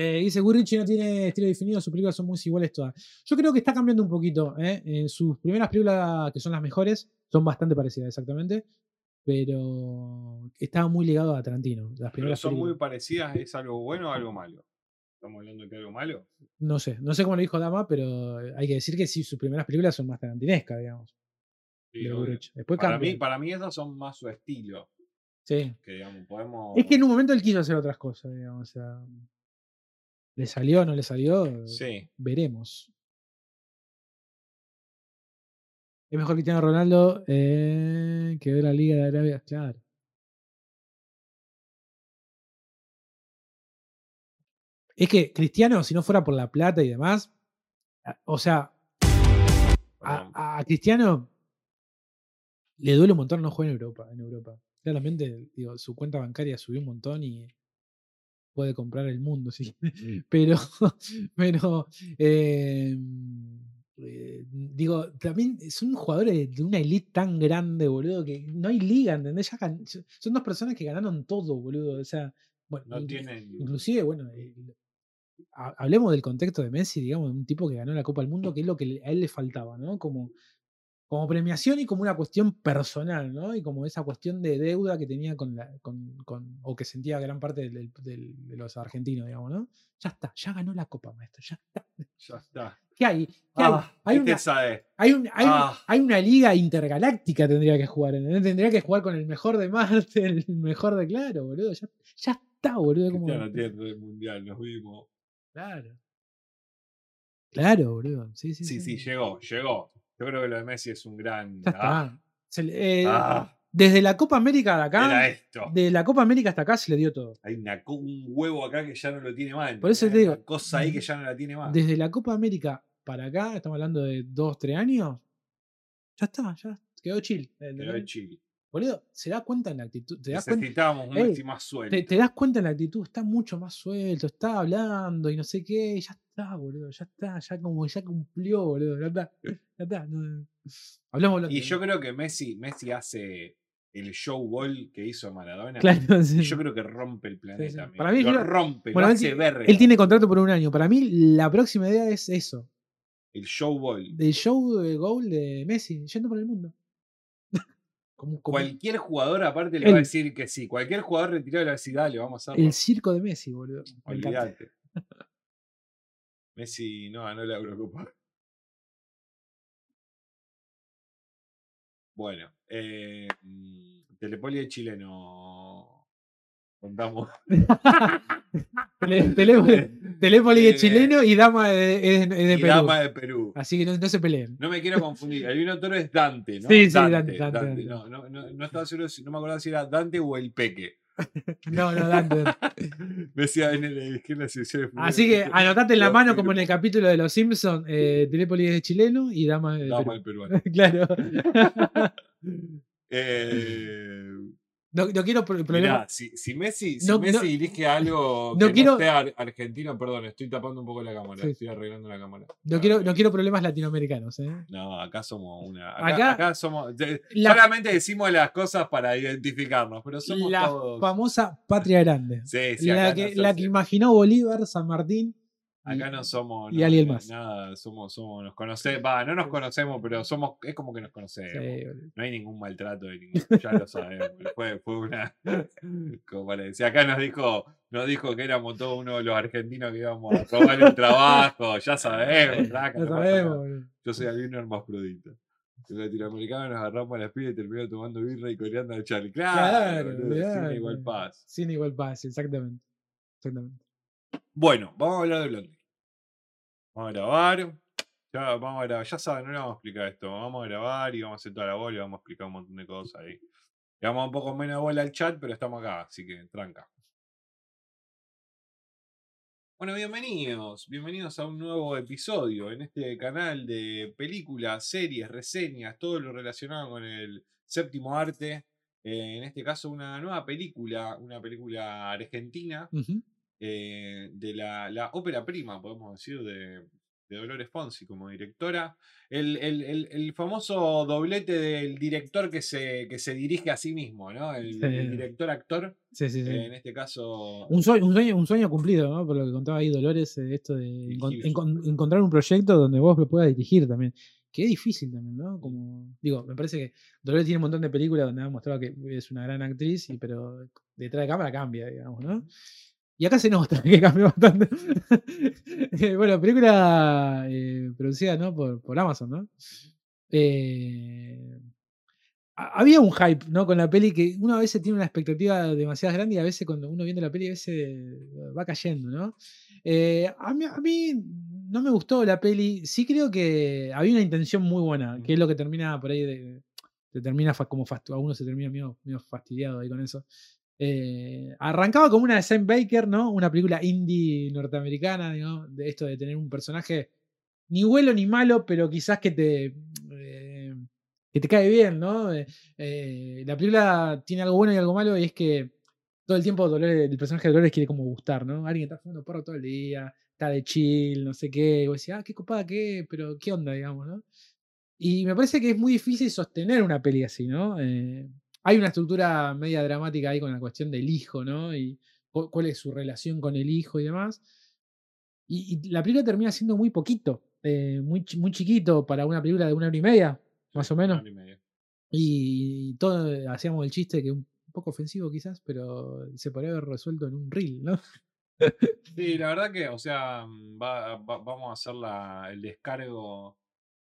Speaker 2: Eh, dice Guy Ritchie no tiene estilo definido, sus películas son muy iguales todas. Yo creo que está cambiando un poquito. ¿eh? En sus primeras películas, que son las mejores, son bastante parecidas exactamente. Pero estaba muy ligado a Tarantino. Las
Speaker 1: Pero
Speaker 2: primeras
Speaker 1: son muy parecidas, ¿es algo bueno o algo malo? ¿Estamos hablando de que algo malo?
Speaker 2: No sé, no sé cómo lo dijo Dama, pero hay que decir que sí, sus primeras películas son más tarantinescas, digamos.
Speaker 1: Sí.
Speaker 2: Después
Speaker 1: para,
Speaker 2: cambia.
Speaker 1: mí, para mí esas son más su estilo.
Speaker 2: Sí.
Speaker 1: Que digamos, podemos.
Speaker 2: Es que en un momento él quiso hacer otras cosas, digamos. O sea, ¿Le salió o no le salió?
Speaker 1: Sí.
Speaker 2: Veremos. Es mejor Cristiano Ronaldo eh, que ver la Liga de Arabia. Claro. Es que Cristiano, si no fuera por la plata y demás, o sea, a Cristiano le duele un montón no jugar en Europa. En Europa. Claramente, digo, su cuenta bancaria subió un montón y puede comprar el mundo, sí. Pero, pero eh, eh, digo, también son jugadores de una elite tan grande, boludo, que no hay liga, ¿entendés? Ya gan- son dos personas que ganaron todo, boludo. O sea, bueno,
Speaker 1: no tienen.
Speaker 2: inclusive, bueno, eh, ha- hablemos del contexto de Messi, digamos, un tipo que ganó la Copa del Mundo, que es lo que a él le faltaba, ¿no? Como, como premiación y como una cuestión personal, ¿no? Y como esa cuestión de deuda que tenía con la, con, con- o que sentía gran parte del- del- del- de los argentinos, digamos, ¿no? Ya está, ya ganó la Copa, maestro, ya está.
Speaker 1: Ya está.
Speaker 2: ¿Qué hay? ¿Qué hay?
Speaker 1: Ah,
Speaker 2: Hay
Speaker 1: ¿qué
Speaker 2: una,
Speaker 1: te sabe?
Speaker 2: hay, un- hay un-
Speaker 1: Ah.
Speaker 2: hay una liga intergaláctica tendría que jugar, ¿entendés? Tendría que jugar con el mejor de Marte, el mejor de claro, boludo. Ya, ya está, boludo. Como,
Speaker 1: Cristiano tiene el mundial, nos vimos.
Speaker 2: claro. Claro, boludo. Sí, sí,
Speaker 1: Sí, sí, llegó, llegó. Yo creo que lo de Messi es un gran.
Speaker 2: Ya
Speaker 1: Ah,
Speaker 2: está. Se le- eh,
Speaker 1: ah,
Speaker 2: Desde la Copa América de acá,
Speaker 1: esto.
Speaker 2: de la Copa América hasta acá se le dio todo.
Speaker 1: Hay una un huevo acá que ya no lo tiene mal.
Speaker 2: Por eso te digo,
Speaker 1: Una cosa ahí que ya no la tiene más.
Speaker 2: Desde la Copa América para acá, estamos hablando de dos, tres años, ya está, ya quedó chill.
Speaker 1: Pero
Speaker 2: ¿entendés? Boludo, se da cuenta en la actitud. Te das cuenta,
Speaker 1: un
Speaker 2: Ey,
Speaker 1: Messi más suelto.
Speaker 2: te, te das cuenta en la actitud, está mucho más suelto, está hablando y no sé qué, y ya está, boludo, ya está, ya como ya cumplió, boludo, ya está, ya está. no- Hablamos
Speaker 1: Y yo creo que Messi, Messi hace el show ball que hizo Maradona.
Speaker 2: Claro, sí.
Speaker 1: Y yo creo que rompe el planeta.
Speaker 2: sí. Para mí
Speaker 1: lo
Speaker 2: yo-
Speaker 1: rompe,
Speaker 2: Bueno,
Speaker 1: lo hace verga.
Speaker 2: él tiene contrato por un año. Para mí, la próxima idea es eso:
Speaker 1: el show ball.
Speaker 2: del show de goal de Messi, yendo por el mundo. Como, como
Speaker 1: Cualquier jugador aparte le va a decir que sí. Cualquier jugador retirado le va a decir, dale, vamos a hacerlo.
Speaker 2: el circo de Messi, boludo.
Speaker 1: Olvídate. Messi no ganó la Eurocopa. Bueno, eh, mm, Telepoli de chileno. Contamos.
Speaker 2: Tele- Telepoli, Telépoli es chileno y Dama es, de Perú.
Speaker 1: Dama de Perú.
Speaker 2: Así que no, no se peleen.
Speaker 1: No me quiero confundir. El vino toro es Dante, ¿no?
Speaker 2: Sí, sí,
Speaker 1: Dante,
Speaker 2: Dante, Dante.
Speaker 1: No, no, no, no estaba seguro, no me acordaba si era Dante o el Peque.
Speaker 2: No, no, Dante.
Speaker 1: Me decía en, el, en la sección de
Speaker 2: Así que anotate en la mano como en el capítulo de Los Simpsons, eh, Telépoli es de chileno y Dama es de
Speaker 1: Dama
Speaker 2: Perú.
Speaker 1: el peruano.
Speaker 2: claro.
Speaker 1: Eh,
Speaker 2: No, no quiero
Speaker 1: mirá, si, si Messi, si
Speaker 2: No-
Speaker 1: Messi
Speaker 2: no-
Speaker 1: dirige algo
Speaker 2: no
Speaker 1: que
Speaker 2: quiero-
Speaker 1: no sea ar- argentino, perdón, estoy tapando un poco la cámara,
Speaker 2: Sí.
Speaker 1: estoy arreglando la cámara.
Speaker 2: No quiero, no quiero problemas latinoamericanos. ¿eh?
Speaker 1: No, acá somos una.
Speaker 2: Acá-
Speaker 1: Acá, acá somos.
Speaker 2: La-
Speaker 1: solamente decimos las cosas para identificarnos, pero somos
Speaker 2: La
Speaker 1: todos.
Speaker 2: famosa patria grande.
Speaker 1: Sí, sí,
Speaker 2: la, que, la que imaginó Bolívar, San Martín. Y-
Speaker 1: Acá no somos.
Speaker 2: y
Speaker 1: no,
Speaker 2: alguien
Speaker 1: no,
Speaker 2: más.
Speaker 1: Nada, somos, somos, nos conocemos. Va, no nos conocemos, pero somos. Es como que nos conocemos.
Speaker 2: Sí.
Speaker 1: No hay ningún maltrato de ningún, ya lo sabemos. Fue, fue una. Como para decir, acá nos dijo, nos dijo que éramos todos uno de los argentinos que íbamos a robar el trabajo. Ya sabemos, flaca,
Speaker 2: Lo
Speaker 1: no
Speaker 2: sabemos.
Speaker 1: Yo soy Albino hermafrodita. Los latinoamericanos nos agarramos a las pibas y terminamos tomando birra y coreando al Charlie. Claro, sin igual paz.
Speaker 2: Sin igual paz, exactamente. Exactamente.
Speaker 1: Bueno, vamos a hablar de Blondie. Vamos a grabar. Ya, vamos a grabar. ya saben, no le vamos a explicar esto. Vamos a grabar y vamos a hacer toda la bola y vamos a explicar un montón de cosas ahí. Le un poco menos bola al chat, pero estamos acá, así que tranca. Bueno, bienvenidos, bienvenidos a un nuevo episodio en este canal de películas, series, reseñas, todo lo relacionado con el séptimo arte. Eh, en este caso, una nueva película, una película argentina,
Speaker 2: Ujú.
Speaker 1: Eh, de la, la ópera prima, podemos decir, de, de Dolores Fonsi como directora. El, el- el- el famoso doblete del director que se, que se dirige a sí mismo, ¿no? El,
Speaker 2: Sí.
Speaker 1: director-actor,
Speaker 2: Sí, sí, sí.
Speaker 1: eh, en este caso.
Speaker 2: Un sueño, un, sueño, un sueño cumplido, ¿no? Por lo que contaba ahí Dolores, eh, esto de encon-
Speaker 1: Dirigir.
Speaker 2: encon- encontrar un proyecto donde vos lo puedas dirigir también. Que es difícil también, ¿no? Como, digo, me parece que Dolores tiene un montón de películas donde ha mostrado que es una gran actriz, y, pero detrás de cámara cambia, digamos, ¿no? Y acá se nota que cambió bastante. Eh, bueno, película eh, producida ¿no? por, por Amazon, ¿no? Eh, ha- había un hype, ¿no? Con la peli que uno a veces tiene una expectativa demasiado grande y a veces cuando uno viene la peli a veces va cayendo, ¿no? Eh, a, mí, a mí no me gustó la peli. Sí creo que había una intención muy buena, que es lo que termina por ahí de. Te termina como fastu- a uno se termina medio, medio fastidiado ahí con eso. Eh, arrancaba como una de Sam Baker, ¿no? Una película indie norteamericana, de esto de tener un personaje ni bueno ni malo, pero quizás que te, eh, que te cae bien, ¿no? Eh, la película tiene algo bueno y algo malo, y es que todo el tiempo Dolores- el personaje de Dolores quiere como gustar, ¿no? Alguien está fumando porro todo el día, está de chill, no sé qué, y vos ah, qué copada, qué, pero qué onda, digamos, ¿no? Y me parece que es muy difícil sostener una peli así, ¿no? Hay una estructura media dramática ahí con la cuestión del hijo, ¿no? Y cu- cuál es su relación con el hijo y demás. Y, y la película termina siendo muy poquito, eh, muy, muy chiquito para una película de una hora y media, más o
Speaker 1: una
Speaker 2: menos.
Speaker 1: hora y media.
Speaker 2: Y todo hacíamos el chiste que un poco ofensivo quizás, pero se podría haber resuelto en un reel, ¿no?
Speaker 1: Sí, la verdad que, o sea, mm, va- va- vamos a hacer la, el descargo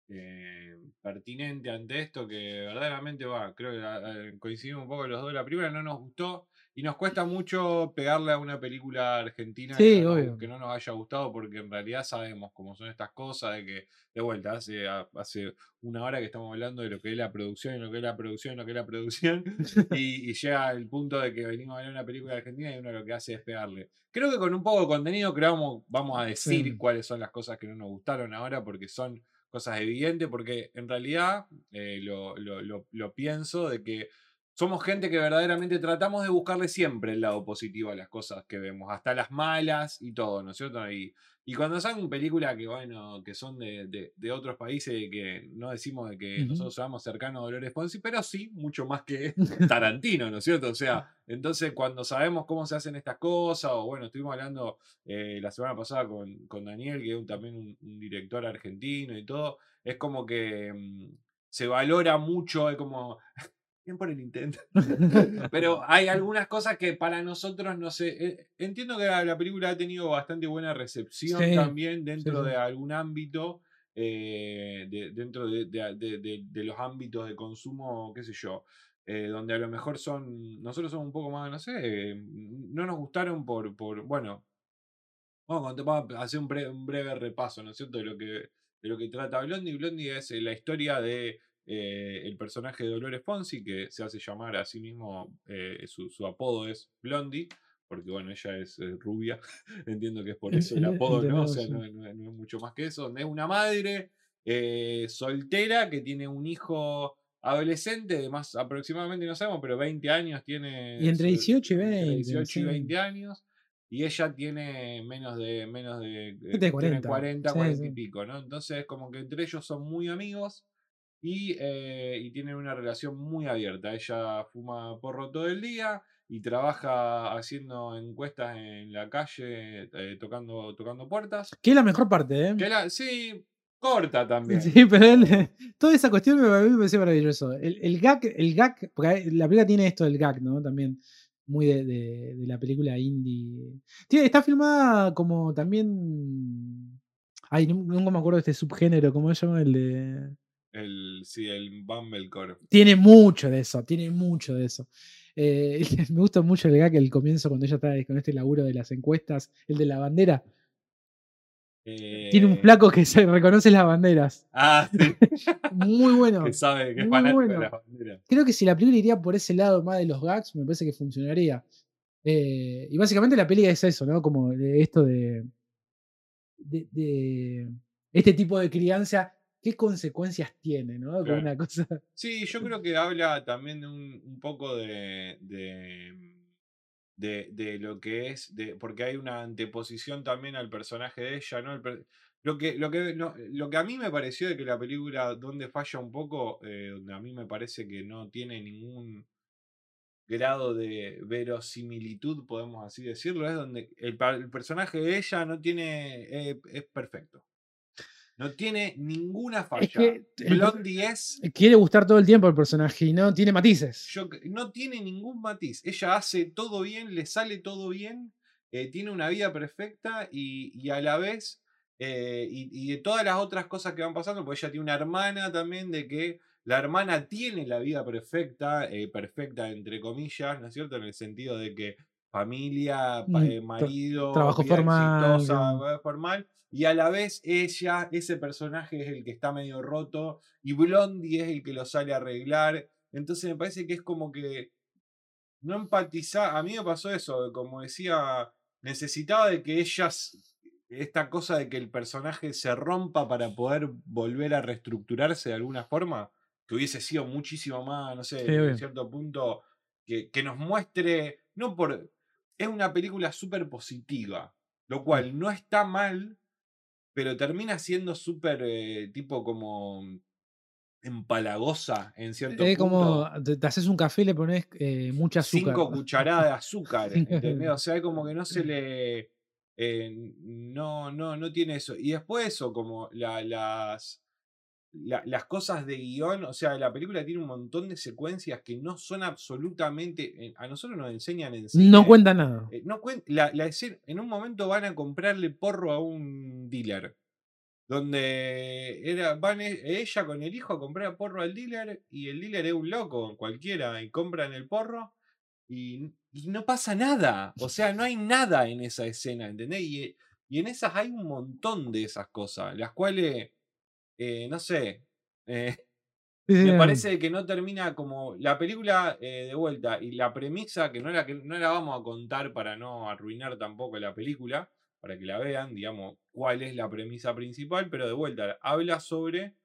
Speaker 1: eh, pertinente ante esto, que verdaderamente va, creo que ah, eh, coincidimos un poco los dos. La primera no nos gustó y nos cuesta mucho pegarle a una película argentina
Speaker 2: Sí,
Speaker 1: que, no nos,
Speaker 2: obvio.
Speaker 1: que no nos haya gustado, porque en realidad sabemos cómo son estas cosas, de que, de vuelta, hace, hace una hora que estamos hablando de lo que es la producción y lo que es la producción y lo que es la producción, y, y llega el punto de que venimos a ver una película argentina y uno lo que hace es pegarle. Creo que con un poco de contenido creo vamos, vamos a decir
Speaker 2: Sí.
Speaker 1: cuáles son las cosas que no nos gustaron ahora porque son cosas evidentes, porque en realidad eh, lo, lo- lo- lo pienso de que somos gente que verdaderamente tratamos de buscarle siempre el lado positivo a las cosas que vemos, hasta las malas y todo, ¿no es cierto? Y, y cuando salen películas que, bueno, que son de, de- de otros países, que no decimos de que nosotros seamos cercanos a Dolores Fonsi, pero sí, mucho más que Tarantino, ¿no es cierto? O sea, entonces cuando sabemos cómo se hacen estas cosas, o bueno, estuvimos hablando eh, la semana pasada con, con Daniel, que es un- también un, un director argentino y todo, es como que mm, se valora mucho, es como... Bien por el intento. Pero hay algunas cosas que para nosotros no sé. eh, Entiendo que la, la película ha tenido bastante buena recepción
Speaker 2: Sí,
Speaker 1: también dentro
Speaker 2: sí.
Speaker 1: de algún ámbito. eh, de- dentro de, de- los ámbitos de consumo, qué sé yo. eh, donde a lo mejor son. Nosotros somos un poco más, no sé. no nos gustaron por. por bueno. Vamos, a hacer un breve, un breve repaso, ¿no es cierto?, de lo que, de lo que trata Blondie. Blondie es la historia de eh, el personaje de Dolores Fonsi, que se hace llamar a sí mismo, eh, su, su apodo es Blondie, porque bueno, ella es eh, rubia, entiendo que es por eso el apodo, ¿no? O sea, no, no- no es mucho más que eso. Es una madre soltera que tiene un hijo adolescente de más aproximadamente, no sabemos, pero 20 años tiene.
Speaker 2: Y entre
Speaker 1: su-
Speaker 2: 18 y
Speaker 1: entre
Speaker 2: 20,
Speaker 1: 18 y
Speaker 2: sí.
Speaker 1: 20 años. Y ella tiene menos de, menos de, eh,
Speaker 2: Tiene
Speaker 1: tiene
Speaker 2: 40,
Speaker 1: 40,
Speaker 2: sí,
Speaker 1: 40 y pico, ¿no? Entonces, como que entre ellos son muy amigos y, eh, y tienen una relación muy abierta. Ella fuma porro todo el día y trabaja haciendo encuestas en la calle, eh, tocando, tocando puertas.
Speaker 2: Que es la mejor parte, ¿eh?
Speaker 1: Que la, sí, corta también.
Speaker 2: Sí, pero él, toda esa cuestión me, a mí me pareció maravilloso. El, el gag, el gag, porque la película tiene esto del gag, ¿no? También muy de, de- de la película indie. Tiene, está filmada como también. Ay, nu- nunca me acuerdo de este subgénero, ¿cómo se llama? El de.
Speaker 1: El, sí, el Bumblecore.
Speaker 2: Tiene mucho de eso, tiene mucho de eso. Eh, me gusta mucho el gag, el comienzo cuando ella está con este laburo de las encuestas, el de la bandera. Tiene un
Speaker 1: Eh,
Speaker 2: flaco que se reconoce las banderas.
Speaker 1: Ah, sí,
Speaker 2: Muy bueno.
Speaker 1: que sabe que es
Speaker 2: muy
Speaker 1: de
Speaker 2: bueno.
Speaker 1: las banderas.
Speaker 2: Creo que si la película iría por ese lado más de los gags, me parece que funcionaría. Eh, y básicamente la peli es eso, ¿no? Como de esto de, de, de este tipo de crianza, ¿qué consecuencias tiene, ¿no? Como
Speaker 1: Claro.
Speaker 2: una cosa.
Speaker 1: Sí, yo creo que habla también un, un poco de, de, de- de lo que es, de, porque hay una anteposición también al personaje de ella, ¿no? El lo, que, lo, que, no- lo que a mí me pareció de que la película donde falla un poco, eh, donde a mí me parece que no tiene ningún grado de verosimilitud, podemos así decirlo, es donde el personaje de ella no tiene, eh, es perfecto. No tiene ninguna falla.
Speaker 2: que el-
Speaker 1: Blondie es
Speaker 2: Quiere gustar todo el tiempo el personaje y no tiene matices.
Speaker 1: yo no tiene ningún matiz. Ella hace todo bien, le sale todo bien, eh, tiene una vida perfecta y, y a la vez, eh, y, y de todas las otras cosas que van pasando, porque ella tiene una hermana también, de que la hermana tiene la vida perfecta, eh, perfecta entre comillas, ¿no es cierto? En el sentido de que familia,
Speaker 2: Mm,
Speaker 1: eh, marido,
Speaker 2: trabajo formal,
Speaker 1: exitosa,
Speaker 2: claro.
Speaker 1: vida formal, y a la vez ella, ese personaje es el que está medio roto y Blondie es el que lo sale a arreglar. Entonces me parece que es como que no empatizar. A mí me pasó eso, como decía, necesitaba de que ellas, esta cosa de que el personaje se rompa para poder volver a reestructurarse de alguna forma, que hubiese sido muchísimo más, no sé,
Speaker 2: Sí,
Speaker 1: en cierto punto, que, que nos muestre, no por... Es una película súper positiva, lo cual no está mal, pero termina siendo súper eh, tipo como empalagosa en cierto
Speaker 2: Es
Speaker 1: punto.
Speaker 2: como te, te haces un café y le pones eh, mucha azúcar.
Speaker 1: Cinco cucharadas de azúcar, ¿entendés? O sea, es como que no se le. eh, no, no, no tiene eso. Y después eso, como la- las. La- las cosas de guion, o sea, la película tiene un montón de secuencias que no son absolutamente. eh, A nosotros nos enseñan en cine.
Speaker 2: No cuenta nada.
Speaker 1: eh, no cuen- la, la escena- en un momento van a comprarle porro a un dealer. Donde era, van e- ella con el hijo a comprar porro al dealer y el dealer es un loco, cualquiera, y compran el porro y, y no pasa nada. O sea, no hay nada en esa escena, ¿entendés? Y, y en esas hay un montón de esas cosas, las cuales, eh, no sé, eh, me parece que no termina como la película eh, de vuelta y la premisa, que no, la, que no la vamos a contar para no arruinar tampoco la película, para que la vean, digamos, cuál es la premisa principal, pero de vuelta, habla sobre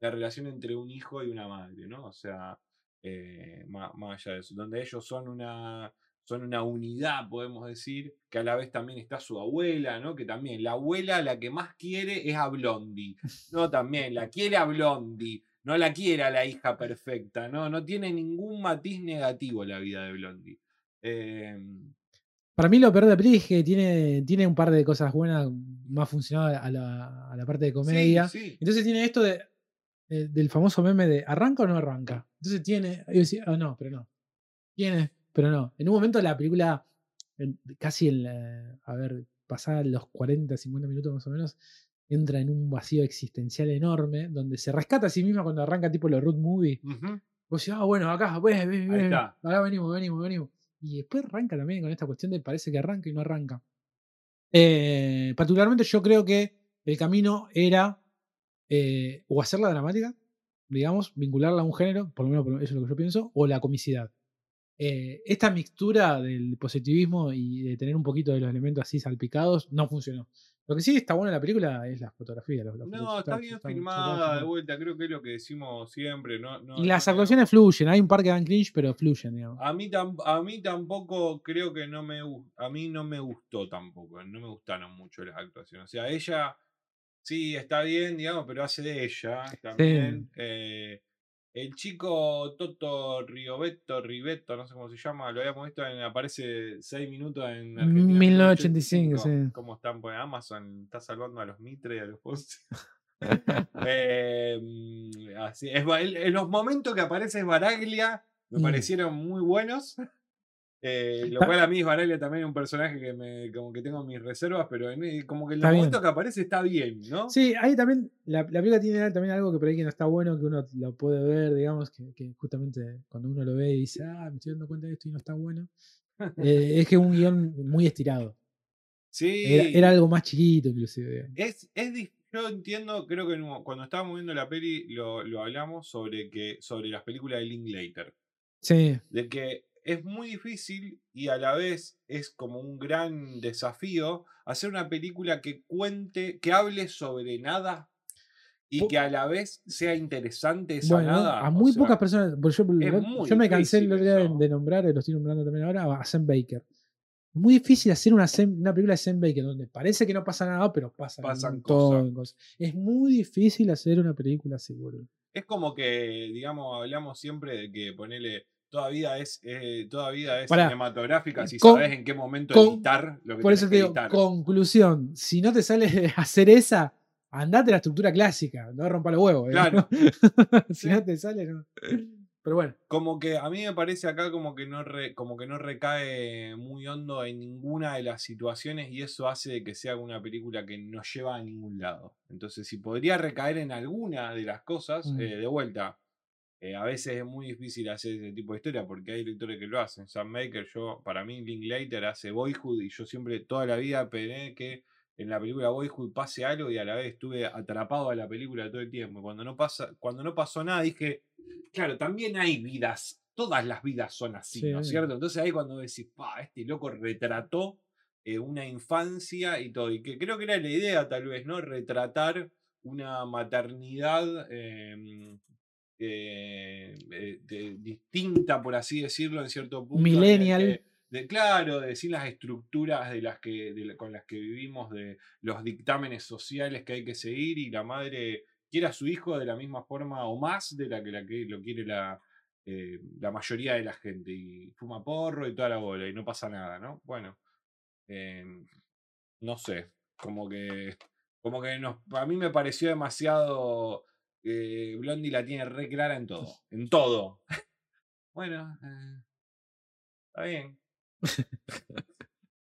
Speaker 1: la relación entre un hijo y una madre, ¿no? O sea, eh, má- más, allá de eso, donde ellos son una, son una unidad, podemos decir, que a la vez también está su abuela, ¿no? Que también la abuela la que más quiere es a Blondie, no, también la quiere a Blondie, no la quiere a la hija perfecta, ¿no? No tiene ningún matiz negativo la vida de Blondie. Em,
Speaker 2: Para mí lo peor de la peli es que tiene, tiene un par de cosas buenas, más funcionadas a la, a la parte de comedia.
Speaker 1: Sí, sí.
Speaker 2: Entonces tiene esto de, de- del famoso meme de ¿arranca o no arranca? Entonces tiene, yo decía, "Ah, no, pero no. Tiene, pero no. En un momento la película, casi en la- a ver, pasada los 40, 50 minutos más o menos, entra en un vacío existencial enorme, donde se rescata a sí misma cuando arranca tipo los road movie. Vos decís, ah, bueno, acá, ven, ven, acá venimos, venimos, venimos. Y después arranca también con esta cuestión de parece que arranca y no arranca. Eh, particularmente yo creo que el camino era eh, o hacerla dramática, digamos, vincularla a un género, por lo menos eso es lo que yo pienso, o la comicidad. Eh, esta mixtura del positivismo y de tener un poquito de los elementos así salpicados no funcionó. Lo que sí está bueno en la película es la fotografía. Los, los
Speaker 1: No, está bien filmada, de vuelta, creo que es lo que decimos siempre. No, no,
Speaker 2: Y las
Speaker 1: no-
Speaker 2: actuaciones fluyen, hay un par que dan cringe, pero fluyen, digamos.
Speaker 1: A mí, a mí tampoco creo que no me a mí no me gustó tampoco, no me gustaron mucho las actuaciones. O sea, ella sí está bien, digamos, pero hace de ella también. Eh, el chico Toto Rigoberto, Rivetto, no sé cómo se llama, lo habíamos visto en aparece 6 minutos en Argentina.
Speaker 2: 1985, sí.
Speaker 1: ¿Cómo están? Pues Amazon está salvando a los Mitre y a los Ponce. Eh, mm, así, es, en los momentos que aparece Baraglia me
Speaker 2: Mm.
Speaker 1: parecieron muy buenos. Eh, lo cual a mí Baraglia también es un personaje que me como que tengo mis reservas, pero en- como que en los momentos que aparece está bien, ¿no?
Speaker 2: Sí, ahí también, la, la película tiene también algo que por ahí que no está bueno, que uno lo puede ver, digamos, que, que justamente cuando uno lo ve y dice, ah, me estoy dando cuenta de esto y no está bueno, eh, es que es un guion muy estirado.
Speaker 1: Sí.
Speaker 2: Era, era algo más chiquito, inclusive. digamos.
Speaker 1: Es, es yo entiendo, creo que cuando estábamos viendo la peli lo, lo hablamos sobre que sobre las películas de Linklater.
Speaker 2: Sí,
Speaker 1: de que es muy difícil y a la vez es como un gran desafío hacer una película que cuente, que hable sobre nada y que a la vez sea interesante esa
Speaker 2: bueno,
Speaker 1: nada.
Speaker 2: a
Speaker 1: o
Speaker 2: muy
Speaker 1: sea,
Speaker 2: pocas personas, porque yo, me cansé el
Speaker 1: difícil
Speaker 2: otro día de, de nombrar, y lo estoy nombrando también ahora, a Sam Baker. Es muy difícil hacer una, una película de Sam Baker donde parece que no pasa nada, pero pasan,
Speaker 1: Pasan
Speaker 2: un montón
Speaker 1: cosas.
Speaker 2: cosas. Es muy difícil hacer una película así, boludo.
Speaker 1: Es como que, digamos, hablamos siempre de que ponerle. Toda vida es, eh, toda vida es
Speaker 2: Pará,
Speaker 1: cinematográfica si
Speaker 2: con-
Speaker 1: sabes en qué momento
Speaker 2: con-
Speaker 1: editar lo que
Speaker 2: Por eso te digo,
Speaker 1: editar.
Speaker 2: conclusión, si no te sale hacer esa, andate a la estructura clásica, no rompa los huevos. ¿eh?
Speaker 1: Claro.
Speaker 2: si no te sale, no. Pero bueno,
Speaker 1: como que a mí me parece acá como que no re- como que no recae muy hondo en ninguna de las situaciones y eso hace de que sea una película que no lleva a ningún lado. Entonces, si podría recaer en alguna de las cosas,
Speaker 2: Mm.
Speaker 1: eh, de vuelta, eh, a veces es muy difícil hacer ese tipo de historia porque hay directores que lo hacen. Sam Maker, yo, para mí, Linklater hace Boyhood y yo siempre, toda la vida esperé que en la película Boyhood pase algo y a la vez estuve atrapado a la película todo el tiempo. Cuando no, pasa, cuando no pasó nada dije, claro, también hay vidas, todas las vidas son así,
Speaker 2: Sí,
Speaker 1: ¿no es cierto? Entonces ahí cuando decís, pa, este loco retrató eh, una infancia y todo, y que creo que era la idea tal vez, ¿no? Retratar una maternidad em, eh, eh, de- distinta, por así decirlo, en cierto punto.
Speaker 2: Millennial.
Speaker 1: de, claro, de decir las estructuras de las que, de con las que vivimos, de los dictámenes sociales que hay que seguir, y la madre quiere a su hijo de la misma forma o más de la que, la que lo quiere la, eh, la mayoría de la gente, y fuma porro y toda la bola, y no pasa nada, ¿no? Bueno, no sé, como que, como que nos, a mí me pareció demasiado... eh, Blondie la tiene re clara en todo, en todo. bueno, eh, está bien.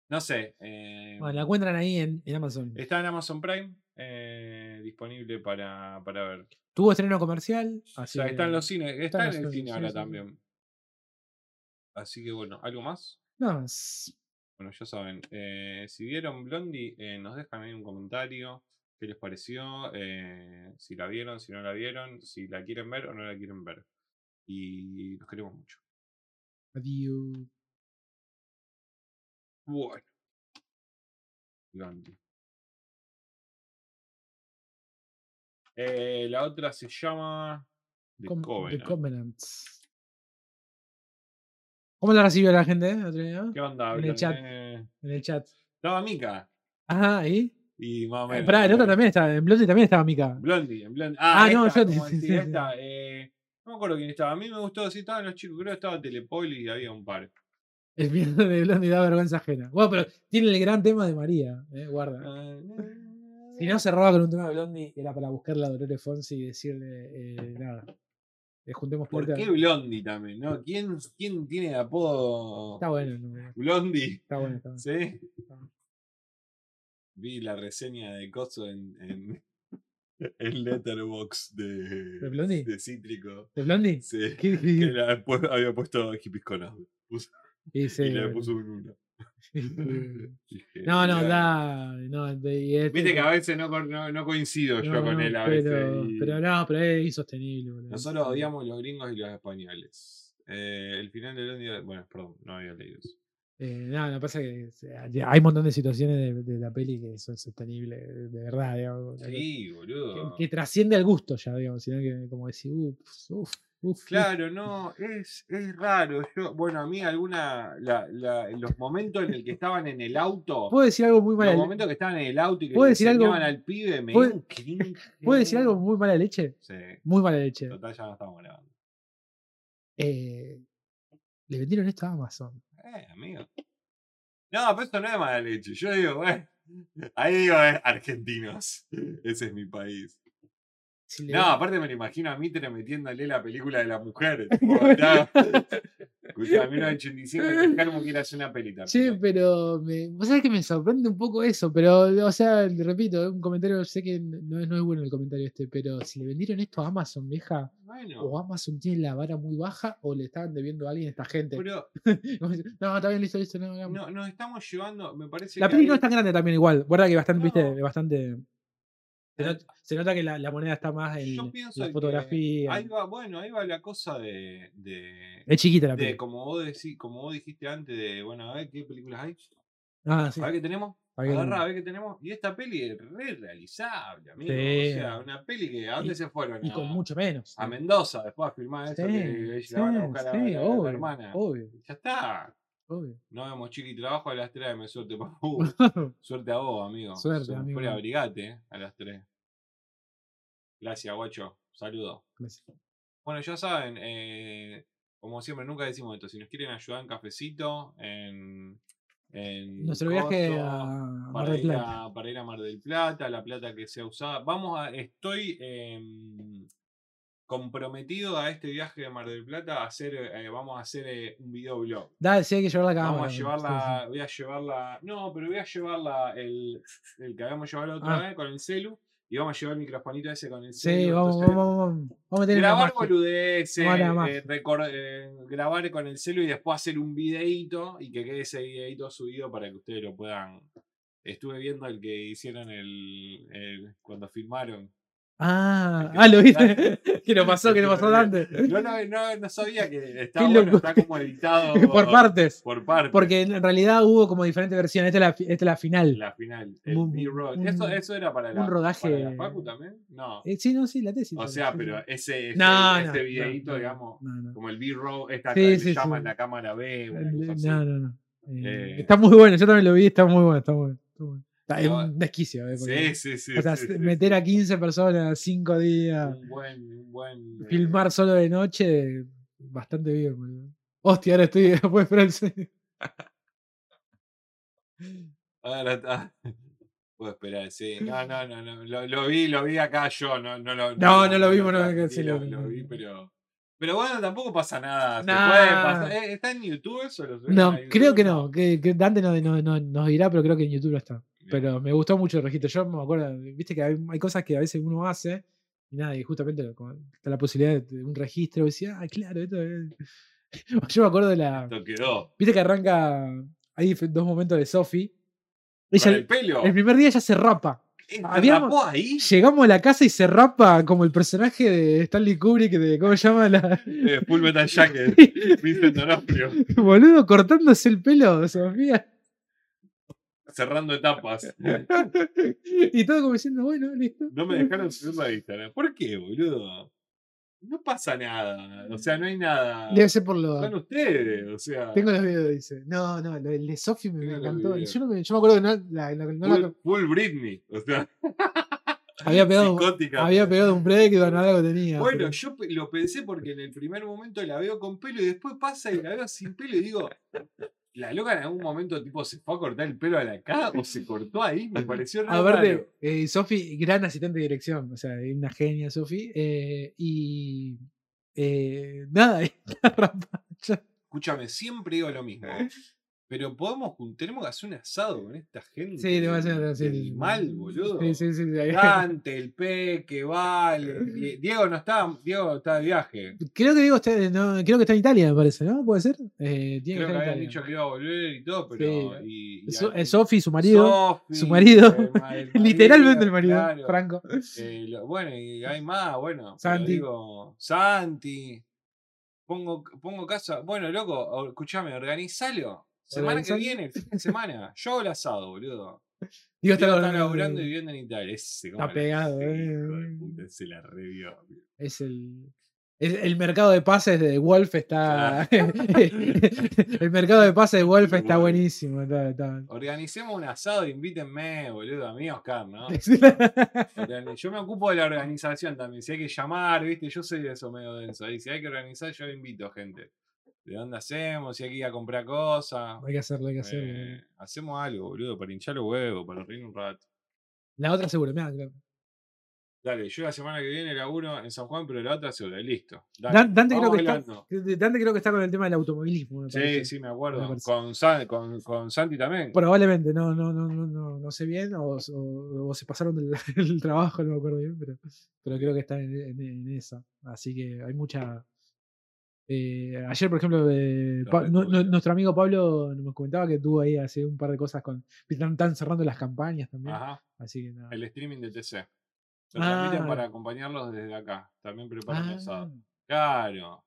Speaker 1: No sé. eh,
Speaker 2: bueno, la encuentran ahí en, en Amazon.
Speaker 1: está en Amazon Prime, eh, disponible para, para ver.
Speaker 2: Tuvo estreno comercial.
Speaker 1: O
Speaker 2: Así
Speaker 1: sea, está en los cines, está,
Speaker 2: está en
Speaker 1: en el cine ahora también. Así que bueno, ¿algo más?
Speaker 2: Nada más.
Speaker 1: Bueno, ya saben, eh, si vieron Blondie, nos dejan ahí un comentario. ¿Qué les pareció? eh, si la vieron, si no la vieron, si la quieren ver o no la quieren ver. Y los queremos mucho.
Speaker 2: Adiós.
Speaker 1: Bueno. Blondie. Eh, la otra se llama The
Speaker 2: Com- The
Speaker 1: Covenant.
Speaker 2: Covenant. ¿Cómo la recibió la gente? eh?
Speaker 1: ¿Qué onda?
Speaker 2: En el chat. En el chat.
Speaker 1: Estaba Mica.
Speaker 2: Ajá, ahí.
Speaker 1: Y más o
Speaker 2: Eh,
Speaker 1: menos.
Speaker 2: pará, en
Speaker 1: ¿no?
Speaker 2: otra también estaba. En Blondie también estaba Mika.
Speaker 1: Blondie, en Blondie.
Speaker 2: Ah,
Speaker 1: Ah,
Speaker 2: no, yo-
Speaker 1: como
Speaker 2: sí, sí,
Speaker 1: esta, eh, no me acuerdo quién estaba. A mí me gustó, sí, estaban los chicos. Creo que estaba Telepol y había un par.
Speaker 2: El video de Blondie da vergüenza ajena. Bueno, pero tiene el gran tema de María. Eh, guarda.
Speaker 1: Ah,
Speaker 2: Si no cerraba con un tema de Blondie, era para buscarle a Dolores Fonsi y decirle eh, nada. Eh, juntemos
Speaker 1: ¿Por qué Blondie también? ¿no? ¿Quién, ¿Quién tiene de apodo
Speaker 2: Está bueno el nombre.
Speaker 1: Blondie?
Speaker 2: Está bueno, está bueno.
Speaker 1: ¿Sí?
Speaker 2: bueno.
Speaker 1: Vi la reseña de Coso en, en, en Letterbox de,
Speaker 2: ¿De Blondie?
Speaker 1: de Cítrico.
Speaker 2: ¿De Blondie?
Speaker 1: Sí.
Speaker 2: ¿Qué
Speaker 1: Que la- había puesto hippies
Speaker 2: Y sí,
Speaker 1: y le puso un uno. Dije,
Speaker 2: No, no, da. No, este-
Speaker 1: Viste que a veces no, no, no coincido yo con él a
Speaker 2: pero,
Speaker 1: veces. y
Speaker 2: pero no, pero es insostenible. boludo.
Speaker 1: Nosotros odiamos los gringos y los españoles. Eh, el final del día. Bueno, perdón, no había leído eso.
Speaker 2: Eh, no, no pasa que o sea, ya hay un montón de situaciones de, de la peli que son sostenibles, de verdad, digamos. que-
Speaker 1: Sí,
Speaker 2: que,
Speaker 1: boludo.
Speaker 2: que trasciende al gusto ya, digamos, sino que como decir, uff, uff, uff.
Speaker 1: Claro, no, es, es raro. Yo, bueno, a mí alguna, la, la- en los momentos en el que estaban en el auto,
Speaker 2: Puedo decir algo muy
Speaker 1: los
Speaker 2: mal.
Speaker 1: momentos que estaban en el auto y que
Speaker 2: ¿Puedo
Speaker 1: le
Speaker 2: decir algo?
Speaker 1: al pibe, me
Speaker 2: ¿Puedo-. ¿Puedo decir algo muy mala leche?
Speaker 1: Sí,
Speaker 2: Muy mala leche.
Speaker 1: total ya no estamos grabando.
Speaker 2: Eh, le vendieron esto a Amazon.
Speaker 1: Eh, amigo. No, pero esto no es mala leche. Yo digo, eh, ahí digo, eh, argentinos. Ese es mi país.
Speaker 2: Si le-
Speaker 1: No, aparte me lo imagino a Mitre metiéndole la película de la mujer. tipo, ya. Escuchá, 1985, que Carmo quiere hacer una peli también.
Speaker 2: Sí, pero me, vos sabés que me sorprende un poco eso, pero, o sea, repito, un comentario, sé que no es, no es bueno el comentario este, pero si le vendieron esto a Amazon, vieja,
Speaker 1: Bueno,
Speaker 2: o Amazon tiene la vara muy baja, o le estaban debiendo a alguien a esta gente.
Speaker 1: pero
Speaker 2: no, está bien, listo, listo. No, hagamos".
Speaker 1: no, nos estamos llevando, me parece
Speaker 2: la
Speaker 1: que
Speaker 2: peli no
Speaker 1: hay-
Speaker 2: es tan grande también igual, guarda que bastante, viste,
Speaker 1: No.
Speaker 2: bastante... Se, not- se nota que la, la moneda está más en,
Speaker 1: yo
Speaker 2: la fotografía.
Speaker 1: Ahí va, bueno, ahí va la cosa de, de,
Speaker 2: Es chiquita la
Speaker 1: de
Speaker 2: peli.
Speaker 1: como vos decí- como vos dijiste antes de, bueno, a ver qué películas hay.
Speaker 2: Ah, sí.
Speaker 1: A ver qué tenemos.
Speaker 2: A ver qué
Speaker 1: Agarrá,
Speaker 2: tenemos.
Speaker 1: a ver qué tenemos. Y esta peli es re realizable, amigo.
Speaker 2: Sí.
Speaker 1: O sea, una peli que ¿a dónde
Speaker 2: Y-
Speaker 1: se fueron?
Speaker 2: Y con
Speaker 1: a,
Speaker 2: mucho menos.
Speaker 1: a Mendoza después a filmar
Speaker 2: Sí,
Speaker 1: que
Speaker 2: sí,
Speaker 1: la van a buscar a, la- hermana.
Speaker 2: obvio,
Speaker 1: Ya está.
Speaker 2: Obvio.
Speaker 1: No vemos chiqui trabajo a las 3 me suerte, papu. Suerte a vos, amigo.
Speaker 2: Suerte, amigo.
Speaker 1: abrigate eh, a las 3. Gracias, guacho. Saludo.
Speaker 2: Gracias.
Speaker 1: Bueno, ya saben, eh, como siempre, nunca decimos esto. Si nos quieren ayudar en cafecito, en. en
Speaker 2: Nuestro viaje a Mar
Speaker 1: para
Speaker 2: del
Speaker 1: ir,
Speaker 2: Plata.
Speaker 1: a, para ir a Mar del Plata, la plata que sea usada. Vamos a. Estoy em, comprometido a este viaje de Mar del Plata a hacer. eh, vamos a hacer eh, un videoblog.
Speaker 2: Dale, sí, hay que llevar la cámara.
Speaker 1: Vamos a
Speaker 2: sí,
Speaker 1: llevarla, voy a llevarla, no, pero voy a llevarla el, el que habíamos llevado la otra
Speaker 2: Ah.
Speaker 1: vez con el celu y vamos a llevar el microfonito ese con el celu.
Speaker 2: sí, vamos,
Speaker 1: entonces,
Speaker 2: vamos, vamos, a
Speaker 1: grabar boludeces, eh, eh, grabar con el celu y después hacer un videíto y que quede ese videíto subido para que ustedes lo puedan. Estuve viendo el que hicieron el, el- cuando filmaron.
Speaker 2: Ah, ah, lo viste. ¿Qué nos pasó? ¿Qué nos pasó
Speaker 1: Estuve
Speaker 2: Dante?
Speaker 1: No, no, no, no sabía que
Speaker 2: Qué
Speaker 1: bueno, está como editado
Speaker 2: Por partes.
Speaker 1: Por partes.
Speaker 2: Porque en realidad hubo como diferentes versiones. Esta es la, esta es la final.
Speaker 1: La final. El
Speaker 2: Un- un-
Speaker 1: ¿Eso, ¿Eso era para la,
Speaker 2: un rodaje-
Speaker 1: para la Facu también? No.
Speaker 2: Eh, sí, no, sí, la tesis.
Speaker 1: O sea, pero ese, ese,
Speaker 2: No,
Speaker 1: ese
Speaker 2: no,
Speaker 1: videíto, digamos, como el B-roll, esta
Speaker 2: Sí,
Speaker 1: que le
Speaker 2: sí,
Speaker 1: llaman
Speaker 2: sí.
Speaker 1: la cámara B. una cosa así.
Speaker 2: No, no, no. Eh,
Speaker 1: Eh,
Speaker 2: está muy bueno, yo también lo vi, está muy bueno, está muy bueno. está muy bueno. Es un desquicio, eh, porque-
Speaker 1: Sí, sí, sí.
Speaker 2: o sea,
Speaker 1: sí,
Speaker 2: meter
Speaker 1: sí.
Speaker 2: a 15 personas 5 días,
Speaker 1: Un buen, un buen. eh,
Speaker 2: filmar solo de noche, bastante bien, boludo. Hostia, ahora estoy, no el sueño.
Speaker 1: Ahora está. Puedo esperar, sí. No, no, no, no. Lo, lo vi, lo vi acá yo, no, no lo
Speaker 2: No, no lo vimos, no, que
Speaker 1: sí, lo,
Speaker 2: lo-
Speaker 1: lo vi, pero. Pero bueno, tampoco pasa nada. Se
Speaker 2: Nah.
Speaker 1: puede pasar. Eh, ¿Está en YouTube eso? ¿Lo
Speaker 2: No, creo que no, que, que Dante no, no- no- nos dirá, pero creo que en YouTube no está. Pero me gustó mucho el registro. Yo me acuerdo, viste que hay, hay cosas que a veces uno hace y nada, y justamente está la posibilidad de un registro. Y decía, ah, claro, esto es. Yo me acuerdo de la.
Speaker 1: Esto quedó.
Speaker 2: Viste que arranca. Hay dos momentos de Sophie.
Speaker 1: ¿Con
Speaker 2: Ella,
Speaker 1: el pelo?
Speaker 2: el primer día ella se rapa.
Speaker 1: ¿Se
Speaker 2: habíamos-
Speaker 1: ahí?
Speaker 2: Llegamos a la casa y se rapa como el personaje de Stanley Kubrick, de ¿cómo se llama? La...
Speaker 1: Eh, Full Metal Jacket. Vincent D'Onofrio.
Speaker 2: Boludo, cortándose el pelo, Sofía.
Speaker 1: Cerrando etapas.
Speaker 2: y todo como diciendo, bueno, listo.
Speaker 1: No me dejaron subir la Instagram. ¿Por qué, boludo? No pasa nada. O sea, no hay nada.
Speaker 2: Debe ser por lo.
Speaker 1: Son ustedes. O sea.
Speaker 2: Tengo los videos, dice. No, no, el de Sophie me, encantó.
Speaker 1: videos.
Speaker 2: Yo, no me, yo me acuerdo que no, la, la- no la-
Speaker 1: full, Britney. O sea,
Speaker 2: había pegado,
Speaker 1: psicótica.
Speaker 2: había pegado un breakdown, algo tenía.
Speaker 1: Bueno,
Speaker 2: pero-
Speaker 1: yo lo pensé porque en el primer momento la veo con pelo y después pasa y la veo sin pelo y digo, ¿la loca en algún momento tipo se fue a cortar el pelo a la cara o se cortó ahí? Me pareció re raro.
Speaker 2: Aparte, eh, Sofi, gran asistente de dirección, o sea, es una genia Sofi. eh, y eh, nada, está rapada.
Speaker 1: Escúchame, siempre digo lo mismo. Pero podemos, tenemos que hacer un asado con esta gente.
Speaker 2: Sí, te voy a hacer.
Speaker 1: del mal, boludo.
Speaker 2: Sí, sí, sí.
Speaker 1: Dante, el Peque, Vale. Die- Diego no está, Diego está de viaje.
Speaker 2: Creo que usted, no, creo que está en Italia, me parece, ¿no? ¿Puede ser? Eh, tiene
Speaker 1: Creo que
Speaker 2: que
Speaker 1: habían dicho que iba a volver y todo, pero.
Speaker 2: Sí.
Speaker 1: y- y
Speaker 2: So- eh, Sofi, su marido.
Speaker 1: Sofi,
Speaker 2: su marido.
Speaker 1: el ma- el
Speaker 2: Literalmente el marido,
Speaker 1: claro.
Speaker 2: Franco.
Speaker 1: Eh, lo- bueno, y hay más, bueno.
Speaker 2: Santi.
Speaker 1: digo, Santi. Pongo, pongo casa. Bueno, loco, escuchame, organizalo. Semana que viene, fin de semana. Yo hago el asado, boludo.
Speaker 2: Digo, está,
Speaker 1: laburando y viviendo en Italia. Ese,
Speaker 2: Está
Speaker 1: la-
Speaker 2: pegado, eh.
Speaker 1: puta, se la revió.
Speaker 2: Es el. el mercado de pases de Wolf está. el mercado de pases de Wolf está buenísimo. está- está-
Speaker 1: Organicemos un asado, invítenme, boludo, a mí, Oscar, ¿no? Yo me ocupo de la organización también. Si hay que llamar, ¿viste? Yo soy de eso medio denso. Ahí, si hay que organizar, yo invito gente. ¿De dónde hacemos? Si hay que ir a comprar cosas.
Speaker 2: hay que hacerlo, hay que
Speaker 1: Eh,
Speaker 2: hacerlo.
Speaker 1: hacemos algo, boludo, para hinchar los huevos, para reír un rato.
Speaker 2: La otra seguro, mirá, claro.
Speaker 1: Dale, yo la semana que viene laburo en San Juan, pero la otra seguro, listo. Dale,
Speaker 2: Dan- Dante, creo que está. Dante creo que está con el tema del automovilismo.
Speaker 1: Sí, sí, me acuerdo. Con, San- con, con Santi también.
Speaker 2: Probablemente, no, no, no, no, no, no sé bien, o, o- o se pasaron del, trabajo, no me acuerdo bien, pero, pero creo que están en, en- en esa. Así que hay mucha. Eh, ayer, por ejemplo, eh, Pa- nuestro amigo Pablo nos comentaba que tuvo ahí hace un par de cosas con. Están, están cerrando las campañas también.
Speaker 1: Ajá.
Speaker 2: Así que nada.
Speaker 1: El streaming de TC. Transmiten
Speaker 2: Ah.
Speaker 1: para acompañarlos desde acá. También preparan
Speaker 2: Ah.
Speaker 1: asado. Claro.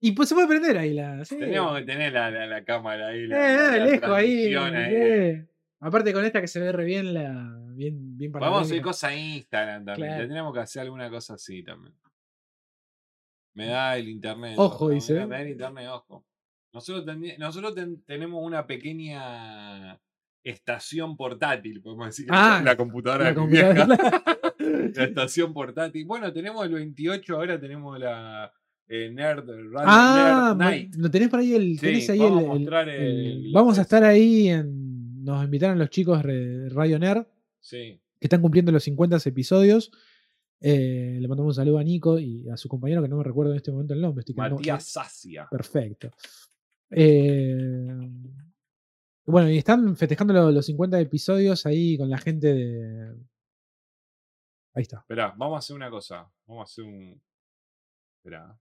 Speaker 2: Y pues se puede prender ahí la. sí.
Speaker 1: Teníamos que tener la, la, la cámara ahí.
Speaker 2: Eh,
Speaker 1: La,
Speaker 2: eh,
Speaker 1: la
Speaker 2: lejos ahí. Aparte con esta que se ve re bien la. Bien, bien
Speaker 1: Vamos a hacer
Speaker 2: panorámica.
Speaker 1: cosas a Instagram también.
Speaker 2: Claro.
Speaker 1: Tendríamos que hacer alguna cosa así también. Me da el internet.
Speaker 2: Ojo, dice,
Speaker 1: da-. Me da el internet, ojo. Nosotros, tendrí- nosotros ten- tenemos una pequeña estación portátil, podemos decir.
Speaker 2: Ah,
Speaker 1: la computadora
Speaker 2: La computadora.
Speaker 1: vieja. la estación portátil. Bueno, tenemos el 28, ahora tenemos la eh, Nerd, Random
Speaker 2: Ah,
Speaker 1: Nerd Night.
Speaker 2: lo tenés por ahí el.
Speaker 1: Sí,
Speaker 2: tenés ahí
Speaker 1: vamos
Speaker 2: el-
Speaker 1: a
Speaker 2: el-
Speaker 1: mostrar
Speaker 2: el-
Speaker 1: el-
Speaker 2: vamos a
Speaker 1: el-
Speaker 2: estar ahí en. Nos invitaron los chicos de Radio Nerd,
Speaker 1: Sí.
Speaker 2: que están cumpliendo los 50 episodios. Eh, le mandamos un saludo a Nico y a su compañero, que no me recuerdo en este momento el nombre. Estoy
Speaker 1: Matías Sacia.
Speaker 2: Perfecto. Eh, bueno, y están festejando lo- los 50 episodios ahí con la gente de. Ahí está.
Speaker 1: Esperá, vamos a hacer una cosa. Vamos a hacer un. Esperá.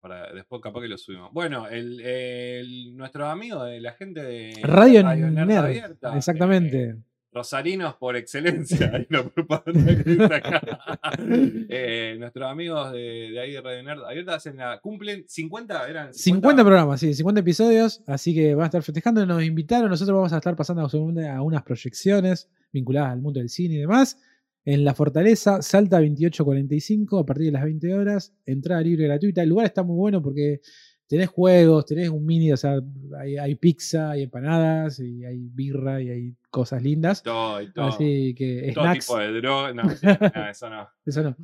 Speaker 1: Para, después capaz que lo subimos. Bueno, el, el- nuestros amigos de la gente de
Speaker 2: Radio,
Speaker 1: Nerd
Speaker 2: Nerd.
Speaker 1: Abierta,
Speaker 2: exactamente.
Speaker 1: eh, rosarinos por excelencia. ahí. Eh, nuestros amigos de, de ahí de Radio Nerd Abierta hacen la, cumplen 50, eran
Speaker 2: 50 programas, sí, 50 episodios, así que van a estar festejando, nos invitaron, nosotros vamos a estar pasando a unas proyecciones vinculadas al mundo del cine y demás. En la Fortaleza, Salta 2845, a partir de las 20 horas, entrada libre gratuita. El lugar está muy bueno porque tenés juegos, tenés un mini, o sea, hay, hay pizza, hay empanadas, y hay birra y hay cosas lindas.
Speaker 1: todo, y todo,
Speaker 2: Así que
Speaker 1: todo
Speaker 2: snacks,
Speaker 1: tipo de droga. No, no, eso no.
Speaker 2: eso no.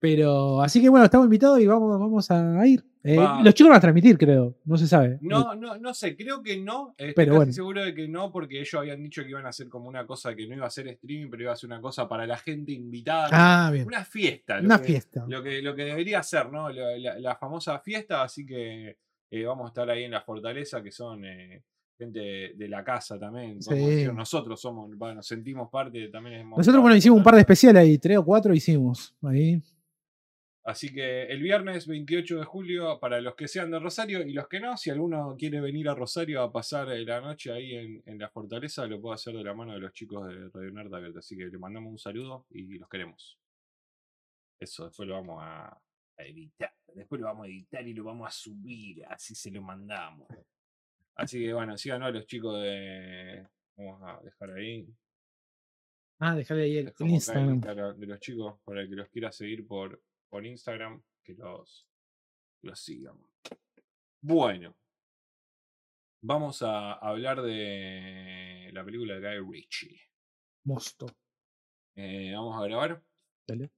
Speaker 2: Pero, así que bueno, estamos invitados y vamos, vamos a ir. Eh,
Speaker 1: Va.
Speaker 2: los chicos van a transmitir, creo, no se sabe.
Speaker 1: No, no, no sé, creo que no. Estoy
Speaker 2: Pero
Speaker 1: casi
Speaker 2: bueno.
Speaker 1: seguro de que no, porque ellos habían dicho que iban a hacer como una cosa que no iba a ser streaming, pero iba a ser una cosa para la gente invitada.
Speaker 2: Ah, bien.
Speaker 1: Una fiesta.
Speaker 2: Una
Speaker 1: que-
Speaker 2: fiesta.
Speaker 1: Lo que, lo que debería ser, ¿no? La, la- la famosa fiesta, así que eh, vamos a estar ahí en la fortaleza, que son eh, gente de, la casa también.
Speaker 2: Sí.
Speaker 1: decir, nosotros somos, bueno, sentimos parte también.
Speaker 2: Nosotros, bueno, hicimos un par de especiales ahí, tres o cuatro hicimos. Ahí.
Speaker 1: Así que el viernes 28 de julio, para los que sean de Rosario y los que no, si alguno quiere venir a Rosario a pasar eh, la noche ahí en, en la fortaleza, lo puede hacer de la mano de los chicos de Radio Nerd Abierta. Así que le mandamos un saludo y los queremos. Eso, después lo vamos a, a editar. Después lo vamos a editar y lo vamos a subir. Así se lo mandamos. Así que bueno, síganos a los chicos de. Vamos a dejar ahí.
Speaker 2: Ah, dejarle ahí el. Instagram
Speaker 1: de los chicos para el que los quiera seguir por, por Instagram, que los, los sigan. Bueno, vamos a hablar de la película de Guy Ritchie.
Speaker 2: Mosto.
Speaker 1: Eh, vamos a grabar.
Speaker 2: Dale.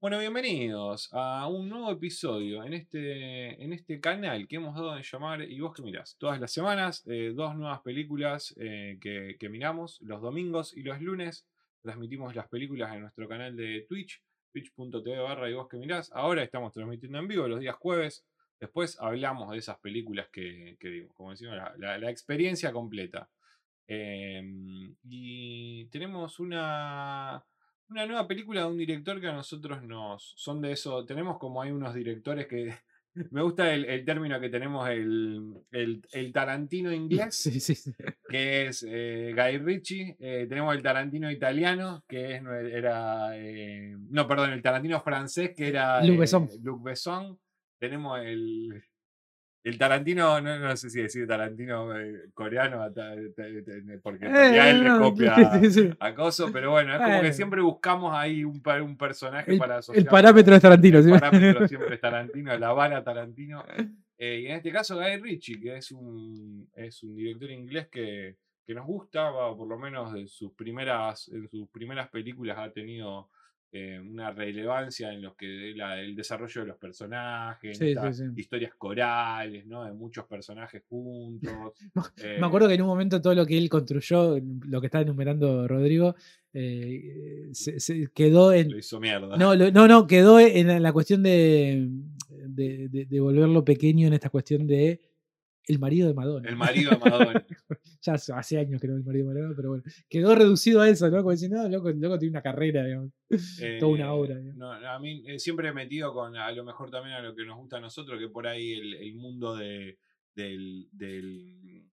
Speaker 1: Bueno, bienvenidos a un nuevo episodio en este, en este canal que hemos dado en llamar ¿Y vos que mirás? Todas las semanas, eh, dos nuevas películas eh, que, que miramos los domingos y los lunes. Transmitimos las películas en nuestro canal de Twitch, twitch.tv barra y vos que mirás. Ahora estamos transmitiendo en vivo los días jueves. Después hablamos de esas películas que, que vimos, como decimos, la, experiencia completa. Em, y tenemos una, una nueva película de un director que a nosotros nos son de eso. Tenemos como hay unos directores que me gusta el, término que tenemos, el, el, Tarantino inglés, que es eh, Guy Ritchie. Eh, tenemos el Tarantino italiano, que es, era. Eh, no, perdón, el Tarantino francés, que era
Speaker 2: Luc Besson.
Speaker 1: Luc Besson. Tenemos el, el Tarantino, no, no, sé si decir Tarantino eh, coreano, porque ya él le copia a Coso, pero bueno, es como que siempre buscamos ahí un, un personaje para
Speaker 2: asociar. El parámetro es Tarantino,
Speaker 1: El parámetro siempre es Tarantino, la vara Tarantino. Eh, y en este caso, Guy Ritchie, que es un, es un director inglés que, que nos gusta, por lo menos de sus primeras, en sus primeras películas ha tenido eh, una relevancia en los que el desarrollo de los personajes, historias corales, ¿no? De muchos personajes juntos.
Speaker 2: Me acuerdo que en un momento todo lo que él construyó, lo que está enumerando Rodrigo, eh, se, quedó en.
Speaker 1: Lo hizo mierda.
Speaker 2: No, no, no, quedó en la cuestión de, de, de, volverlo pequeño en esta cuestión de el marido de Madonna.
Speaker 1: El marido de Madonna.
Speaker 2: ya hace años que no el marido de Madonna, pero bueno. Quedó reducido a eso, ¿no? Como decir, no, loco, tiene una carrera, digamos. Toda una obra.
Speaker 1: Eh, no, a mí eh, siempre he metido con a lo mejor también a lo que nos gusta a nosotros, que por ahí el, el mundo de, del, del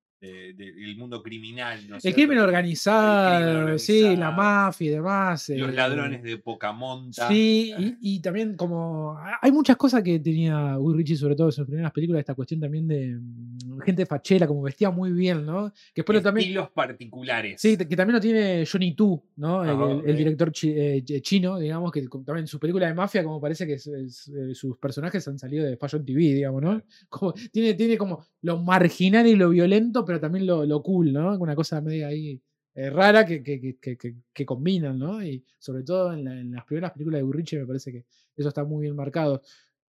Speaker 1: del mundo criminal.
Speaker 2: el, crimen organizado, sí, la mafia y demás.
Speaker 1: Los eh, ladrones de poca monta.
Speaker 2: Sí, y, también como. Hay muchas cosas que tenía Will Ritchie, sobre todo en sus primeras películas, esta cuestión también de mm, gente fachera, como vestía muy bien, ¿no?
Speaker 1: Que después también. Estilos particulares.
Speaker 2: Sí, que también lo tiene Johnny Tu, ¿no? el, director eh, chino, digamos, que también en su película de mafia, como parece que eh, sus personajes han salido de Fashion TV, digamos, ¿no? Como, tiene, tiene como lo marginal y lo violento, pero también lo, lo cool, ¿no? Una cosa media ahí eh, rara que, que, que, que, combinan, ¿no? Y sobre todo en, las primeras películas de Burriche me parece que eso está muy bien marcado.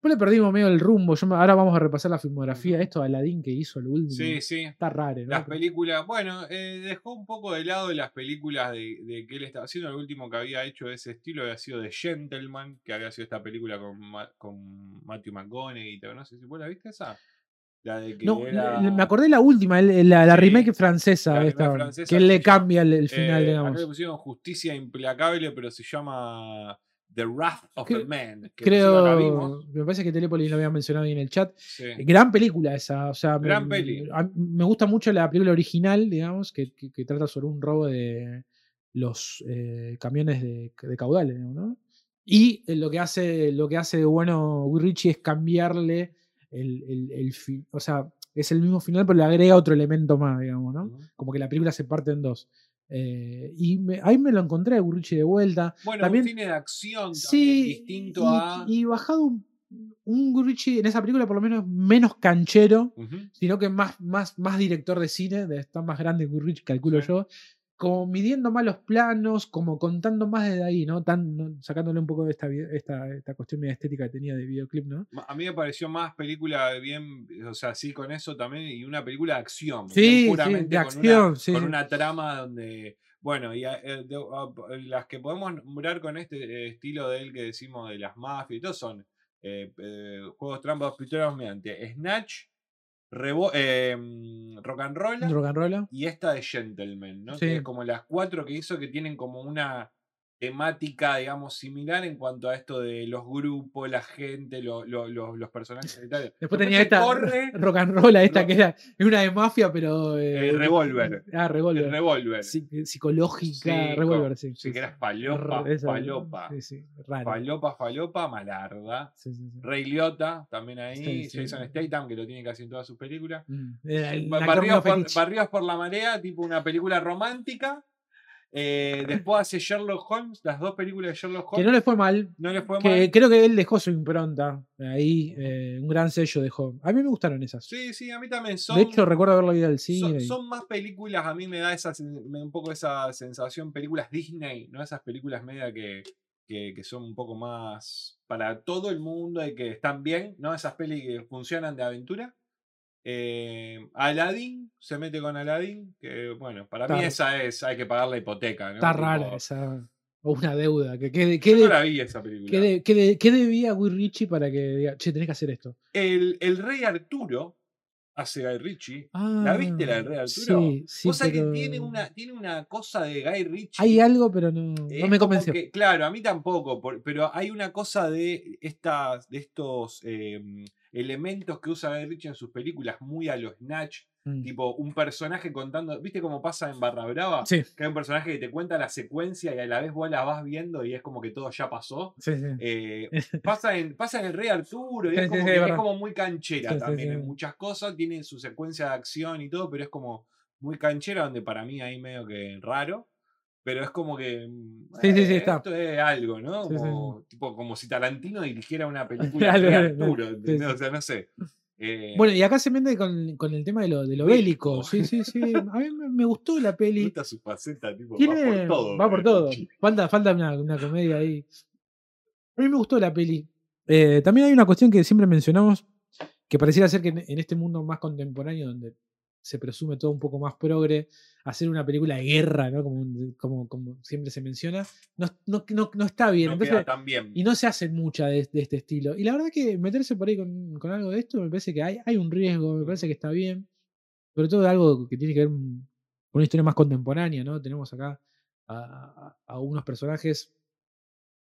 Speaker 2: Después le perdimos medio el rumbo. Yo, ahora vamos a repasar la filmografía. Esto Aladdin que hizo el último.
Speaker 1: Sí, sí.
Speaker 2: Está raro. ¿no?
Speaker 1: Las películas, bueno, eh, dejó un poco de lado las películas de, de, que él estaba haciendo. El último que había hecho de ese estilo había sido The Gentleman, que había sido esta película con, con Matthew McConaughey. No sé si vos la viste esa
Speaker 2: no, me acordé la última, la, remake francesa, que él le cambia el, final,
Speaker 1: eh,
Speaker 2: digamos.
Speaker 1: le pusieron Justicia Implacable, pero se llama The Wrath of the Man.
Speaker 2: creo, me parece que Telepoli lo había mencionado ahí en el chat. Gran película esa, o sea,
Speaker 1: Gran
Speaker 2: me,
Speaker 1: peli.
Speaker 2: me gusta mucho la película original, digamos, que, que, trata sobre un robo de los eh, camiones de, de caudales, ¿no? Y lo que hace, lo que hace bueno Will Ritchie es cambiarle el, el, o sea, es el mismo final, pero le agrega otro elemento más, digamos, ¿no? Como que la película se parte en dos. Eh, y ahí me lo encontré a Gurrichi de vuelta.
Speaker 1: Bueno,
Speaker 2: también,
Speaker 1: un cine de acción
Speaker 2: sí,
Speaker 1: distinto
Speaker 2: y,
Speaker 1: a.
Speaker 2: Y bajado un, un en esa película, por lo menos menos canchero, sino que más, más, más director de cine, de estar más grande Gurrichi, calculo yo como midiendo más los planos, como contando más desde ahí, ¿no? Tan, sacándole un poco de esta, esta, esta cuestión media estética que tenía de videoclip, ¿no?
Speaker 1: A mí me pareció más película bien, o sea, sí con eso también, y una película de acción.
Speaker 2: Sí, sí de acción,
Speaker 1: sí. Con una trama donde, bueno, y eh, las que podemos nombrar con este estilo de él que decimos de las mafias y todo son eh, eh, juegos trampas, pistolas mediante Snatch, Em, rock and roll.
Speaker 2: Rock
Speaker 1: Y esta de Gentleman, ¿no? Que es como las cuatro que hizo que tienen como una temática, digamos, similar en cuanto a esto de los grupos, la gente, los personajes y tal.
Speaker 2: Después, tenía esta rock and roll, esta que era una de mafia, pero.
Speaker 1: Eh, revolver.
Speaker 2: Ah, revolver.
Speaker 1: revolver.
Speaker 2: psicológica, revolver, sí.
Speaker 1: Sí, que era falopa, falopa. Sí, Falopa, falopa, malarda. Rey Liotta, también ahí. Jason Statham, que lo tiene casi en todas sus películas. Mm. Barrios por la marea, tipo una película romántica eh, después hace Sherlock Holmes, las dos películas de Sherlock Holmes.
Speaker 2: Que no le fue mal.
Speaker 1: No le fue mal.
Speaker 2: Creo que él dejó su impronta. Ahí, eh, un gran sello dejó. A mí me gustaron esas.
Speaker 1: Sí, sí, a mí también son.
Speaker 2: De hecho, recuerdo haberlo visto al cine.
Speaker 1: Son, más películas, a mí me da esa, un poco esa sensación, películas Disney, ¿no? Esas películas media que, que, que, son un poco más para todo el mundo y que están bien, ¿no? Esas pelis que funcionan de aventura. Eh, Aladdin se mete con Aladdin, que bueno, para mí esa es, hay que pagar la hipoteca. ¿no?
Speaker 2: Está rara esa. O una deuda. Que, que,
Speaker 1: Yo no la vi esa película.
Speaker 2: ¿Qué, de- qué de- qué debía Will Richie para que diga, che, tenés que hacer esto?
Speaker 1: El, el rey Arturo hace Guy Ritchie. ¿La viste la del rey
Speaker 2: Ah,
Speaker 1: Arturo?
Speaker 2: Sí, sí. Pero
Speaker 1: que tiene una, tiene una cosa de Guy Ritchie.
Speaker 2: Hay algo, pero no, no me convenció.
Speaker 1: que- claro, a mí tampoco, por- pero hay una cosa de estas, de estos em, elementos que usa Guy Ritchie en sus películas muy a los Snatch,
Speaker 2: Mm.
Speaker 1: tipo un personaje contando, ¿viste cómo pasa en Barra Brava?
Speaker 2: Sí,
Speaker 1: Que hay un personaje que te cuenta la secuencia y a la vez vos la vas viendo y es como que todo ya pasó.
Speaker 2: sí, sí.
Speaker 1: Eh, pasa, en, pasa en el Rey Arturo y es como, que
Speaker 2: es
Speaker 1: como muy canchera también en muchas cosas, tiene su secuencia de acción y todo, pero es como muy canchera donde para mí ahí medio que raro. Pero es como que. mm,
Speaker 2: Sí, sí, sí,
Speaker 1: eh,
Speaker 2: está.
Speaker 1: Esto es algo, ¿no?
Speaker 2: Sí, sí,
Speaker 1: Como, tipo, como si Tarantino dirigiera una película de Arturo,
Speaker 2: sí.
Speaker 1: O sea, no sé. Eh,
Speaker 2: Bueno, y acá se mete con, con el tema de lo, de lo
Speaker 1: Bélico.
Speaker 2: Sí, sí, sí. A mí me, gustó la
Speaker 1: me
Speaker 2: peli.
Speaker 1: gusta su faceta, tipo,
Speaker 2: Tiene,
Speaker 1: va por todo.
Speaker 2: va por
Speaker 1: Guy
Speaker 2: todo. Falta, falta una, una comedia ahí. A mí me gustó la peli. Eh, también hay una cuestión que siempre mencionamos, que pareciera ser que en, en este mundo más contemporáneo, donde se presume todo un poco más progre, hacer una película de guerra, ¿no? Como, un- como, como siempre se menciona, no, no, no, no está bien.
Speaker 1: No
Speaker 2: Entonces,
Speaker 1: queda tan bien.
Speaker 2: y no se hace mucha de, de este estilo. Y la verdad que meterse por ahí con, con algo de esto, me parece que hay, hay un riesgo, me parece que está bien. Sobre todo algo que tiene que ver con una historia más contemporánea, ¿no? Tenemos acá a, a- a unos personajes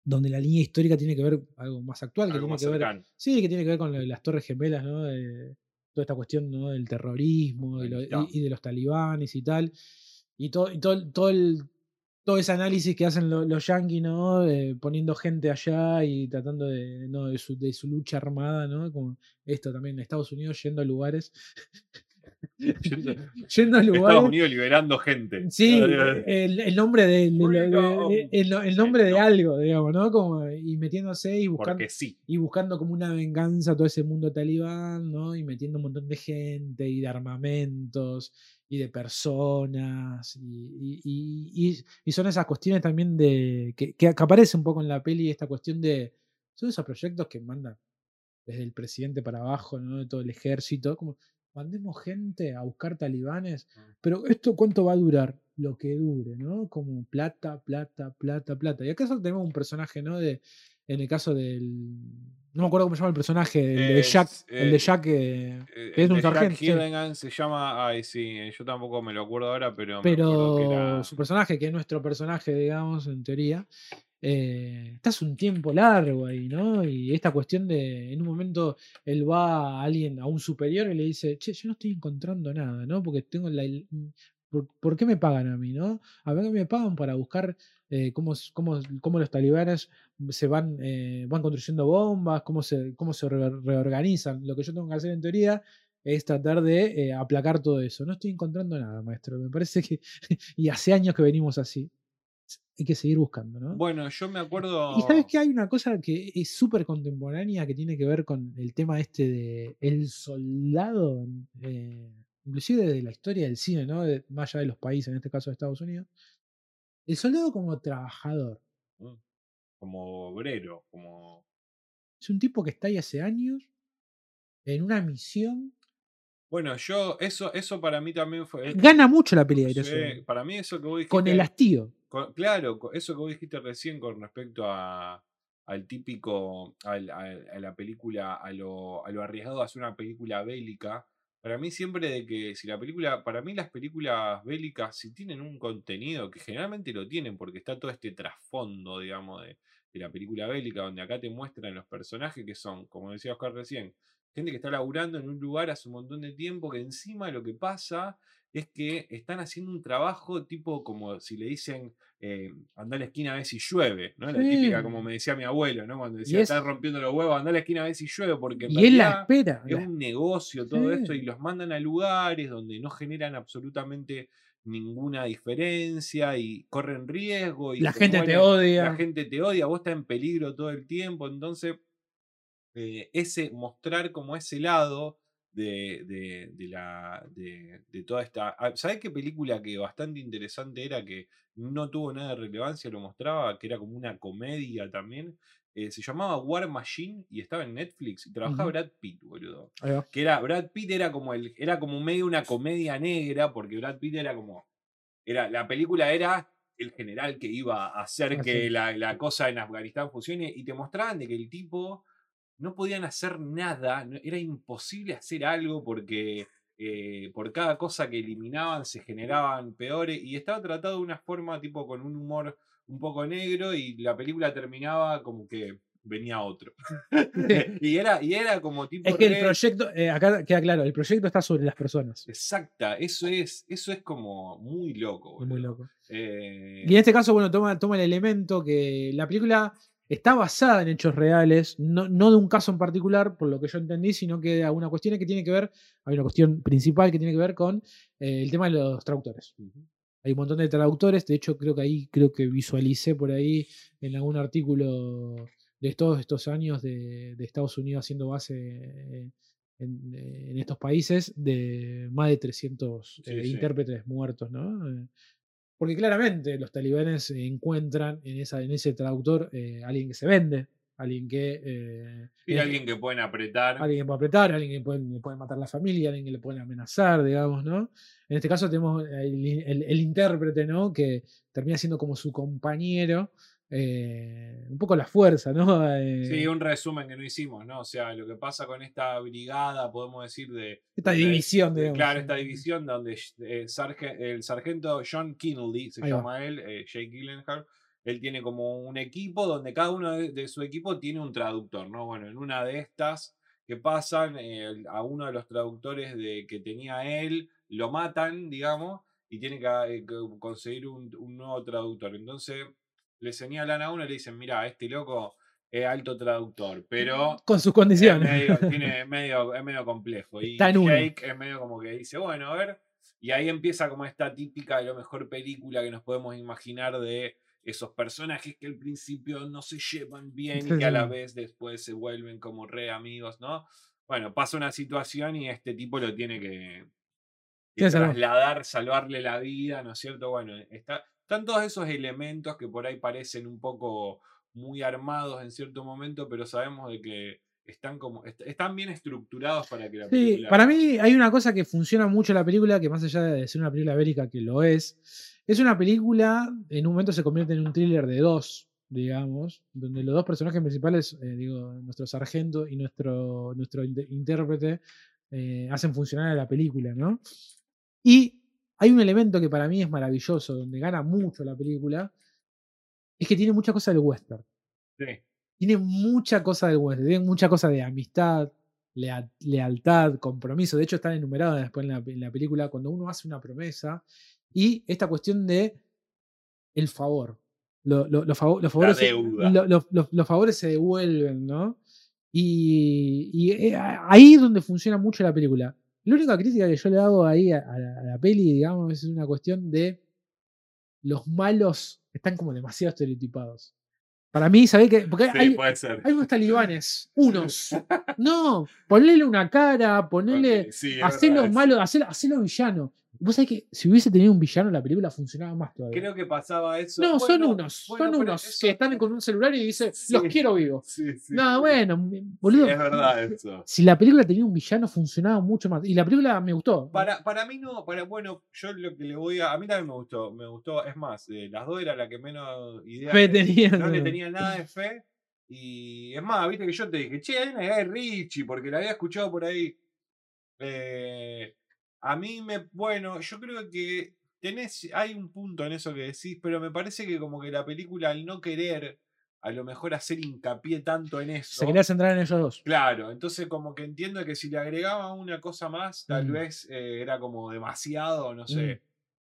Speaker 2: donde la línea histórica tiene que ver algo más actual, que
Speaker 1: Algo
Speaker 2: tiene
Speaker 1: más
Speaker 2: que ver.
Speaker 1: cercano.
Speaker 2: Sí, que tiene que ver con las Torres Gemelas, ¿no? Toda esta cuestión, ¿no? Del terrorismo y, lo- y-
Speaker 1: Afganistán.
Speaker 2: y de los talibanes y tal. Y todo, y todo, todo el todo ese análisis que hacen lo- los yanquis, ¿no? Eh, poniendo gente allá y tratando de, ¿no? de, su, de su lucha armada, ¿no? Como esto también, Estados Unidos yendo a lugares.
Speaker 1: Yendo-
Speaker 2: a
Speaker 1: Estados
Speaker 2: lugares.
Speaker 1: Unidos liberando gente.
Speaker 2: Sí, el, el nombre de, el, el nombre de algo, digamos, ¿no? Como, y metiéndose y buscando,
Speaker 1: sí.
Speaker 2: y buscando como una venganza a todo ese mundo talibán, ¿no? Y metiendo un montón de gente y de armamentos y de personas. Y, y- y- y- y son esas cuestiones también de. Que, que aparece un poco en la peli esta cuestión de. Son esos proyectos que mandan desde el presidente para abajo, ¿no? De todo el ejército. Como, mandemos gente a buscar talibanes. Pero esto cuánto va a durar? Lo que dure, ¿no? Como plata, plata, plata, plata. Y acá tenemos un personaje, ¿no? De, en el caso del. No me acuerdo cómo se llama el personaje, el de
Speaker 1: Es,
Speaker 2: Jack. el de
Speaker 1: eh,
Speaker 2: Jack. eh,
Speaker 1: Eh,
Speaker 2: que es
Speaker 1: el
Speaker 2: un
Speaker 1: de Jack
Speaker 2: sargento, sí.
Speaker 1: Se llama. Ay, sí, yo tampoco me lo acuerdo ahora, pero. me acuerdo que
Speaker 2: pero
Speaker 1: era-
Speaker 2: su personaje, que es nuestro personaje, digamos, en teoría, eh, está hace un tiempo largo ahí, ¿no? Y esta cuestión de, en un momento, él va a alguien, a un superior y le dice, che, yo no estoy encontrando nada, ¿no? Porque tengo la... mm, ¿Por, qué me pagan a mí, no? A ver, me pagan para buscar eh, cómo, cómo, cómo los talibanes se van, eh, van construyendo bombas, cómo se, cómo se re- reorganizan. Lo que yo tengo que hacer en teoría es tratar de eh, aplacar todo eso. No estoy encontrando nada, maestro. Me parece que. y hace años que venimos así. Hay que seguir buscando, ¿no?
Speaker 1: Bueno, yo me acuerdo.
Speaker 2: Y sabes que hay una cosa que es súper contemporánea que tiene que ver con el tema este de el soldado, eh, inclusive de la historia del cine, ¿no? De- más allá de los países, en este caso de Estados Unidos. El soldado como trabajador.
Speaker 1: Mm, Como obrero, como.
Speaker 2: Es un tipo que está ahí hace años en una misión.
Speaker 1: Bueno, yo. Eso, eso para mí también fue.
Speaker 2: Gana mucho la pelea de
Speaker 1: sí, para mí eso que vos dijiste.
Speaker 2: Con el hastío.
Speaker 1: Claro, eso que vos dijiste recién con respecto a. Al típico. al- a, la película. A lo, a lo arriesgado de hacer una película bélica. Para mí siempre de que si la película, para mí las películas bélicas, si tienen un contenido, que generalmente lo tienen porque está todo este trasfondo, digamos, de, de la película bélica, donde acá te muestran los personajes que son, como decía Oscar recién, gente que está laburando en un lugar hace un montón de tiempo, que encima lo que pasa es que están haciendo un trabajo tipo como si le dicen eh, andá a la esquina a ver si llueve, ¿no? La típica, como me decía mi abuelo, ¿no? Cuando decía,
Speaker 2: es-
Speaker 1: están rompiendo los huevos, andá a la esquina a ver si llueve, porque en
Speaker 2: Y él la espera.
Speaker 1: es
Speaker 2: la-
Speaker 1: un negocio todo esto y los mandan a lugares donde no generan absolutamente ninguna diferencia y corren riesgo y
Speaker 2: La gente te odia.
Speaker 1: la gente te odia, vos estás en peligro todo el tiempo, entonces eh, ese mostrar como ese lado de, de- de la de, de toda esta ah, ¿sabés qué película que bastante interesante era que no tuvo nada de relevancia lo mostraba que era como una comedia también Eh, se llamaba War Machine y estaba en Netflix y trabajaba. Brad Pitt boludo. Que era Brad Pitt era como el era como medio una comedia negra porque Brad Pitt era como era la película era el general que iba a hacer
Speaker 2: Ah,
Speaker 1: que la, la cosa en Afganistán funcione y te mostraban de que el tipo no podían hacer nada, era imposible hacer algo porque eh, por cada cosa que eliminaban se generaban peores y estaba tratado de una forma tipo con un humor un poco negro y la película terminaba como que venía otro. y, era, y era como tipo...
Speaker 2: Es que el proyecto, eh, acá queda claro, el proyecto está sobre las personas.
Speaker 1: Exacta, eso es, eso es como muy loco.
Speaker 2: Muy loco.
Speaker 1: Eh,
Speaker 2: Y en este caso, bueno, toma, toma el elemento que la película está basada en hechos reales, no, no de un caso en particular, por lo que yo entendí, sino que de alguna cuestión que tiene que ver, hay una cuestión principal que tiene que ver con eh, el tema de los traductores. Hay un montón de traductores, de hecho creo que ahí creo que visualicé por ahí en algún artículo de todos estos años de, de Estados Unidos haciendo base en, en estos países de más de 300 eh,
Speaker 1: sí.
Speaker 2: intérpretes muertos, ¿no? Eh, Porque claramente los talibanes encuentran en, esa, en ese traductor eh, alguien que se vende, alguien que... eh,
Speaker 1: Y
Speaker 2: en-
Speaker 1: alguien que pueden apretar.
Speaker 2: alguien que puede apretar, alguien que puede, le puede matar la familia, alguien que le pueden amenazar, digamos, ¿no? En este caso tenemos el, el- el intérprete, ¿no? Que termina siendo como su compañero, eh, un poco la fuerza, ¿no? Eh,
Speaker 1: Sí, un resumen que no hicimos, ¿no? O sea, lo que pasa con esta brigada, podemos decir, de.
Speaker 2: Esta
Speaker 1: de-
Speaker 2: división,
Speaker 1: de-
Speaker 2: digamos,
Speaker 1: Claro,
Speaker 2: sí.
Speaker 1: esta división donde eh, sarge- el sargento John Kinley, se
Speaker 2: Ahí va.
Speaker 1: llama él, Jake Gyllenhaal, él tiene como un equipo donde cada uno de, de su equipo tiene un traductor, ¿no? Bueno, en una de estas que pasan, a uno de los traductores de, que tenía él, lo matan, digamos, y tiene que, que conseguir un, un nuevo traductor. Entonces le señalan a uno y le dicen, mira, este loco es alto traductor, pero
Speaker 2: Con sus
Speaker 1: es
Speaker 2: condiciones.
Speaker 1: medio, tiene medio, es medio complejo. Y
Speaker 2: Está en uno.
Speaker 1: Jake es medio como que dice, bueno, a ver. Y ahí empieza como esta típica de la mejor película que nos podemos imaginar de esos personajes que al principio no se llevan bien y que a la vez después se vuelven como re amigos, ¿no? Bueno, pasa una situación y este tipo lo tiene que, que trasladar, salvarle la vida, ¿no es cierto? Bueno, está, están todos esos elementos que por ahí parecen un poco muy armados en cierto momento, pero sabemos de que están como est- están bien estructurados para que la
Speaker 2: Sí,
Speaker 1: película
Speaker 2: para mí hay una cosa que funciona mucho en la película, que más allá de ser una película bélica, que lo es, es una película, en un momento se convierte en un thriller de dos, digamos, donde los dos personajes principales, eh, digo, nuestro sargento y nuestro, nuestro intérprete, eh, hacen funcionar a la película, ¿no? Y hay un elemento que para mí es maravilloso, donde gana mucho la película, es que tiene mucha cosa del western
Speaker 1: Sí,
Speaker 2: tiene mucha cosa del western, tiene mucha cosa de amistad, lea- lealtad, compromiso. De hecho, están enumerados después en la, en la película cuando uno hace una promesa y esta cuestión de el favor. Lo- lo- los favo- los favores se- los favores devuelven, ¿no? Y, y, eh, ahí es donde funciona mucho la película. La única crítica que yo le hago ahí a, a la, a la peli, digamos, es una cuestión de los malos están como demasiado estereotipados. Para mí, ¿sabés qué? Porque
Speaker 1: sí,
Speaker 2: hay,
Speaker 1: puede ser.
Speaker 2: hay unos talibanes, unos. No, ponele una cara, ponele.
Speaker 1: Ok, sí,
Speaker 2: Hacelo malo, hacelo, hacelo villano. Vos sabés que si hubiese tenido un villano, la película funcionaba más todavía.
Speaker 1: Creo que pasaba eso.
Speaker 2: no, son unos,
Speaker 1: bueno,
Speaker 2: son unos
Speaker 1: eso-
Speaker 2: que están con un celular y dicen,
Speaker 1: Sí.
Speaker 2: los quiero vivos.
Speaker 1: Sí, sí,
Speaker 2: No, bueno, boludo.
Speaker 1: es verdad eso.
Speaker 2: Si la película tenía un villano, funcionaba mucho más. Y la película me gustó.
Speaker 1: Para, para mí no, para, bueno, yo lo que le voy a. A mí también me gustó, me gustó. Es más, de las dos era la que menos idea.
Speaker 2: Fe tenía,
Speaker 1: no le tenía nada de fe. Y es más, viste que yo te dije, che, hay una idea de Richie, porque la había escuchado por ahí. Eh, a mí me. Bueno, yo creo que tenés. Hay un punto en eso que decís, pero me parece que como que la película, al no querer, a lo mejor hacer hincapié tanto en eso.
Speaker 2: Se quería centrar en ellos dos.
Speaker 1: Claro, entonces como que entiendo que si le agregaba una cosa más, tal
Speaker 2: Mm.
Speaker 1: vez eh, era como demasiado, no sé.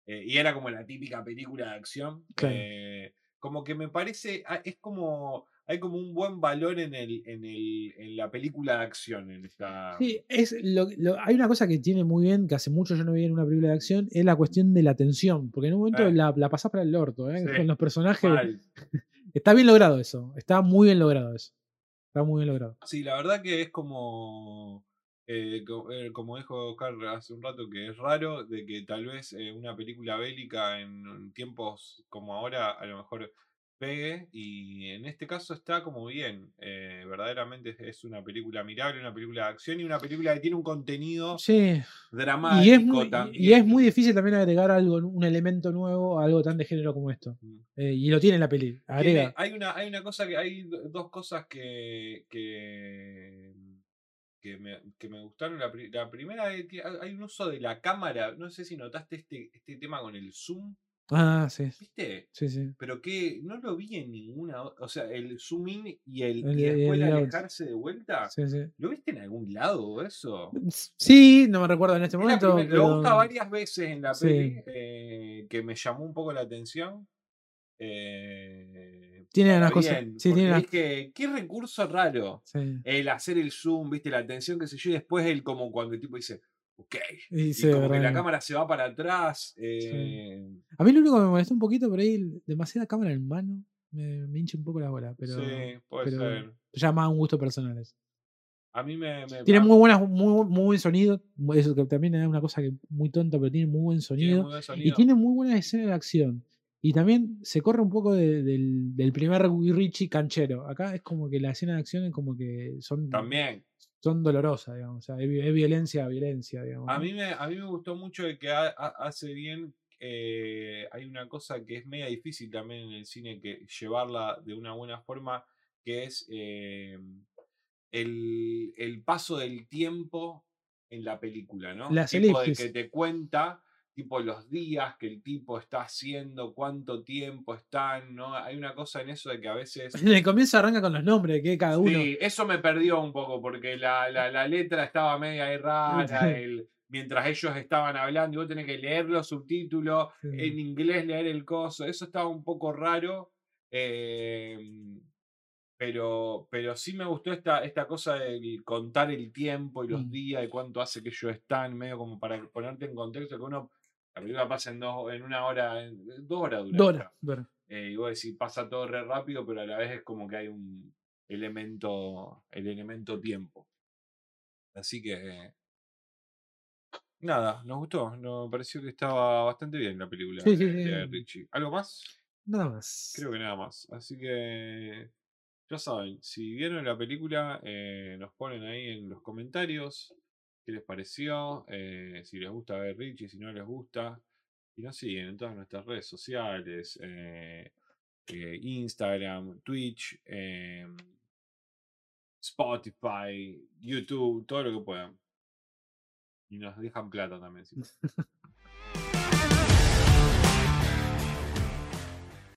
Speaker 1: eh, y era como la típica película de acción.
Speaker 2: Claro.
Speaker 1: eh, como que me parece, ah, es como, hay como un buen valor en, el, en, el, en la película de acción. En esta...
Speaker 2: Sí, es lo- lo- hay una cosa que tiene muy bien, que hace mucho yo no vi en una película de acción, es la cuestión de la tensión. Porque en un momento
Speaker 1: Eh.
Speaker 2: la, la pasás para el orto, ¿eh?
Speaker 1: Sí,
Speaker 2: Con los personajes.
Speaker 1: Mal.
Speaker 2: Está bien logrado eso. Está muy bien logrado eso. Está muy bien logrado.
Speaker 1: Sí, la verdad que es como, eh, eh, como dijo Carl hace un rato, que es raro de que tal vez eh, una película bélica en tiempos como ahora a lo mejor pegue y en este caso está como bien. eh, verdaderamente es- una película mirable, una película de acción y una película que tiene un contenido
Speaker 2: Sí.
Speaker 1: dramático
Speaker 2: Y es, muy,
Speaker 1: también.
Speaker 2: y es muy difícil también agregar algo, un elemento nuevo a algo tan de género como esto. Eh, y lo tiene en la peli. Agrega.
Speaker 1: hay, una, hay una cosa que hay do- dos cosas que, que, que, me, que me gustaron. La, pri- la primera es que hay hay un uso de la cámara. No sé si notaste este, este tema con el zoom.
Speaker 2: Ah, sí.
Speaker 1: ¿Viste?
Speaker 2: Sí, sí.
Speaker 1: Pero que no lo vi en ninguna. o- O sea, el zoom in y, el,
Speaker 2: El-
Speaker 1: y después
Speaker 2: el out.
Speaker 1: alejarse de vuelta.
Speaker 2: Sí, sí.
Speaker 1: ¿Lo viste en algún lado eso?
Speaker 2: Sí, no me recuerdo en este
Speaker 1: Es
Speaker 2: momento.
Speaker 1: primer-
Speaker 2: pero-
Speaker 1: Lo usa varias veces en la
Speaker 2: Sí.
Speaker 1: peli eh, que me llamó un poco la atención. eh,
Speaker 2: Tiene unas cosas- sí, tiene unas-
Speaker 1: dije, qué recurso raro.
Speaker 2: sí.
Speaker 1: El hacer el zoom, viste, la atención, qué sé yo, y después el como cuando el tipo dice, ok.
Speaker 2: Y
Speaker 1: Y
Speaker 2: sí,
Speaker 1: como que la cámara se va para atrás. eh,
Speaker 2: A mí lo único que me molestó un poquito por ahí, demasiada cámara en mano, me, me hincha un poco la bola, pero
Speaker 1: sí, puede
Speaker 2: pero
Speaker 1: ser.
Speaker 2: ya más un gusto personal. eso.
Speaker 1: A mí me. me-
Speaker 2: Tiene muy, buenas, muy, muy buen sonido, eso que también es una cosa que muy tonta, pero tiene muy buen
Speaker 1: tiene
Speaker 2: sonido.
Speaker 1: muy buen
Speaker 2: Y tiene muy buena escena de acción. Y también se corre un poco de- del, del primer Guy Ritchie canchero. Acá es como que la escena de acción es como que son,
Speaker 1: También.
Speaker 2: Son dolorosas, digamos. O sea, es, es violencia a violencia, digamos.
Speaker 1: A mí me, a mí me gustó mucho de que ha- ha- hace bien. eh, hay una cosa que es media difícil también en el cine que llevarla de una buena forma, que es eh, el, el paso del tiempo en la película, ¿no?
Speaker 2: Las
Speaker 1: tipo de que te cuenta, tipo los días que el tipo está haciendo, cuánto tiempo están, ¿no? Hay una cosa en eso de que a veces
Speaker 2: En el comienzo arranca con los nombres que cada uno.
Speaker 1: Sí, eso me perdió un poco porque la, la- la letra estaba media ahí rara. el- mientras ellos estaban hablando y vos tenés que leer los subtítulos,
Speaker 2: Sí.
Speaker 1: en inglés leer el coso. Eso estaba un poco raro. eh, pero, pero sí me gustó esta, esta cosa de contar el tiempo y los
Speaker 2: Mm.
Speaker 1: días y cuánto hace que ellos están, medio como para ponerte en contexto que uno. La película pasa en, dos, en una hora, en dos horas dura.
Speaker 2: Dora,
Speaker 1: esta.
Speaker 2: Dora.
Speaker 1: Eh, y vos decís, pasa todo re rápido, pero a la vez es como que hay un elemento, el elemento tiempo. Así que. Nada, nos gustó. Nos pareció que estaba bastante bien la película
Speaker 2: Sí, sí,
Speaker 1: de. Richie. ¿Algo más?
Speaker 2: Nada más.
Speaker 1: Creo que nada más. Así que. Ya saben, si vieron la película, eh, nos ponen ahí en los comentarios qué les pareció, eh, si les gusta ver Richie, si no les gusta. Y nos siguen en todas nuestras redes sociales, eh, eh, Instagram, Twitch, Spotify, YouTube, todo lo que puedan. Y nos dejan plata también. si.